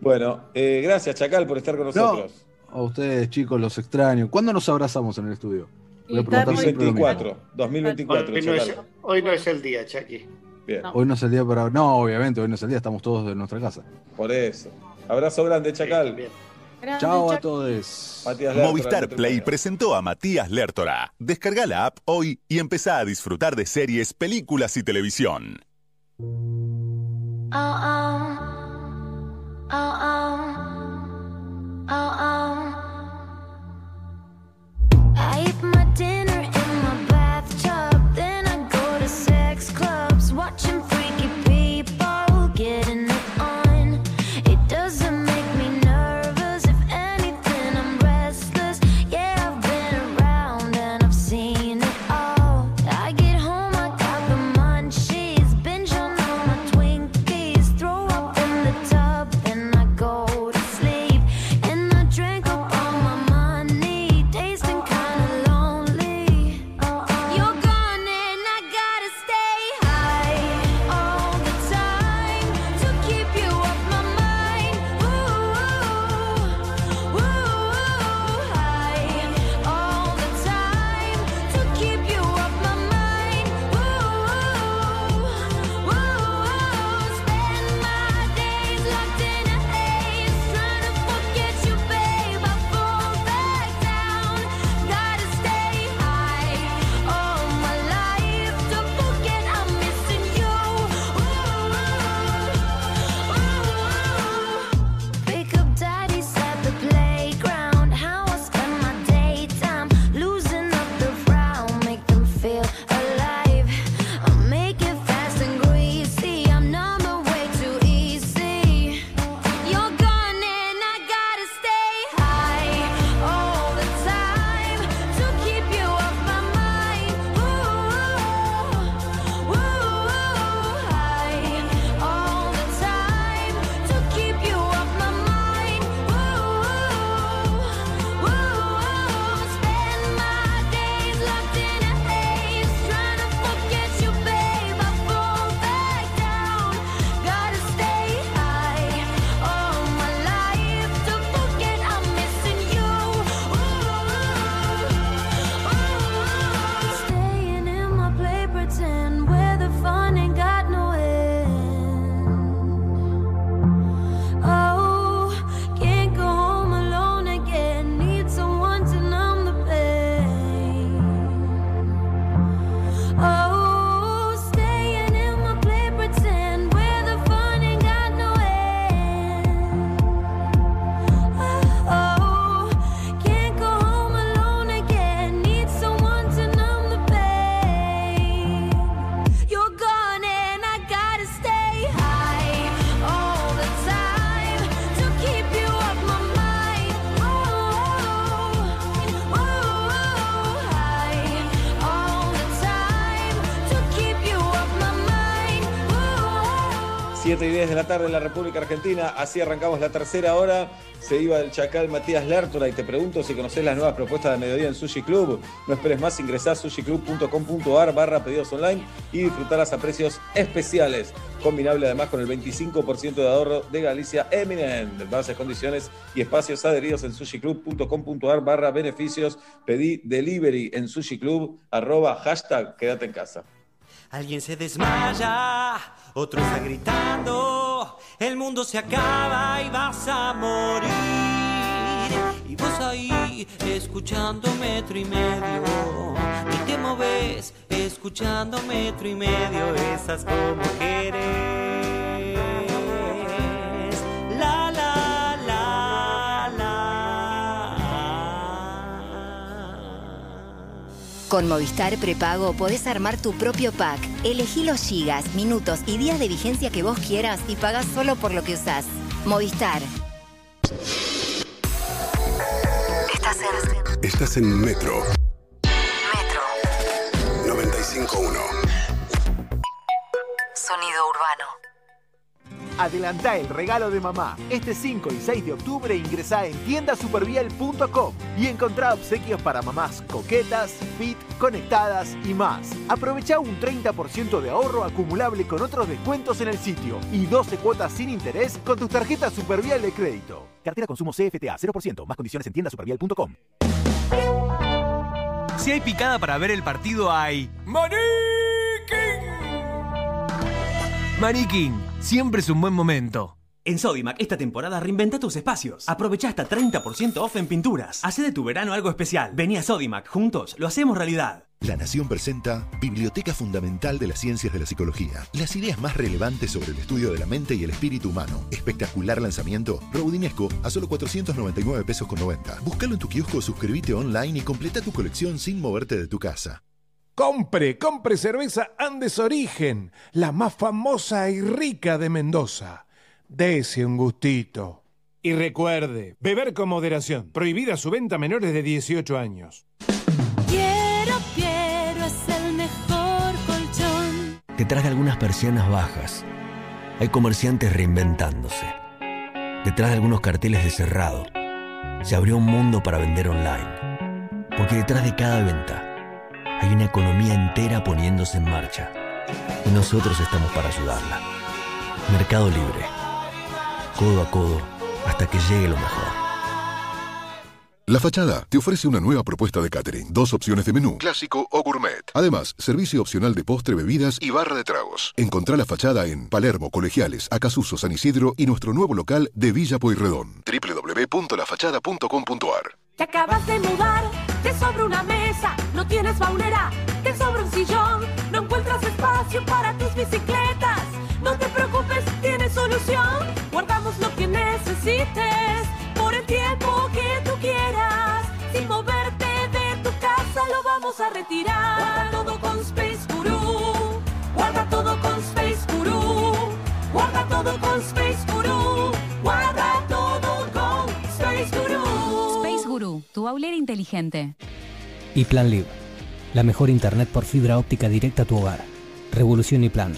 Bueno, eh, gracias Chacal por estar con nosotros. A ustedes, chicos, los extraño. ¿Cuándo nos abrazamos en el estudio? Voy a Y preguntar siempre lo mismo. 2024, 2024, Hoy no, es, hoy no es el día, Chucky. Bien, Hoy no es el día para. No, obviamente, hoy no es el día, estamos todos en nuestra casa. por eso. Abrazo grande, Chacal. Grande, Chao a todos. Matías Lertora, Movistar Play presentó a Matías Lertora. Descarga la app hoy y empezá a disfrutar de series, películas y televisión. Oh, oh. Oh, oh. Oh, oh. I eat my dinner 7 y 10 de la tarde en la República Argentina. Así arrancamos la tercera hora. Se iba el chacal Matías Lertora y te pregunto si conoces las nuevas propuestas de mediodía en Sushi Club. No esperes más, ingresá a sushiclub.com.ar barra pedidos online y disfrutarás a precios especiales. Combinable además con el 25% de ahorro de Galicia Eminent. Bases, condiciones y espacios adheridos en sushiclub.com.ar barra beneficios. Pedí delivery en Sushi Club, arroba hashtag quédate en casa. Alguien se desmaya, otro está gritando, el mundo se acaba y vas a morir. Y vos ahí, escuchando metro y medio, y te moves, escuchando metro y medio, esas como querés. Con Movistar Prepago podés armar tu propio pack. Elegí los gigas, minutos y días de vigencia que vos quieras y pagás solo por lo que usás. Movistar. Estás en Estás en Metro Metro. 95.1. Sonido urbano. Adelantá el regalo de mamá. Este 5 y 6 de octubre ingresá en tiendasupervial.com y encontrá obsequios para mamás coquetas, fit, conectadas y más. Aprovechá un 30% de ahorro acumulable con otros descuentos en el sitio y 12 cuotas sin interés con tus tarjetas Supervial de crédito. Cartera consumo CFTA 0%. Más condiciones en tiendasupervial.com. Si hay picada para ver el partido, hay. Maniquín, siempre es un buen momento. En Sodimac esta temporada reinventa tus espacios. Aprovecha hasta 30% off en pinturas. Hacé de tu verano algo especial. Vení a Sodimac, juntos lo hacemos realidad. La Nación presenta Biblioteca Fundamental de las Ciencias de la Psicología. Las ideas más relevantes sobre el estudio de la mente y el espíritu humano. Espectacular lanzamiento. Rodinesco a solo 499 pesos con 90. Búscalo en tu kiosco, suscríbete online y completa tu colección sin moverte de tu casa. Compre, compre cerveza Andes Origen, la más famosa y rica de Mendoza. Dese un gustito. Y recuerde, beber con moderación. Prohibida su venta a menores de 18 años. Quiero, quiero, es el mejor colchón. Detrás de algunas persianas bajas, hay comerciantes reinventándose. Detrás de algunos carteles de cerrado, se abrió un mundo para vender online. Porque detrás de cada venta, hay una economía entera poniéndose en marcha. Y nosotros estamos para ayudarla. Mercado Libre. Codo a codo, hasta que llegue lo mejor. La Fachada te ofrece una nueva propuesta de catering. Dos opciones de menú, clásico o gourmet. Además, servicio opcional de postre, bebidas y barra de tragos. Encontrá La Fachada en Palermo, Colegiales, Acasuso, San Isidro y nuestro nuevo local de Villa Pueyrredón. www.lafachada.com.ar Te acabas de mudar, te sobra una mesa, no tienes baunera, te sobra un sillón, no encuentras espacio para tus bicicletas. No te preocupes, tienes solución. Guardamos lo que necesites por el tiempo que tú quieras. Sin moverte de tu casa lo vamos a retirar. Guarda todo con Space Guru. Guarda todo con Space Guru. Guarda todo con Space tu aulera inteligente. Y Plan Live, la mejor internet por fibra óptica directa a tu hogar. Revolución y Plan.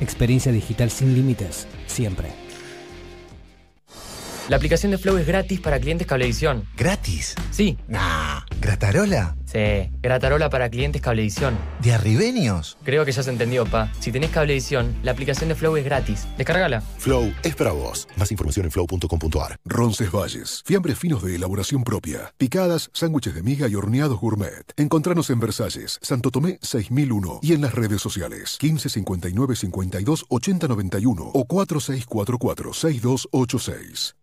Experiencia digital sin límites, siempre. La aplicación de Flow es gratis para clientes Cablevisión. ¿Gratis? Sí. Nah. ¿Gratarola? Sí, Gratarola para clientes Cablevisión. ¿De arribeños? Creo que ya se entendió, pa. Si tenés Cablevisión, la aplicación de Flow es gratis. Descárgala. Flow es para vos. Más información en flow.com.ar. Roncesvalles. Fiambres finos de elaboración propia. Picadas, sándwiches de miga y horneados gourmet. Encontranos en Versalles, Santo Tomé 6001 y en las redes sociales 15 59 52 80 91 o 4644 6286.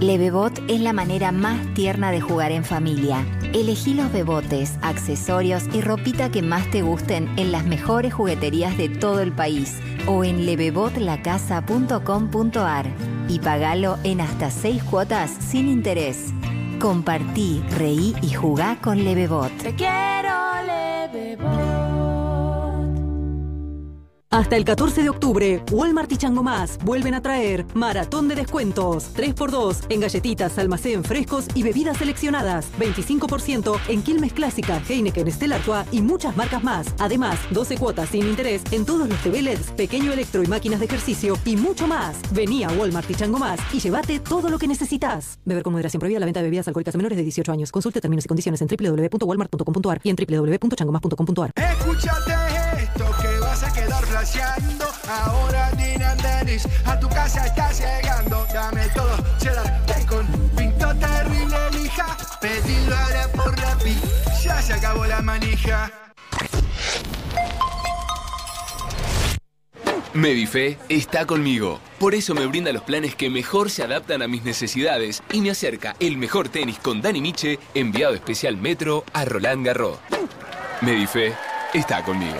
Levebot es la manera más tierna de jugar en familia. Elegí los bebotes, accesorios y ropita que más te gusten en las mejores jugueterías de todo el país o en levebotlacasa.com.ar y pagalo en hasta 6 cuotas sin interés. Compartí, reí y jugá con Levebot. Te quiero, Levebot. Hasta el 14 de octubre, Walmart y Chango Más vuelven a traer maratón de descuentos. 3x2 en galletitas, almacén, frescos y bebidas seleccionadas. 25% en Quilmes Clásica, Heineken, Stella Artois y muchas marcas más. Además, 12 cuotas sin interés en todos los TV LEDs, pequeño electro y máquinas de ejercicio y mucho más. Vení a Walmart y Chango Más y llévate todo lo que necesitas. Beber con moderación prohibida la venta de bebidas alcohólicas menores de 18 años. Consulte términos y condiciones en www.walmart.com.ar y en www.changomás.com.ar. Escúchate esto que vas a quedar flasheando. Ahora Dinan Dennis, a tu casa está llegando. Dame todo, cheddar, bacon, pinto terrible lija. Pedilo ahora por Rappi, ya se acabó la manija. Medife está conmigo. Por eso me brinda los planes que mejor se adaptan a mis necesidades y me acerca el mejor tenis con Dani Miche, enviado especial Metro a Roland Garros. Medife está conmigo.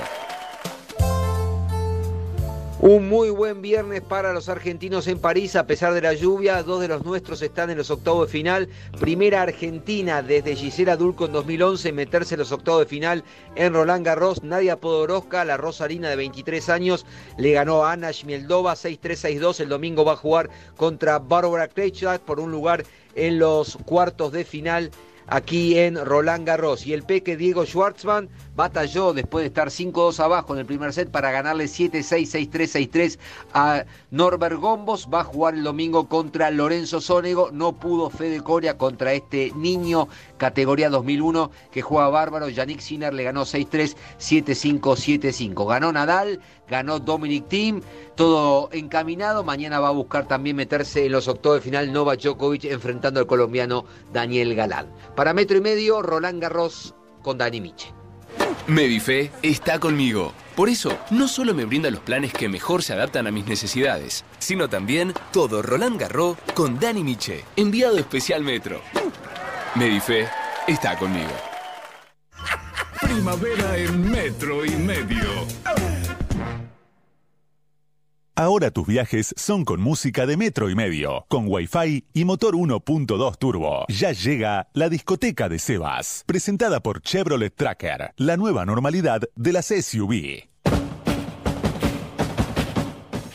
Un muy buen viernes para los argentinos en París, a pesar de la lluvia. Dos de los nuestros están en los octavos de final. Primera Argentina desde Gisela Dulco en 2011 en meterse en los octavos de final en Roland Garros. Nadia Podoroska, la rosarina de 23 años, le ganó a Ana Shmieldova 6-3-6-2. El domingo va a jugar contra Barbara Krejcik por un lugar en los cuartos de final aquí en Roland Garros. Y el peque Diego Schwartzman batalló después de estar 5-2 abajo en el primer set para ganarle 7-6, 6-3, 6-3 a Norbert Gombos. Va a jugar el domingo contra Lorenzo Sonego. No pudo Fede Coria contra este niño categoría 2001 que juega bárbaro. Yannick Sinner le ganó 6-3, 7-5, 7-5. Ganó Nadal, ganó Dominic Thiem. Todo encaminado. Mañana va a buscar también meterse en los octavos de final Novak Djokovic enfrentando al colombiano Daniel Galán. Para metro y medio, Roland Garros con Dani Miche. Medife está conmigo. Por eso, no solo me brinda los planes que mejor se adaptan a mis necesidades, sino también todo Roland Garros con Dani Miche, enviado especial Metro. Medife está conmigo. Primavera en metro y medio. Ahora tus viajes son con música de metro y medio, con Wi-Fi y motor 1.2 turbo. Ya llega la discoteca de Sebas, presentada por Chevrolet Tracker, la nueva normalidad de las SUV.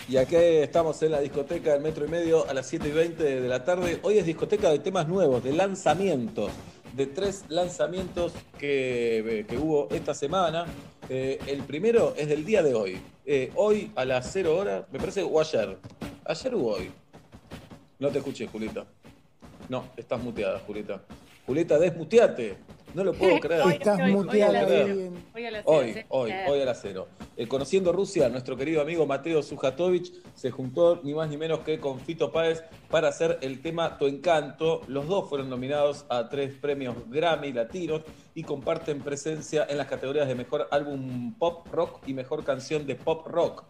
Y aquí estamos en la discoteca del metro y medio a las 7 y 20 de la tarde. Hoy es discoteca de temas nuevos, de lanzamientos, de tres lanzamientos que, que hubo esta semana. Eh, el primero es del día de hoy. Eh, hoy a las 0 horas, me parece, o ayer. ¿Ayer o hoy? No te escuché, Julita. No, estás muteada, Julita. Julita, desmuteate. No lo puedo creer. Hoy, Estás hoy, bien. Hoy a Hoy, cero, hoy, hoy a las cero. Eh, conociendo Rusia, nuestro querido amigo Mateo Sujatovic se juntó ni más ni menos que con Fito Páez para hacer el tema Tu Encanto. Los dos fueron nominados a tres premios Grammy latinos y comparten presencia en las categorías de mejor álbum pop rock y mejor canción de pop rock.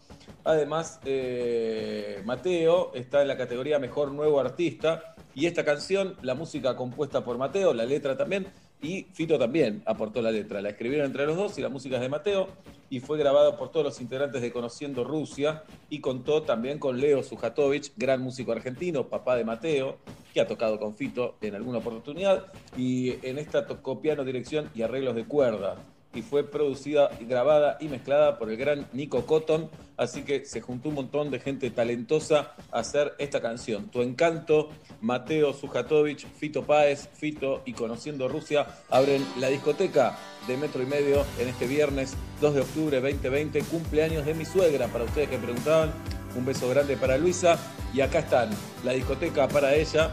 Además, eh, Mateo está en la categoría Mejor Nuevo Artista y esta canción, la música compuesta por Mateo, la letra también, y Fito también aportó la letra. La escribieron entre los dos y la música es de Mateo. Y fue grabada por todos los integrantes de Conociendo Rusia. Y contó también con Leo Sujatovic, gran músico argentino, papá de Mateo, que ha tocado con Fito en alguna oportunidad. Y en esta tocó piano, dirección y arreglos de cuerda y fue producida, grabada y mezclada por el gran Nico Cotton, así que se juntó un montón de gente talentosa a hacer esta canción. Tu encanto, Mateo Sujatovic, Fito Páez, Fito y Conociendo Rusia abren la discoteca de Metro y Medio en este viernes 2 de octubre 2020, cumpleaños de mi suegra, para ustedes que preguntaban, un beso grande para Luisa y acá están, la discoteca para ella,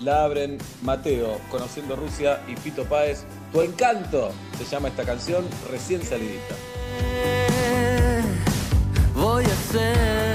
la abren Mateo, Conociendo Rusia y Fito Páez. Tu encanto se llama esta canción, recién salidita. voy a hacer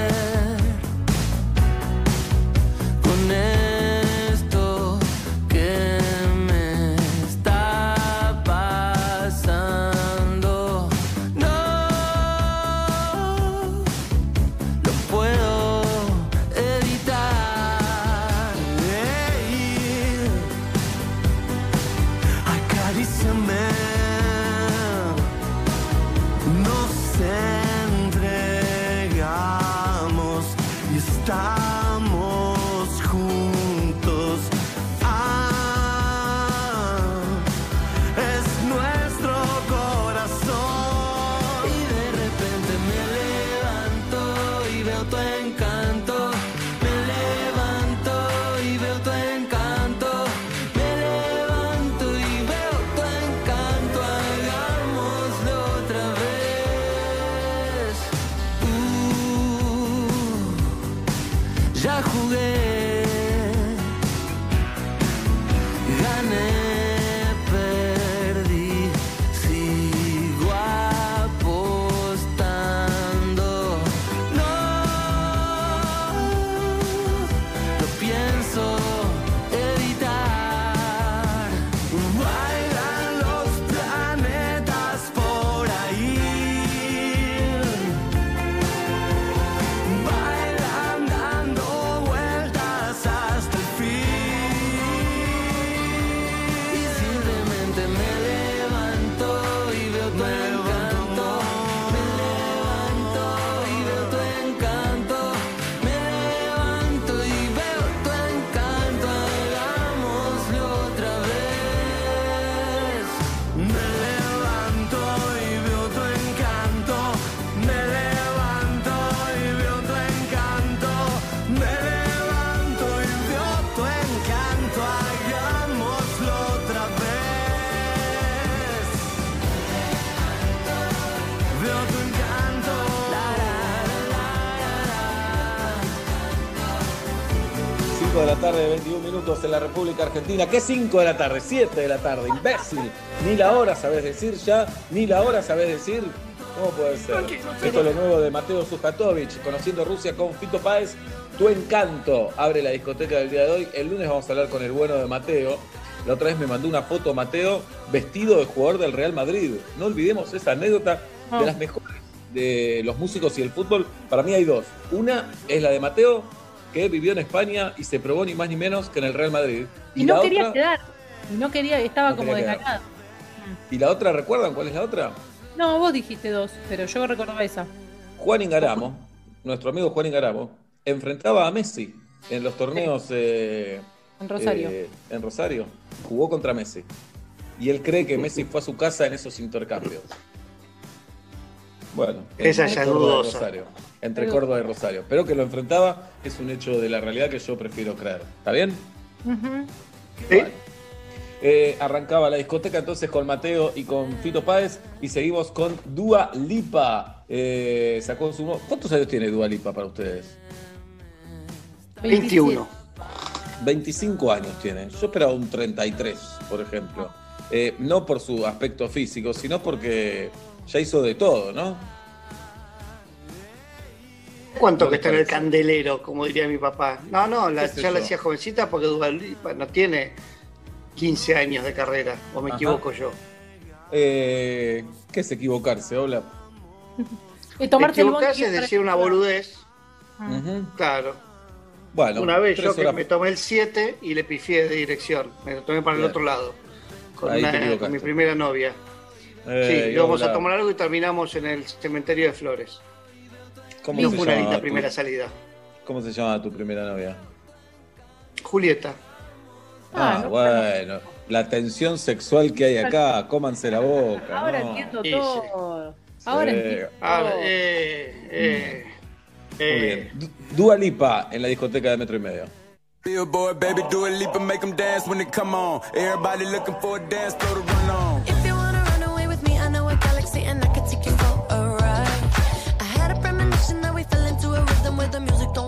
minutos en la República Argentina. ¿Qué 5 de la tarde? 7 de la tarde, imbécil. Ni la hora sabes decir ya, ni la hora sabes decir. ¿Cómo puede ser? Esto es lo nuevo de Mateo Sujatovic, conociendo Rusia con Fito Páez. Tu encanto abre la discoteca del día de hoy. El lunes vamos a hablar con el bueno de Mateo. La otra vez me mandó una foto Mateo vestido de jugador del Real Madrid. No olvidemos esa anécdota Ah. de las mejores de los músicos y el fútbol. Para mí hay dos. Una es la de Mateo, que vivió en España y se probó ni más ni menos que en el Real Madrid. Y no quería otra, quedar. Y no quería, estaba No como desganado. ¿Y la otra recuerdan cuál es la otra? No, vos dijiste dos, pero yo recordaba esa. Juan Ingaramo, nuestro amigo Juan Ingaramo, enfrentaba a Messi en los torneos eh, En Rosario. eh, en Rosario. Jugó contra Messi. Y él cree que Messi fue a su casa en esos intercambios. Bueno, Esa ya es dudosa. Entre Córdoba y Rosario. Pero que lo enfrentaba es un hecho de la realidad que yo prefiero creer. ¿Está bien? Vale. Eh, arrancaba la discoteca entonces con Mateo y con Fito Páez y seguimos con Dua Lipa. Eh, sacó su ¿Cuántos años tiene Dua Lipa para ustedes? 21. 25 años tiene. Yo esperaba un 33, por ejemplo. Eh, no por su aspecto físico, sino porque ya hizo de todo, ¿no? ¿Cuánto ¿No que está en el candelero, como diría mi papá? No, no, la- ¿Qué sé ya la hacía jovencita porque no tiene 15 años de carrera, o me Ajá. equivoco yo. Eh, ¿Qué es equivocarse? Hola. [laughs] Y el bondi Equivocarse es decir una boludez. Ujú. Claro. Bueno, una vez yo que horas- me tomé el 7 y le pifié de dirección. Me lo tomé para el otro lado. Con, una- mi primera novia. Eh, sí, y íbamos a tomar algo y terminamos en el cementerio de Flores. ¿Cómo no se fue una linda tu- primera salida. ¿Cómo se llama tu primera novia? Julieta. Ah, bueno. La tensión sexual que hay acá, cómanse la boca. Ahora ¿no? entiendo Sí, todo. Ahora Sí. entiendo Ahora, todo. eh, eh, Muy eh, bien. Du- Dua Lipa en la discoteca de metro y medio. Billboard, baby, do a leap and make them dance when they come on. Everybody looking for a dance floor to run on. Into a rhythm where the music don't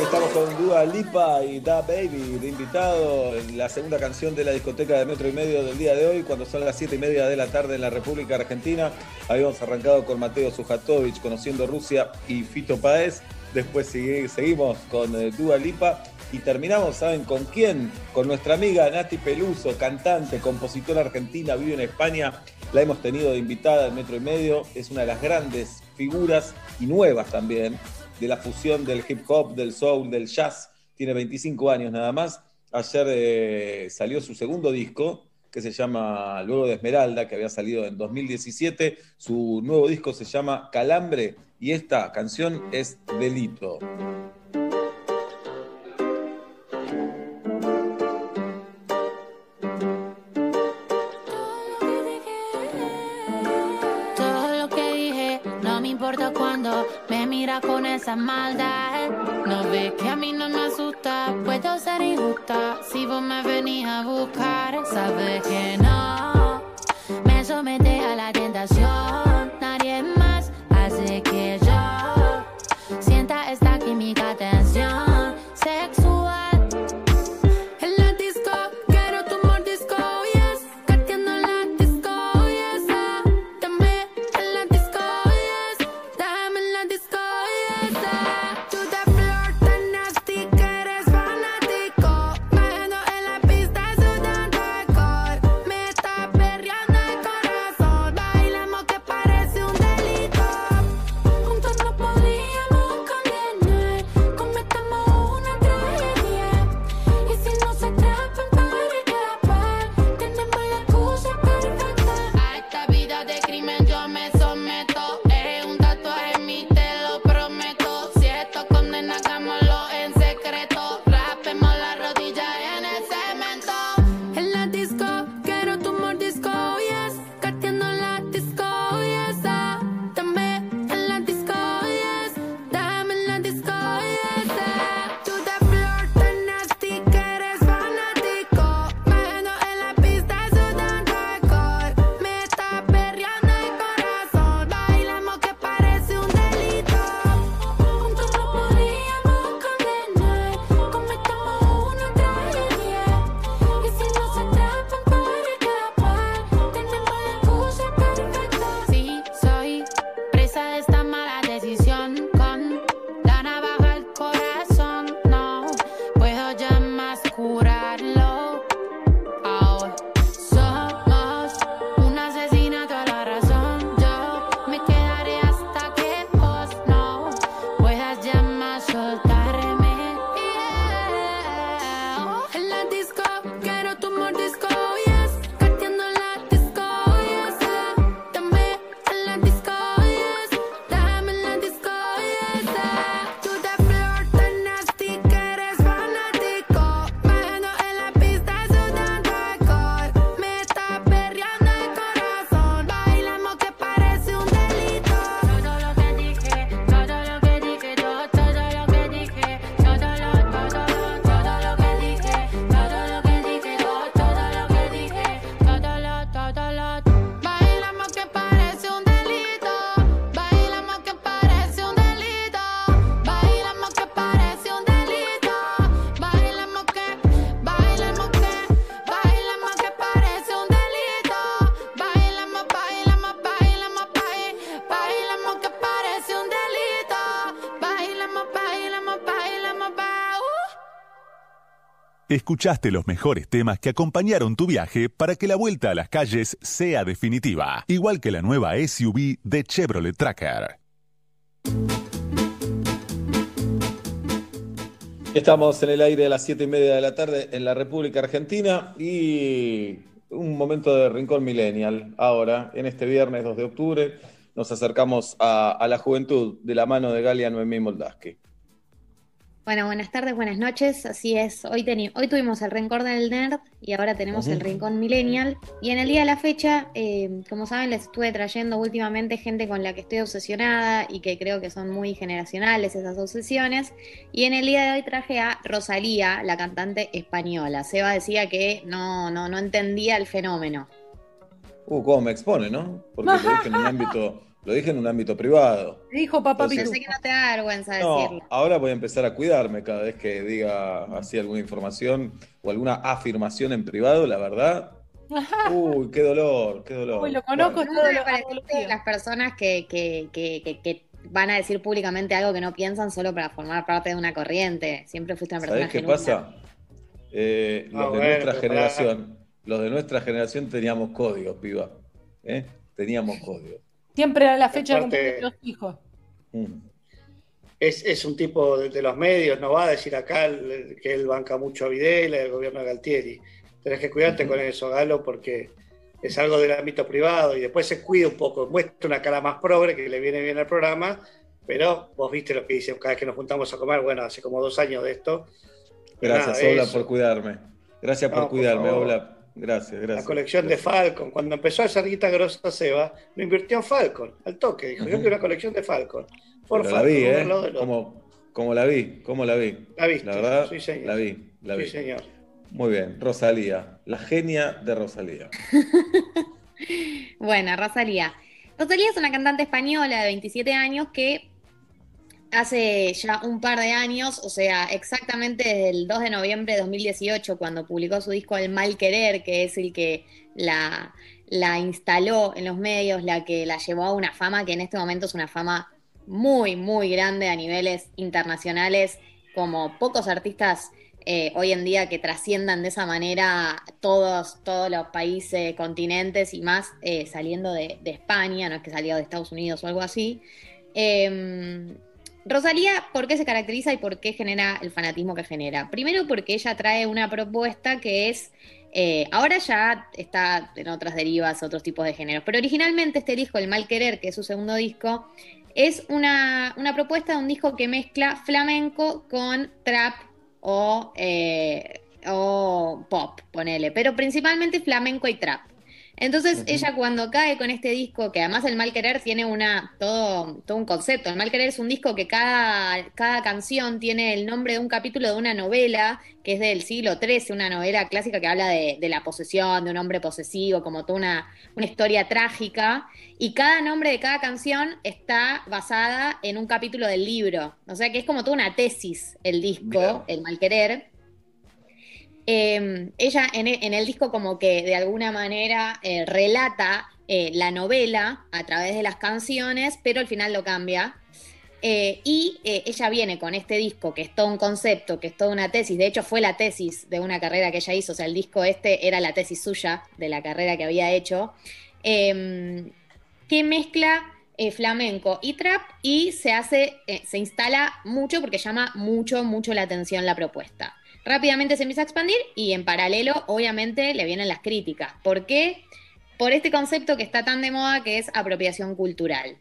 Estamos con Dua Lipa y Da Baby de invitado en la segunda canción de la discoteca de metro y medio del día de hoy, cuando son las 7 y media de la tarde en la República Argentina. Habíamos arrancado con Mateo Sujatovich, Conociendo Rusia y Fito Paez. Después seguimos con eh, Dua Lipa y terminamos, ¿saben con quién? Con nuestra amiga Nati Peluso, cantante, compositora argentina, vive en España. La hemos tenido de invitada en Metro y Medio. Es una de las grandes figuras y nuevas también de la fusión del hip hop, del soul, del jazz. Tiene 25 años nada más. Ayer eh, salió su segundo disco, que se llama Luego de Esmeralda, que había salido en 2017. Su nuevo disco se llama Calambre y esta canción es Delito. me mira con esa maldad. No ves que a mí no me asusta, puedo ser injusta si vos me venís a buscar. Sabes que no, me somete a la tentación, nadie me Escuchaste los mejores temas que acompañaron tu viaje para que la vuelta a las calles sea definitiva, igual que la nueva SUV de Chevrolet Tracker. Estamos en el aire a las 7 y media de la tarde en la República Argentina y un momento de Rincón Millennial. Ahora, en este viernes 2 de octubre, nos acercamos a, la juventud de la mano de Galia Noemí Moldaski. Bueno, buenas tardes, buenas noches. Así es, hoy, tuvimos el Rincón del Nerd y ahora tenemos el. Rincón Millennial. Y en el día de la fecha, eh, como saben, les estuve trayendo últimamente gente con la que estoy obsesionada y que creo que son muy generacionales esas obsesiones. Y en el día de hoy traje a Rosalía, la cantante española. Seba decía que no, no, no entendía el fenómeno. Uh, cómo me expone, ¿no? Porque en un ámbito, lo dije en un ámbito privado. Dijo papá Entonces- Yo sé que no te da vergüenza No, decirlo. ahora voy a empezar a cuidarme cada vez que diga así alguna información o alguna afirmación en privado, la verdad. Uy, qué dolor, qué dolor. Uy, lo conozco, Nunca todo lo de las personas que, que, que, que, que van a decir públicamente algo que no piensan solo para formar parte de una corriente. Siempre fuiste una persona ¿Sabés qué genuina. pasa? Eh, los Ah, de bueno, nuestra generación, los de nuestra generación teníamos códigos, piba. ¿Eh? Teníamos códigos. Siempre a la fecha cumpleaños de los hijos. Mm. Es, es un tipo de, de los medios, no va a decir acá el- que él banca mucho a Videla, el gobierno de Galtieri. Tenés que cuidarte con eso, Galo, porque es algo del ámbito privado y después se cuida un poco, muestra una cara más progre que le viene bien al programa, pero vos viste lo que dicen cada vez que nos juntamos a comer, bueno, hace como dos años de esto. Gracias, Nada, eso. por cuidarme. Gracias por No, por cuidarme, favor. Obla. Gracias, gracias. La colección de Falcon, cuando empezó a hacer guita grosa Seba, lo invirtió en Falcon, al toque, dijo, yo quiero una colección de Falcon. Por Pero la Falcon, vi, uno ¿eh? Como, como la vi, como la vi. La viste, La verdad, sí, señor. la vi, la Sí, vi. señor. Muy bien, Rosalía, la genia de Rosalía. [laughs] Bueno, Rosalía. Rosalía es una cantante española de 27 años que hace ya un par de años, o sea, exactamente desde el 2 de noviembre de 2018, cuando publicó su disco El Mal Querer, que es el que la, instaló en los medios, la que la llevó a una fama que en este momento es una fama muy, muy grande a niveles internacionales, como pocos artistas eh, hoy en día que trasciendan de esa manera todos, todos los países, continentes y más eh, saliendo de, España, no es que salió de Estados Unidos o algo así. Eh, Rosalía, ¿por qué se caracteriza y por qué genera el fanatismo que genera? Primero porque ella trae una propuesta que es, eh, ahora ya está en otras derivas, otros tipos de géneros, pero originalmente este disco, El Mal Querer, que es su segundo disco, es una, una propuesta de un disco que mezcla flamenco con trap o, eh, o pop, ponele, pero principalmente flamenco y trap. Entonces ella cuando cae con este disco, que además el mal querer tiene una, todo, todo un concepto, el mal querer es un disco que cada, cada canción tiene el nombre de un capítulo de una novela que es del siglo XIII, una novela clásica que habla de, de la posesión, de un hombre posesivo, como toda una, una historia trágica, y cada nombre de cada canción está basada en un capítulo del libro, o sea que es como toda una tesis el disco, el mal querer. Eh, ella en el, en el disco como que de alguna manera eh, relata eh, la novela a través de las canciones, pero al final lo cambia. Eh, y ella viene con este disco, que es todo un concepto, que es toda una tesis, de hecho fue la tesis de una carrera que ella hizo, o sea, el disco este era la tesis suya de la carrera que había hecho, eh, que mezcla flamenco y trap y se hace, se instala mucho porque llama mucho, mucho la atención la propuesta. Rápidamente se empieza a expandir y en paralelo, obviamente, le vienen las críticas. ¿Por qué? Por este concepto que está tan de moda que es apropiación cultural.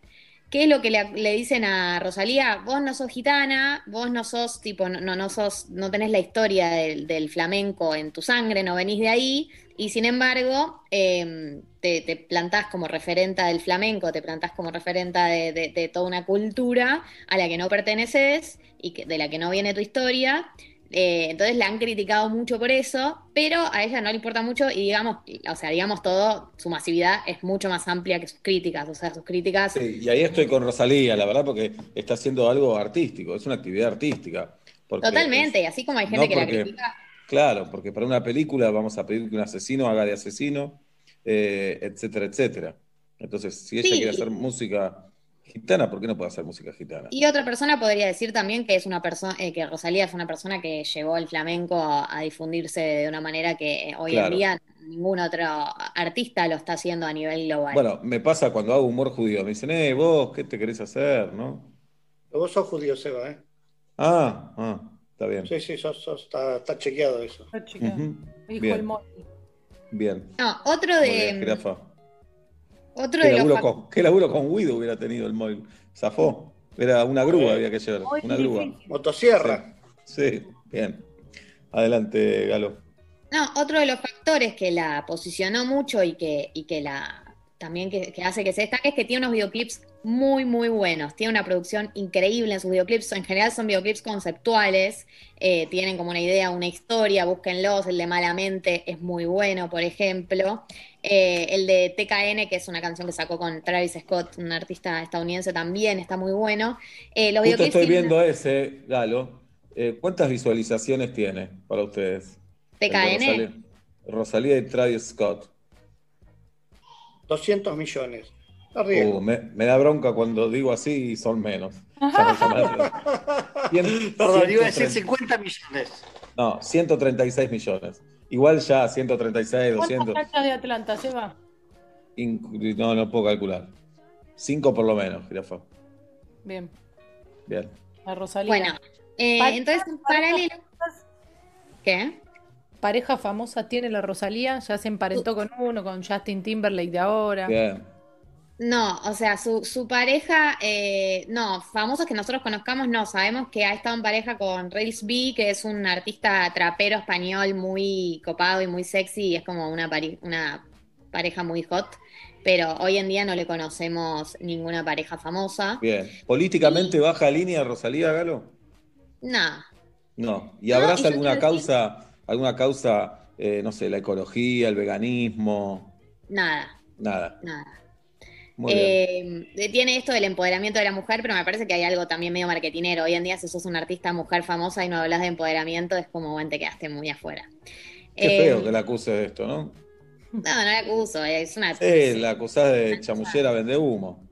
¿Qué es lo que le, dicen a Rosalía? Vos no sos gitana, vos no sos tipo, no, no sos, no tenés la historia del, flamenco en tu sangre, no venís de ahí, y sin embargo, eh, te, plantás como referenta del flamenco, te plantás como referenta de, toda una cultura a la que no perteneces y de la que no viene tu historia. Eh, entonces la han criticado mucho por eso, pero a ella no le importa mucho y digamos, o sea, digamos todo, su masividad es mucho más amplia que sus críticas, o sea, sus críticas Sí, y ahí estoy con Rosalía, la verdad, porque está haciendo algo artístico, es una actividad artística. Totalmente, y así como hay gente No, que la porque- critica, Claro, porque para una película vamos a pedir que un asesino haga de asesino, eh, etcétera, etcétera. Entonces, si ella Sí. quiere hacer música Gitana, ¿por qué no puede hacer música gitana? Y otra persona podría decir también que es una persona, eh, que Rosalía fue una persona que llevó el flamenco a, a difundirse de una manera que hoy Claro. en día ningún otro artista lo está haciendo a nivel global. Bueno, me pasa cuando hago humor judío. Me dicen, eh, vos, ¿qué te querés hacer? ¿No? Vos sos judío, Seba, ¿eh? Ah, ah, está bien. Sí, sí, sos, sos- está, está chequeado eso. Ujú. Dijo Bien. el Mori. Bien. No, otro bien, de. Otro ¿Qué de laburo, con, qué laburo con Guido hubiera tenido el móvil? Zafó. Era una grúa, había que llevar. Muy Una grúa. Motosierra. Sí, sí, bien. Adelante, Galo. No, otro de los factores que la posicionó mucho y que, y que la también que, que hace que se destaque es que tiene unos videoclips muy, muy buenos. Tiene una producción increíble en sus videoclips. En general son videoclips conceptuales, eh, tienen como una idea, una historia, búsquenlos. El de Malamente es muy bueno, por ejemplo. Eh, el de TKN, que es una canción que sacó con Travis Scott, un artista estadounidense, también está muy bueno. Eh, los Justo videoclips estoy tienen- viendo ese, Galo. Eh, ¿cuántas visualizaciones tiene para ustedes? TKN. Rosalía, Rosalía y Travis Scott. 200 millones. Uh, me, me da bronca cuando digo así y son menos. [laughs] Perdón, iba a decir 130 50 millones. No, 136 millones. Igual ya 136, ¿Cuántas 200. canchas de Atlanta, Seba? Inc- No, no puedo calcular. Cinco por lo menos, jirafa. Bien, Bien. la Rosalía. Bueno, eh, entonces en paralelo. ¿Qué? Pareja famosa tiene la Rosalía, ya se emparentó con uno, con Justin Timberlake de ahora. Bien. No, o sea, su, su pareja, eh, no, famosos que nosotros conozcamos, no, sabemos que ha estado en pareja con Rails B, que es un artista trapero español muy copado y muy sexy, y es como una, una pareja muy hot, pero hoy en día no le conocemos ninguna pareja famosa. Bien. ¿Políticamente baja línea Rosalía, Galo? No, No. ¿Y No, abraza alguna decir- causa, alguna causa, eh, no sé, la ecología, el veganismo? nada, Nada. nada. Eh, tiene esto del empoderamiento de la mujer, pero me parece que hay algo también medio marketinero. Hoy en día, si sos una artista mujer famosa y no hablas de empoderamiento, es como, bueno, te quedaste muy afuera. Qué Eh, feo que la acuse de esto, ¿no? No, no la acuso, es una... Eh, la acusás de chamullera vende humo.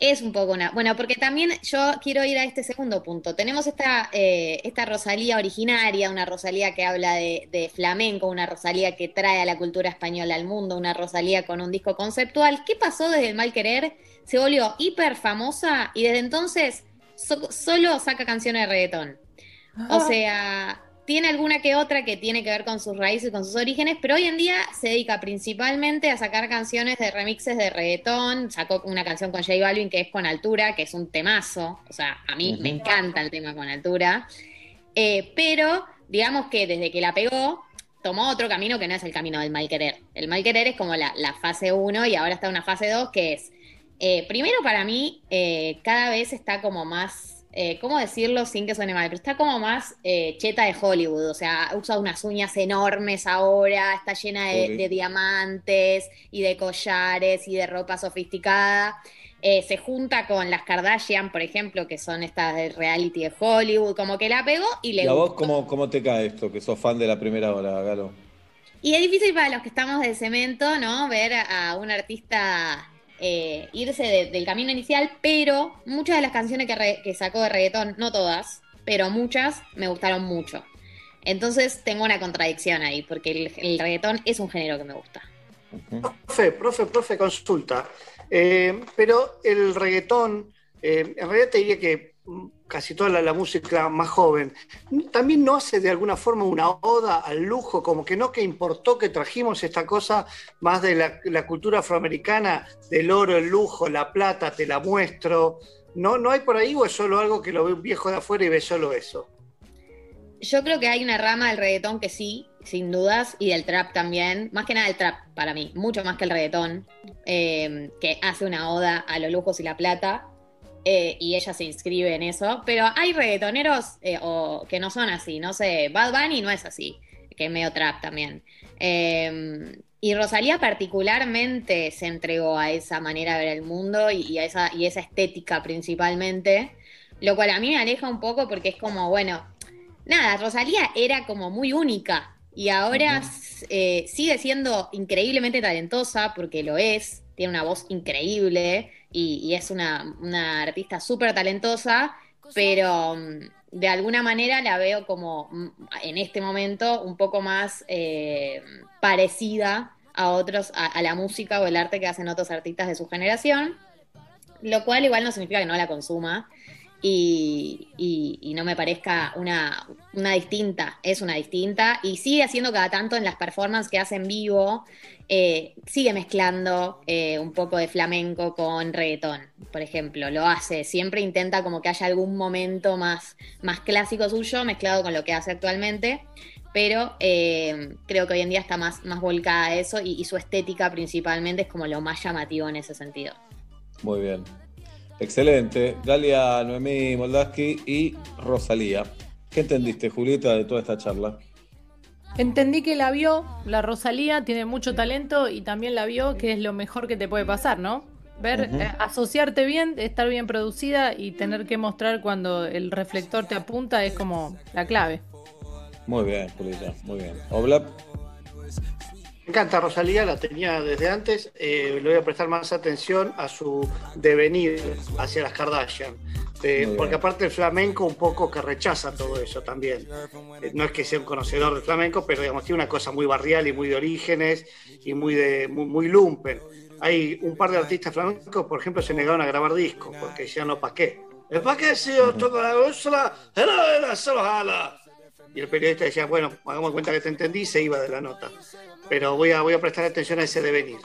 Es un poco una... Bueno, porque también yo quiero ir a este segundo punto. Tenemos esta, eh, esta Rosalía originaria, una Rosalía que habla de, de flamenco, una Rosalía que trae a la cultura española al mundo, una Rosalía con un disco conceptual. ¿Qué pasó desde el mal querer? Se volvió hiper famosa y desde entonces so- solo saca canciones de reggaetón. O sea, tiene alguna que otra que tiene que ver con sus raíces, con sus orígenes, pero hoy en día se dedica principalmente a sacar canciones de remixes de reggaetón. Sacó una canción con J Balvin que es Con Altura, que es un temazo. O sea, a mí me encanta el tema Con Altura. Eh, pero digamos que desde que la pegó, tomó otro camino que no es el camino del mal querer. El mal querer es como la, la fase 1 y ahora está una fase 2 que es, eh, primero para mí, eh, cada vez está como más, eh, ¿cómo decirlo sin que suene mal? Pero está como más eh, cheta de Hollywood, o sea, usa unas uñas enormes ahora, está llena de, diamantes y de collares y de ropa sofisticada. Eh, se junta con las Kardashian, por ejemplo, que son estas de reality de Hollywood, como que la pegó y le ¿Y a vos cómo, cómo te cae esto, que sos fan de la primera hora, Galo? Y es difícil para los que estamos de cemento, ¿no? Ver a un artista eh, irse de- del camino inicial, pero muchas de las canciones que, sacó de reggaetón, no todas, pero muchas me gustaron mucho. Entonces tengo una contradicción ahí, porque el, reggaetón es un género que me gusta. Profe, profe, profe, consulta. Eh, pero el reggaetón, eh, en realidad te diría que casi toda la, música más joven, también no hace de alguna forma una oda al lujo, como que no que importó que trajimos esta cosa más de la, la cultura afroamericana, del oro, el lujo, la plata, te la muestro. ¿No, ¿No hay por ahí o es solo algo que lo ve un viejo de afuera y ve solo eso? Yo creo que hay una rama del reggaetón que sí, sin dudas, y del trap también, más que nada el trap para mí, mucho más que el reggaetón, eh, que hace una oda a los lujos y la plata, eh, y ella se inscribe en eso, pero hay reggaetoneros eh, o, que no son así, no sé, Bad Bunny no es así, que es medio trap también. Eh, y Rosalía particularmente se entregó a esa manera de ver el mundo y, y a esa, y esa estética principalmente, lo cual a mí me aleja un poco porque es como, bueno, nada, Rosalía era como muy única y ahora eh, sigue siendo increíblemente talentosa porque lo es, tiene una voz increíble y, y es una, una artista súper talentosa, pero mm, de alguna manera la veo como mm, en este momento un poco más eh, parecida a otros, a, a la música o el arte que hacen otros artistas de su generación, lo cual igual no significa que no la consuma y, no me parezca una, una distinta, es una distinta y sigue haciendo cada tanto en las performances que hace en vivo, eh, sigue mezclando eh, un poco de flamenco con reggaetón, por ejemplo, lo hace, siempre intenta como que haya algún momento más, más clásico suyo mezclado con lo que hace actualmente. Pero eh, creo que hoy en día está más, más volcada a eso y su estética principalmente es como lo más llamativo en ese sentido. Muy bien. Excelente. Dalia, Noemí Moldaski y Rosalía. ¿Qué entendiste, Julieta, de toda esta charla? Entendí que la vio, la Rosalía tiene mucho talento y también la vio que es lo mejor que te puede pasar, ¿no? Ver, eh, asociarte bien, estar bien producida y tener que mostrar cuando el reflector te apunta es como la clave. Muy bien, Julieta, muy bien. Oblap, Me encanta Rosalía, la tenía desde antes. eh, le voy a prestar más atención a su devenir hacia las Kardashian. Eh, porque aparte el flamenco un poco que rechaza todo eso también. Eh, no es que sea un conocedor del flamenco, pero digamos, tiene una cosa muy barrial y muy de orígenes y muy de muy, muy lumpen. Hay un par de artistas flamencos, por ejemplo, se negaron a grabar discos porque decían no, ¿para qué? ¿Para qué si yo toco la? Era, jala. Y el periodista decía, bueno, hagamos cuenta que te entendí y se iba de la nota. Pero voy a, voy a prestar atención a ese devenir.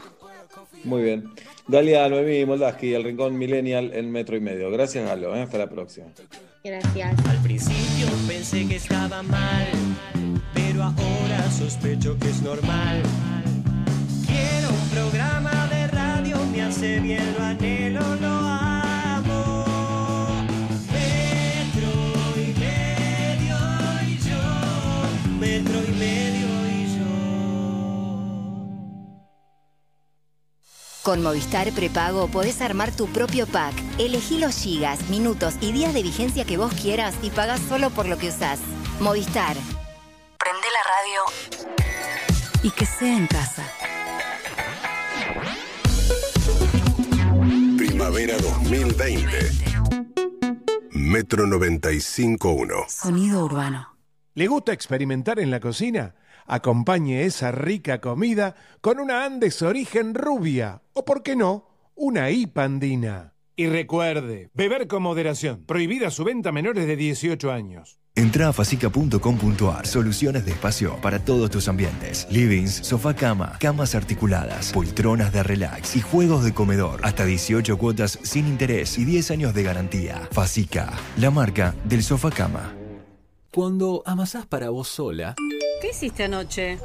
muy bien. Dalia, Noemí Moldaski, el Rincón Millennial en Metro y Medio. Gracias, Galo. ¿eh? Hasta la próxima. Gracias. Al principio pensé que estaba mal, pero ahora sospecho que es normal. Quiero un programa de radio, me hace bien, lo anhelo, lo metro y medio y yo. Con Movistar Prepago podés armar tu propio pack. Elegí los gigas, minutos y días de vigencia que vos quieras y pagás solo por lo que usás. Movistar. Prende la radio y que sea en casa. Primavera 2020. Metro 95.1. Sonido urbano. ¿Le gusta experimentar en la cocina? Acompañe esa rica comida con una Andes origen rubia o, por qué no, una IPA andina. Y recuerde, beber con moderación. Prohibida su venta a menores de 18 años. Entra a facica.com.ar. Soluciones de espacio para todos tus ambientes. Livings, sofá cama, camas articuladas, poltronas de relax y juegos de comedor. Hasta 18 cuotas sin interés y 10 años de garantía. Facica, la marca del sofá cama. Cuando amasás para vos sola, ¿Qué hiciste anoche?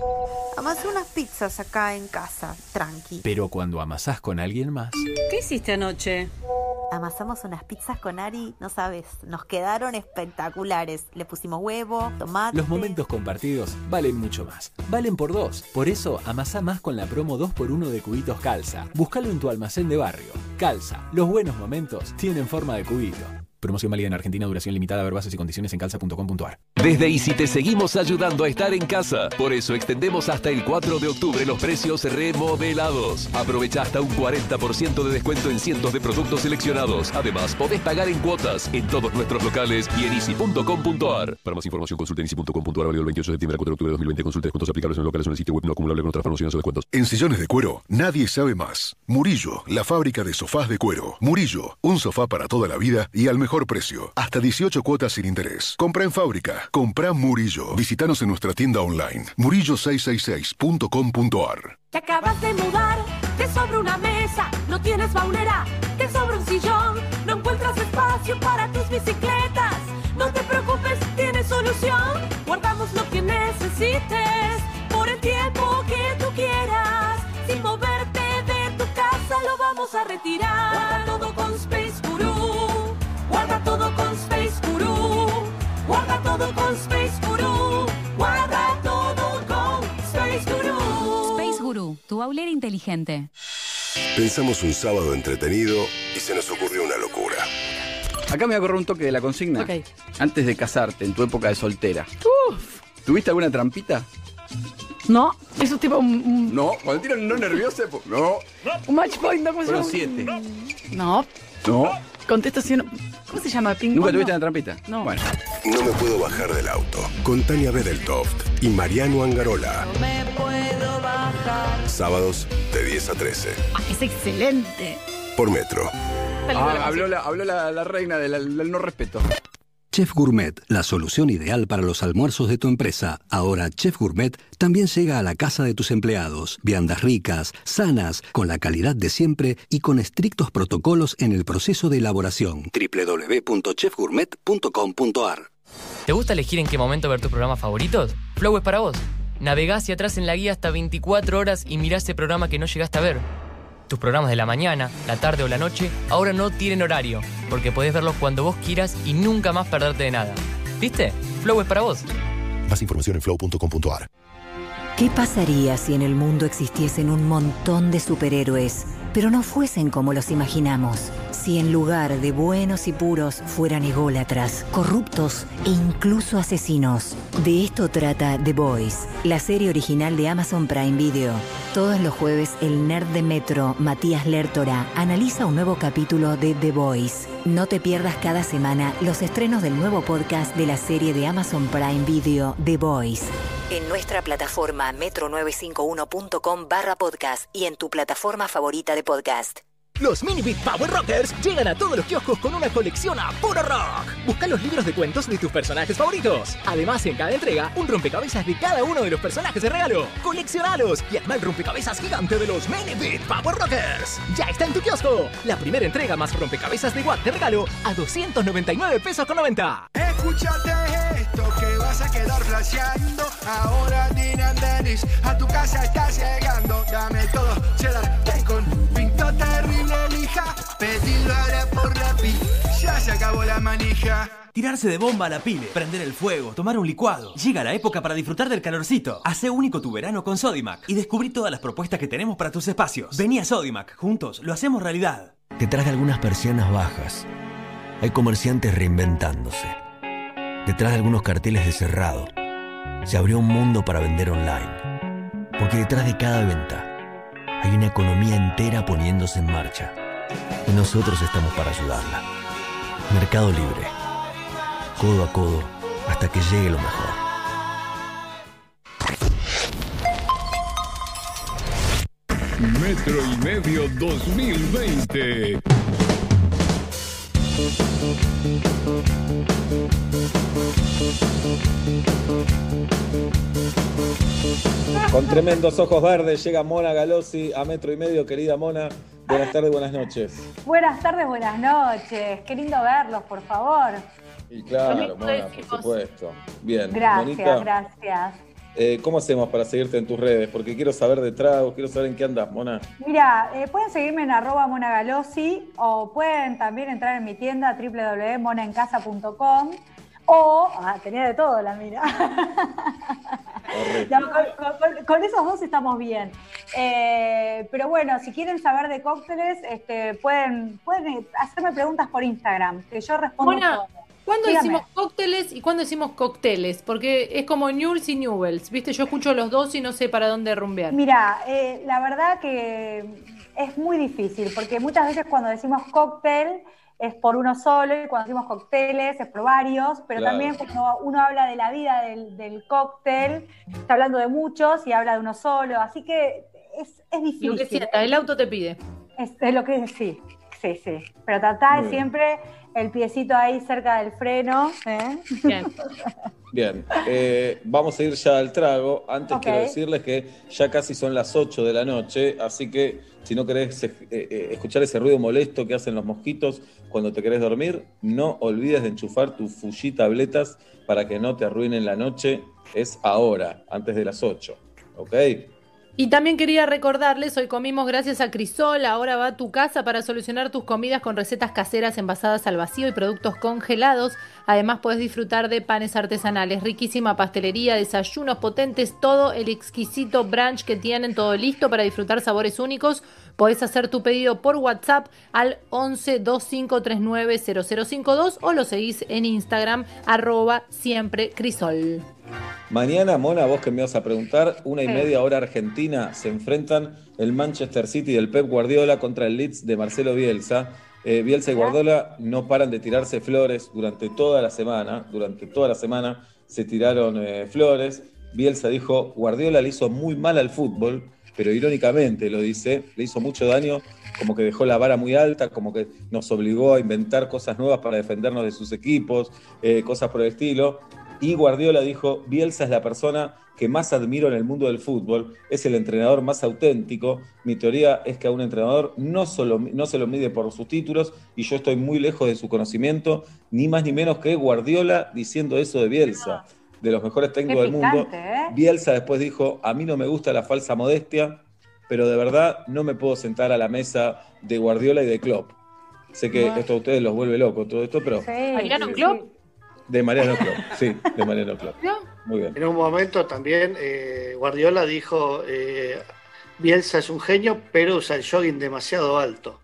Amasé unas pizzas acá en casa, tranqui. pero cuando amasás con alguien más, ¿Qué hiciste anoche? Amasamos unas pizzas con Ari, no sabes, nos quedaron espectaculares. Le pusimos huevo, tomate. los momentos compartidos valen mucho más. Valen por dos. Por eso amasá más con la promo 2x1 de cubitos Calza. Búscalo en tu almacén de barrio. Calza, los buenos momentos tienen forma de cubito. Promoción válida en Argentina, duración limitada, ver bases y condiciones en calza.com.ar. Desde Easy te seguimos ayudando a estar en casa. Por eso extendemos hasta el 4 de octubre los precios remodelados. Aprovecha hasta un 40% de descuento en cientos de productos seleccionados. Además, podés pagar en cuotas en todos nuestros locales y en easy.com.ar. Para más información consulta en easy.com.ar válido el 28 de septiembre al 4 de octubre de 2020. Consulta descuentos aplicables en locales o en el sitio web no acumulable con otras promociones o descuentos. En sillones de cuero, nadie sabe más. Murillo, la fábrica de sofás de cuero. Murillo, un sofá para toda la vida y al mejor precio. Hasta 18 cuotas sin interés. Compra en fábrica. Compra Murillo. Visítanos en nuestra tienda online. murillo666.com.ar Te acabas de mudar, te sobra una mesa, no tienes baulera, te sobra un sillón, no encuentras espacio para tus bicicletas. No te preocupes, tienes solución. Guardamos lo que necesites por el tiempo que tú quieras. Sin moverte de tu casa lo vamos a retirar. Guarda todo con Space Guru. Guarda todo con Space Guru. Space Guru, tu aulera inteligente. Pensamos un sábado entretenido y se nos ocurrió una locura. Acá me voy a correr un toque de la consigna. Ok. Antes de casarte, en tu época de soltera. ¿Tuviste alguna trampita? No, eso es tipo un, un, No, cuando tiran no nervioso, no. un match point, ¿no? ¿Cómo se Fueron llama? siete. No, No. Contestación. ¿Cómo se llama? ¿Ping ¿Nunca tuviste No. una trampita? No. Bueno. No me puedo bajar del auto. Con Tania Bedeltoft y Mariano Angarola. Me puedo bajar. Sábados de 10 a 13. Ah, es excelente. Por Metro. Ah, habló la, habló la, la reina del, del no respeto. Chef Gourmet, la solución ideal para los almuerzos de tu empresa. Ahora Chef Gourmet también llega a la casa de tus empleados. Viandas ricas, sanas, con la calidad de siempre y con estrictos protocolos en el proceso de elaboración. www.chefgourmet.com.ar ¿Te gusta elegir en qué momento ver tus programas favoritos? Flow es para vos. Navegá hacia atrás en la guía hasta 24 horas y mirá ese programa que no llegaste a ver. Tus programas de la mañana, la tarde o la noche ahora no tienen horario, porque podés verlos cuando vos quieras y nunca más perderte de nada. ¿Viste? Flow es para vos. Más información en flow.com.ar. ¿Qué pasaría si en el mundo existiesen un montón de superhéroes, pero no fuesen como los imaginamos? Si en lugar de buenos y puros fueran ególatras, corruptos e incluso asesinos. De esto trata The Boys, la serie original de Amazon Prime Video. Todos los jueves el nerd de Metro, Matías Lertora, analiza un nuevo capítulo de The Boys. No te pierdas cada semana los estrenos del nuevo podcast de la serie de Amazon Prime Video The Boys. En nuestra plataforma metro951.com barra podcast y en tu plataforma favorita de podcast. Los Mini Beat Power Rockers llegan a todos los kioscos con una colección a puro rock. Busca los libros de cuentos de tus personajes favoritos. Además, en cada entrega, un rompecabezas de cada uno de los personajes de regalo. Coleccionalos y arma el rompecabezas gigante de los Mini Beat Power Rockers. Ya está en tu kiosco. La primera entrega más rompecabezas de Watt de regalo a 299 pesos con 90. Escúchate esto que vas a quedar flasheando. Ahora Dina Dennis a tu casa está llegando. Dame todo, cheddar, bacon, pinto terrible lija. Pedilo ahora por la pi, ya se acabó la manija. Tirarse de bomba a la pile, prender el fuego, tomar un licuado. Llega la época para disfrutar del calorcito. Hace único tu verano con Sodimac y descubrí todas las propuestas que tenemos para tus espacios. Vení a Sodimac, juntos lo hacemos realidad. Detrás de algunas persianas bajas, hay comerciantes reinventándose. Detrás de algunos carteles de cerrado, se abrió un mundo para vender online. Porque detrás de cada venta, hay una economía entera poniéndose en marcha. Y nosotros estamos para ayudarla. Mercado Libre. Codo a codo hasta que llegue lo mejor. Metro y medio 2020. Con tremendos ojos verdes llega Mona Galossi a metro y medio. Querida Mona, buenas tardes, buenas noches. Buenas tardes, buenas noches. Qué lindo verlos, por favor. Y claro, Mona, por supuesto. Bien, Gracias, Monita, gracias. eh, ¿cómo hacemos para seguirte en tus redes? Porque quiero saber de tragos, quiero saber en qué andas, Mona. Mira, eh, pueden seguirme en arroba monagalossi o pueden también entrar en mi tienda www.monaencasa.com o, ah, tenía de todo la mira. [laughs] No, con, con- con esos dos estamos bien. Eh, pero bueno, si quieren saber de cócteles, este, pueden, pueden hacerme preguntas por Instagram, que yo respondo todo. ¿cuándo Dígame. decimos cócteles y cuándo decimos cócteles? Porque es como Newells y Newells, ¿viste? Yo escucho los dos y no sé para dónde rumbear. Mira, eh, la verdad que es muy difícil, porque muchas veces cuando decimos cóctel es por uno solo y cuando decimos cócteles es por varios, pero Claro. también cuando uno habla de la vida del, del cóctel, está hablando de muchos y habla de uno solo, así que es, es difícil. Lo que sienta, el auto te pide. Es, es lo que sí, sí, sí. Pero tratá de siempre el piecito ahí cerca del freno. ¿eh? Bien. Bien, eh, vamos a ir ya al trago. Antes Ok. quiero decirles que ya casi son las 8 de la noche, así que si no querés eh, eh, escuchar ese ruido molesto que hacen los mosquitos cuando te querés dormir, no olvides de enchufar tus Fuji tabletas para que no te arruinen la noche. Es ahora, antes de las 8. ¿Ok? Y también quería recordarles, hoy comimos gracias a Crisol, ahora va a tu casa para solucionar tus comidas con recetas caseras envasadas al vacío y productos congelados. Además puedes disfrutar de panes artesanales, riquísima pastelería, desayunos potentes, todo el exquisito brunch que tienen, todo listo para disfrutar sabores únicos. Podés hacer tu pedido por WhatsApp al 11 2539 0052 o lo seguís en Instagram arroba siempre. Mañana, Mona, vos que me vas a preguntar, una y media hora Argentina, se enfrentan el Manchester City del Pep Guardiola contra el Leeds de Marcelo Bielsa. Eh, Bielsa y Guardiola no paran de tirarse flores durante toda la semana. Durante toda la semana se tiraron eh, flores. Bielsa dijo, Guardiola le hizo muy mal al fútbol, pero irónicamente lo dice, le hizo mucho daño, como que dejó la vara muy alta, como que nos obligó a inventar cosas nuevas para defendernos de sus equipos, eh, cosas por el estilo. Y Guardiola dijo, Bielsa es la persona que más admiro en el mundo del fútbol, es el entrenador más auténtico. Mi teoría es que a un entrenador no, solo, no se lo mide por sus títulos y yo estoy muy lejos de su conocimiento, ni más ni menos que Guardiola diciendo eso de Bielsa, de los mejores técnicos del mundo. ¿eh? Bielsa después dijo, a mí no me gusta la falsa modestia, pero de verdad no me puedo sentar a la mesa de Guardiola y de Klopp. Sé que No. esto a ustedes los vuelve locos, todo esto, pero Mariano sí, Klopp. De Mariano Klopp, sí, de Mariano Klopp. Muy bien. En un momento también eh, Guardiola dijo, eh, Bielsa es un genio, pero usa el jogging demasiado alto.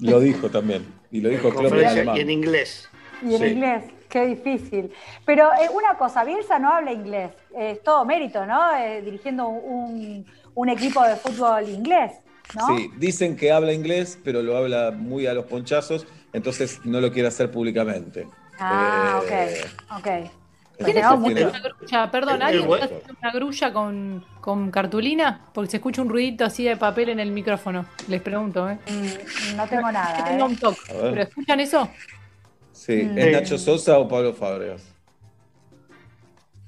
Lo dijo también, y lo dijo En Klopp en y en inglés. Y en Sí. inglés, qué difícil. Pero eh, una cosa, Bielsa no habla inglés, Eh, es todo mérito, ¿no? Eh, dirigiendo un, un equipo de fútbol inglés, ¿no? Sí, dicen que habla inglés, pero lo habla muy a los ponchazos, entonces no lo quiere hacer públicamente. Ah, Eh, ok, ok. ¿Quién está mucho- haciendo una grulla? Perdón, ¿alguien está haciendo una grulla con, con cartulina? Porque se escucha un ruidito así de papel en el micrófono. Les pregunto, ¿eh? Mm, No tengo nada. Que tenga ¿eh? un toque. ¿Pero escuchan eso? Sí, Mm. ¿es Nacho Sosa o Pablo Fábregas?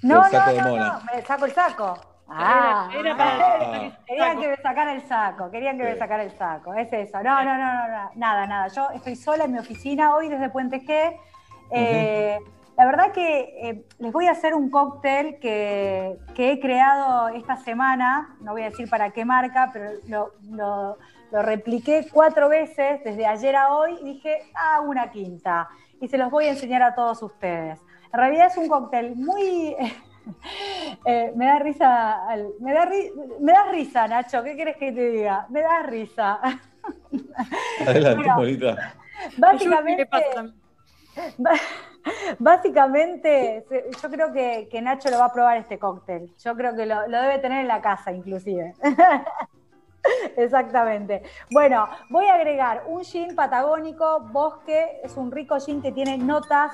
No, saco no, no, no, me saco el saco. Ah, Era- era para- querían que me sacara el saco, querían que me Sí. sacara el saco, es eso. No, no, no, no, no, nada, nada. Yo estoy sola en mi oficina hoy desde Puente G. Eh, La verdad que eh, les voy a hacer un cóctel que, que he creado esta semana, no voy a decir para qué marca, pero lo, lo- lo repliqué cuatro veces desde ayer a hoy y dije, ah, una quinta. Y se los voy a enseñar a todos ustedes. En realidad es un cóctel muy... [laughs] eh, me da risa, me da, ri- me da risa, Nacho, ¿qué quieres que te diga? Me da risa. [laughs] Adelante, Bueno. Básicamente, [laughs] básicamente, yo creo que, Nacho lo va a probar este cóctel. Yo creo que lo, lo debe tener en la casa, inclusive. [laughs] Exactamente. Bueno, voy a agregar un gin patagónico, bosque, es un rico gin que tiene notas,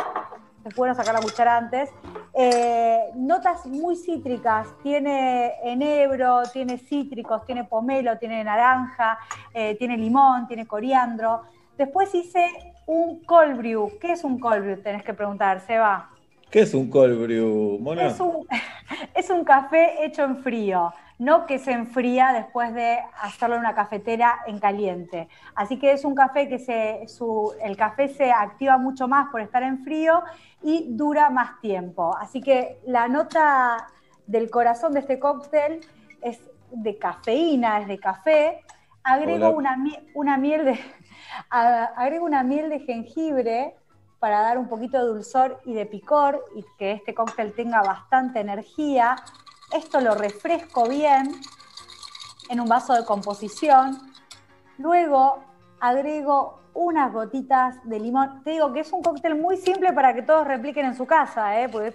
es bueno sacar la cuchara antes, eh, notas muy cítricas, tiene enebro, tiene cítricos, tiene pomelo, tiene naranja, eh, tiene limón, tiene coriandro. Después hice un cold brew. ¿Qué es un cold brew? Tenés que preguntar, Seba. ¿Qué es un cold brew, Mona? Es un, [laughs] es un café hecho en frío, no que se enfría después de hacerlo en una cafetera en caliente. Así que es un café que se, su, el café se activa mucho más por estar en frío y dura más tiempo. Así que la nota del corazón de este cóctel es de cafeína, es de café. Agrego una, una miel de [laughs] a- agrego una miel de jengibre para dar un poquito de dulzor y de picor y que este cóctel tenga bastante energía. Esto lo refresco bien en un vaso de composición. Luego agrego unas gotitas de limón. Te digo que es un cóctel muy simple para que todos repliquen en su casa, ¿eh? porque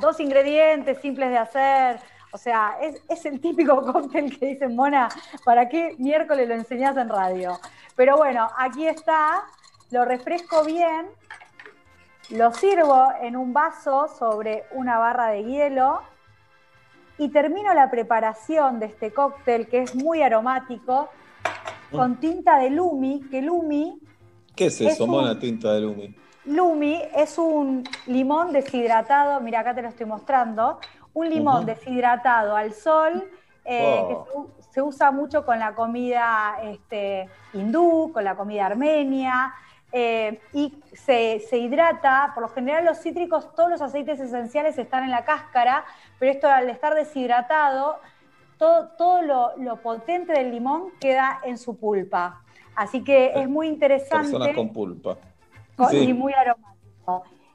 dos ingredientes simples de hacer. O sea, es, es el típico [laughs] cóctel que dicen, Mona, ¿para qué miércoles lo enseñás en radio? Pero bueno, aquí está, lo refresco bien, lo sirvo en un vaso sobre una barra de hielo y termino la preparación de este cóctel que es muy aromático con tinta de Lumi, que Lumi, ¿Qué es es eso, un- Mona Tinta de Lumi? Lumi es un limón deshidratado, mira acá te lo estoy mostrando, un limón deshidratado al sol eh, Oh. que se, u- se usa mucho con la comida este, hindú, con la comida armenia. eh, y se, se hidrata, por lo general los cítricos, todos los aceites esenciales están en la cáscara, pero esto al estar deshidratado, todo, todo lo, lo potente del limón queda en su pulpa. Así que es muy interesante. Personas con pulpa. Con- Sí. Y muy aromático.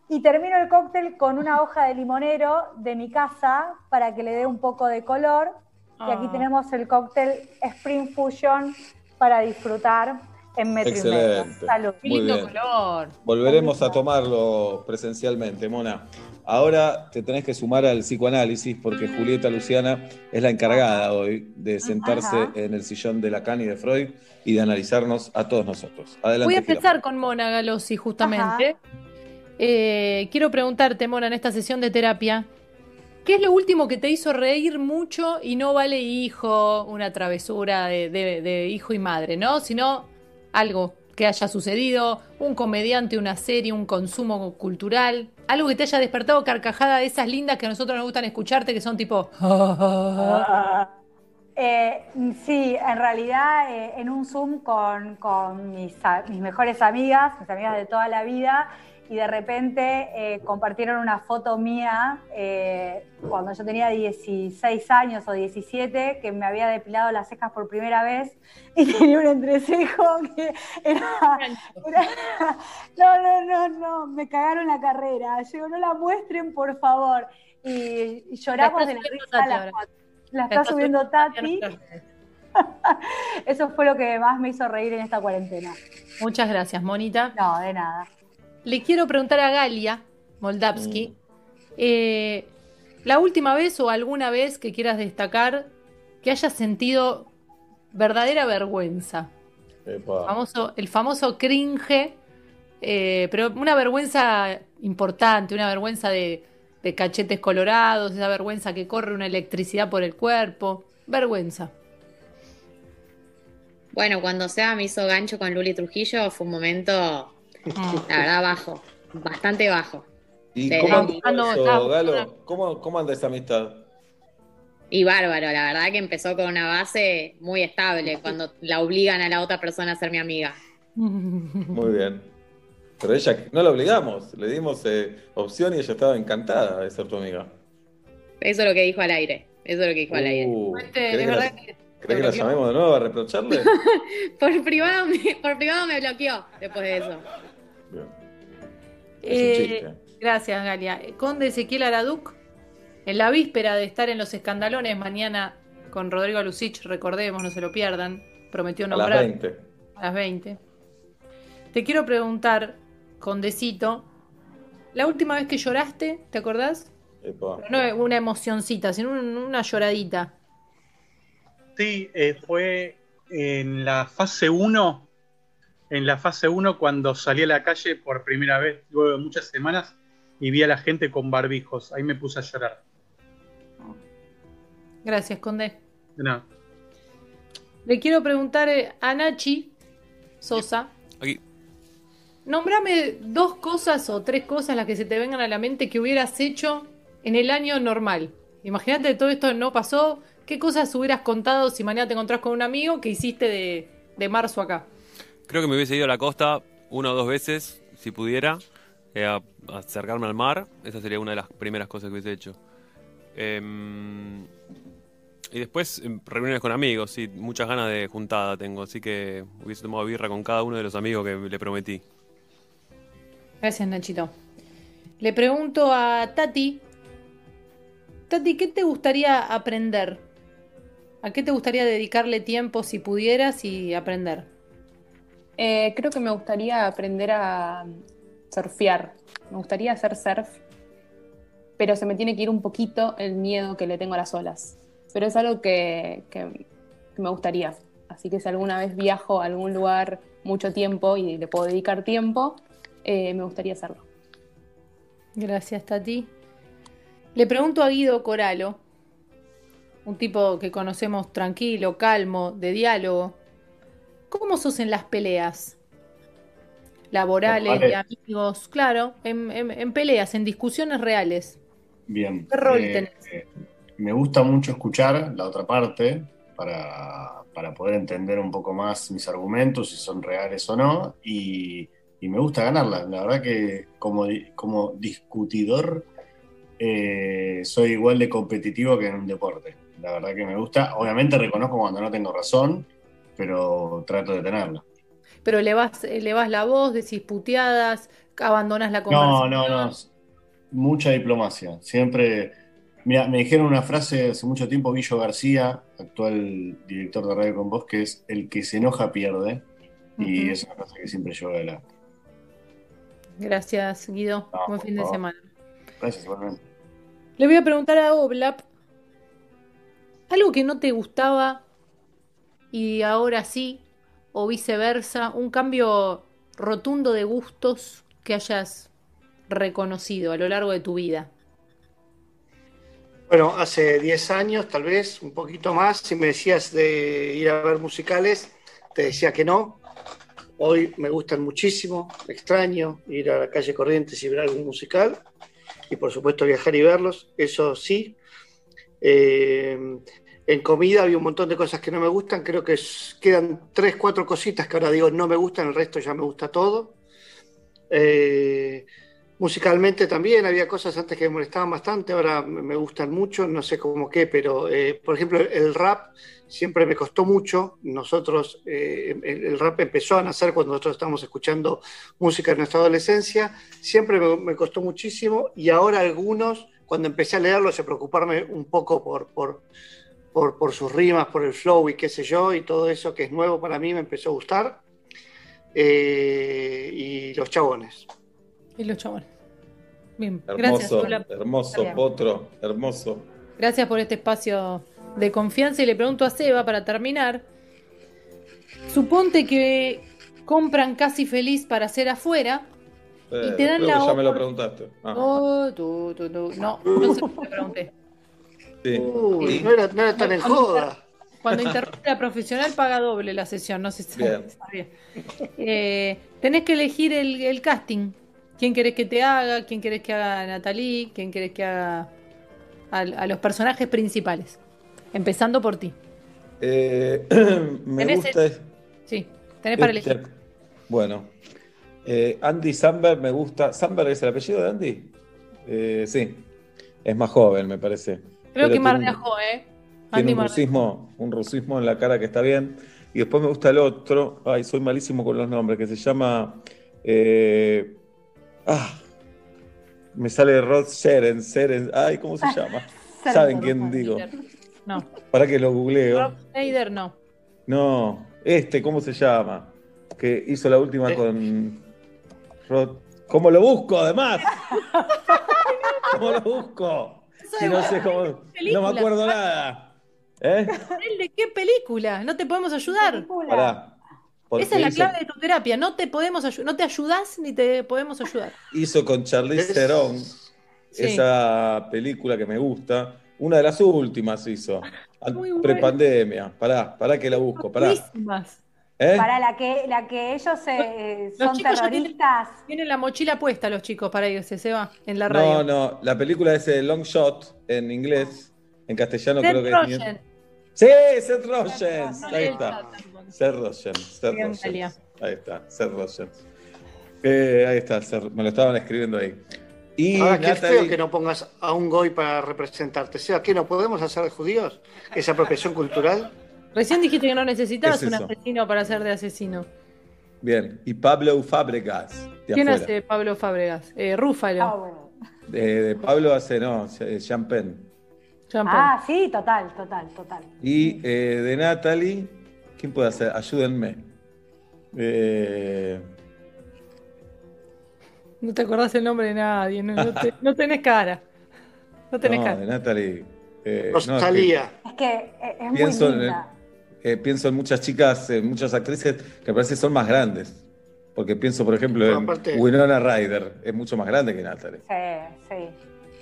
Y termino el cóctel con una hoja de limonero de mi casa para que le dé un poco de color. Y aquí Ah. tenemos el cóctel Spring Fusion para disfrutar. en metro y medio. Excelente. Salud. Qué Muy lindo bien. color. Volveremos a tomarlo presencialmente, Mona. Ahora te tenés que sumar al psicoanálisis porque Julieta Luciana es la encargada hoy de sentarse Ajá. en el sillón de Lacan y de Freud y de analizarnos a todos nosotros. Adelante. Voy a empezar con Mona Galossi, justamente. Eh, quiero preguntarte, Mona, en esta sesión de terapia, ¿qué es lo último que te hizo reír mucho y no vale hijo, una travesura de, hijo y madre, ¿no? Sino algo que haya sucedido, un comediante, una serie, un consumo cultural, algo que te haya despertado carcajada de esas lindas que a nosotros nos gustan escucharte, que son tipo... [laughs] Eh, sí, en realidad eh, en un Zoom con, mis mejores amigas, mis amigas de toda la vida, y de repente eh, compartieron una foto mía eh, cuando yo tenía 16 años o 17, que me había depilado las cejas por primera vez y [laughs] tenía un entrecejo que era... era- no, no, no, no, me cagaron la carrera. Yo no la muestren, por favor. Y, y lloramos de la risa. La. La está está subiendo subiendo Tati [laughs] Eso fue lo que más me hizo reír en esta cuarentena. Muchas gracias, Monita. No, de nada. Le quiero preguntar a Galia Moldavsky, eh, la última vez o alguna vez que quieras destacar que hayas sentido verdadera vergüenza. Epa. Famoso, el famoso cringe, eh, pero una vergüenza importante, una vergüenza de, de cachetes colorados, esa vergüenza que corre una electricidad por el cuerpo. Vergüenza. Bueno, cuando Seba me hizo gancho con Luli Trujillo fue un momento, la verdad, bajo. Bastante bajo. ¿Y Sí. cómo eso, buscando- Galo? ¿Cómo, ¿Cómo anda esa amistad? Y bárbaro, la verdad que empezó con una base muy estable cuando la obligan a la otra persona a ser mi amiga. Muy bien. Pero ella, no la obligamos, le dimos eh, opción y ella estaba encantada de ser tu amiga. Eso es lo que dijo al aire. Eso es lo que dijo al aire. Uh, Este, ¿Querés es que, la, verdad que querés que la llamemos de nuevo a reprocharle? [laughs] Por privado, me, por privado me bloqueó después de eso. Eh, gracias, Galia. Conde Ezequiel Araduc, en la víspera de estar en los escandalones mañana con Rodrigo Lucich, recordemos, no se lo pierdan, prometió A las nombrar 20. a las 20. Te quiero preguntar, Condecito, la última vez que lloraste, ¿te acordás? Epa. No una emocioncita, sino un- una lloradita. Sí, eh, fue en la fase 1, en la fase 1 cuando salí a la calle por primera vez luego de muchas semanas y vi a la gente con barbijos. Ahí me puse a llorar. Gracias, Conde. De nada. Le quiero preguntar eh, a Nachi Sosa. Aquí. Nómbrame dos cosas o tres cosas las que se te vengan a la mente que hubieras hecho en el año normal. Imagínate todo esto no pasó. ¿Qué cosas hubieras contado si mañana te encontrás con un amigo que hiciste de, de marzo acá? Creo que me hubiese ido a la costa una o dos veces, si pudiera, eh, a, acercarme al mar. Esa sería una de las primeras cosas que hubiese hecho. Em, y después em, reuniones con amigos, sí, muchas ganas de juntada tengo, así que hubiese tomado birra con cada uno de los amigos que le prometí. Gracias, Nachito. Le pregunto a Tati. Tati, ¿qué te gustaría aprender? ¿A qué te gustaría dedicarle tiempo si pudieras y aprender? Eh, creo que me gustaría aprender a surfear. Me gustaría hacer surf, pero se me tiene que ir un poquito el miedo que le tengo a las olas. Pero es algo que me gustaría. Así que si alguna vez viajo a algún lugar mucho tiempo y le puedo dedicar tiempo, eh, me gustaría hacerlo. Gracias, Tati. Le pregunto a Guido Coralo, un tipo que conocemos tranquilo, calmo, de diálogo. ¿Cómo sos en las peleas? Laborales, de amigos, claro, en, en- en peleas, en discusiones reales. Bien. ¿Qué rol Eh, tenés? eh, me gusta mucho escuchar la otra parte para, para poder entender un poco más mis argumentos, si son reales o no, y, y me gusta ganarla. La verdad que como, como discutidor eh, soy igual de competitivo que en un deporte. La verdad que me gusta. Obviamente reconozco cuando no tengo razón, pero trato de tenerla. Pero le vas, le vas la voz, decís puteadas, abandonas la No, conversación. no, no. Mucha diplomacia. Siempre. Mira, me dijeron una frase hace mucho tiempo, Guillo García, actual director de Radio con Vos, que es: el que se enoja pierde. Y es una cosa que siempre llevo adelante. Gracias, Guido. No, Buen fin de semana. Gracias, igualmente. Le voy a preguntar a Oblap algo que no te gustaba y ahora sí, o viceversa, un cambio rotundo de gustos que hayas reconocido a lo largo de tu vida. Bueno, hace 10 años, tal vez, un poquito más, si me decías de ir a ver musicales, te decía que no. Hoy me gustan muchísimo, extraño ir a la calle Corrientes y ver algún musical. Y por supuesto viajar y verlos, eso sí. Eh, en comida había un montón de cosas que no me gustan, creo que quedan tres, cuatro cositas que ahora digo no me gustan, el resto ya me gusta todo. Eh, musicalmente también había cosas antes que me molestaban bastante, ahora me gustan mucho, no sé cómo qué, pero eh, por ejemplo el rap siempre me costó mucho. Nosotros, eh, el, el rap empezó a nacer cuando nosotros estábamos escuchando música en nuestra adolescencia, siempre me, costó muchísimo y ahora algunos, cuando empecé a leerlos, a preocuparme un poco por, por, por, por sus rimas, por el flow y qué sé yo, y todo eso que es nuevo para mí me empezó a gustar. Eh, y los chabones. Y los chabones. Bien, gracias, Hermoso, hermoso, potro, hermoso. Gracias por este espacio de confianza y le pregunto a Seba para terminar. Suponte que compran casi feliz para hacer afuera. Eh, te dan creo la que ya me lo preguntaste. Ah, Oh, tú, tú, tú. No, no sé si te pregunté. Sí. Uy, no era, no era tan en joda. Cuando interrumpe la profesional paga doble la sesión, no sé si bien. Eh, tenés que elegir el, el casting. ¿Quién querés que te haga? ¿Quién querés que haga a Natalie? ¿Quién querés que haga a, a los personajes principales? Empezando por ti. Eh, [clears throat] me Tenés gusta. el- Sí, tenés para este- elegir. Bueno, eh, Andy Samberg me gusta. ¿Samberg es el apellido de Andy? Eh, sí, es más joven, me parece. Creo que tiene Mar un- de Ajo, ¿eh? Tiene un rusismo, un rusismo en la cara que está bien. Y después me gusta el otro. Ay, soy malísimo con los nombres, que se llama. eh, ah, me sale Rod Seren, Seren. Ay, ¿cómo se [laughs] llama? ¿Saben quién digo? No. Para que lo googleo. Rob Schneider no. No, este, ¿cómo se llama? Que hizo la última con. Rod. ¿Cómo lo busco, además? [laughs] ¿Cómo lo busco? Si no sé cómo. No me acuerdo nada. ¿Eh? ¿El de qué película? No te podemos ayudar. Pará. Porque Esa es la hizo, clave de tu terapia. No te podemos ayu- no te ayudás ni te podemos ayudar. hizo con Charlize Theron Sí. esa película que me gusta. Una de las últimas hizo. Muy. Prepandemia. Pará, pará que la busco. Pará. Buenísimas. ¿Eh? Para la que, la que ellos eh, Los son chicos ya tienen, terroristas. tienen la mochila puesta los chicos para irse, se va en la radio. No, no, la película es eh, Long Shot en inglés. En castellano Seth creo que Rogen. es. Sí, Seth Rogen. Ahí está. Seth Rogen. Seth Rogen. Ahí está, Seth Rogen. Eh, ahí está, Seth- me lo estaban escribiendo ahí. Y Ahora, qué Natalie- feo que no pongas a un goy para representarte. O sea, ¿qué no podemos hacer de judíos? ¿Esa apropiación cultural? Recién dijiste que no necesitabas ¿Qué es un asesino para ser de asesino. Bien, y Pablo Fábregas, de ¿Quién afuera. hace Pablo Fábregas? Eh, Rúfalo. De, de Pablo hace, no, Penn. Ah, sí, total, total, total. Y eh, de Natalie, ¿quién puede hacer? Ayúdenme. Eh, No te acordás el nombre de nadie, no, no te- [laughs] no tenés cara. No tenés no, cara. de Natalie. eh, no, es que Rosalía. Es que eh, es muy linda. Eh, pienso en muchas chicas, en muchas actrices que me parece que son más grandes. Porque pienso, por ejemplo, en aparte- Winona Ryder. Es mucho más grande que Natalie. Sí, sí.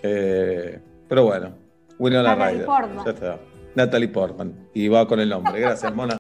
Eh, pero bueno, Winona Natalie Ryder. Portman. Ya está. Natalie Portman. Y va con el nombre. Gracias, Mona.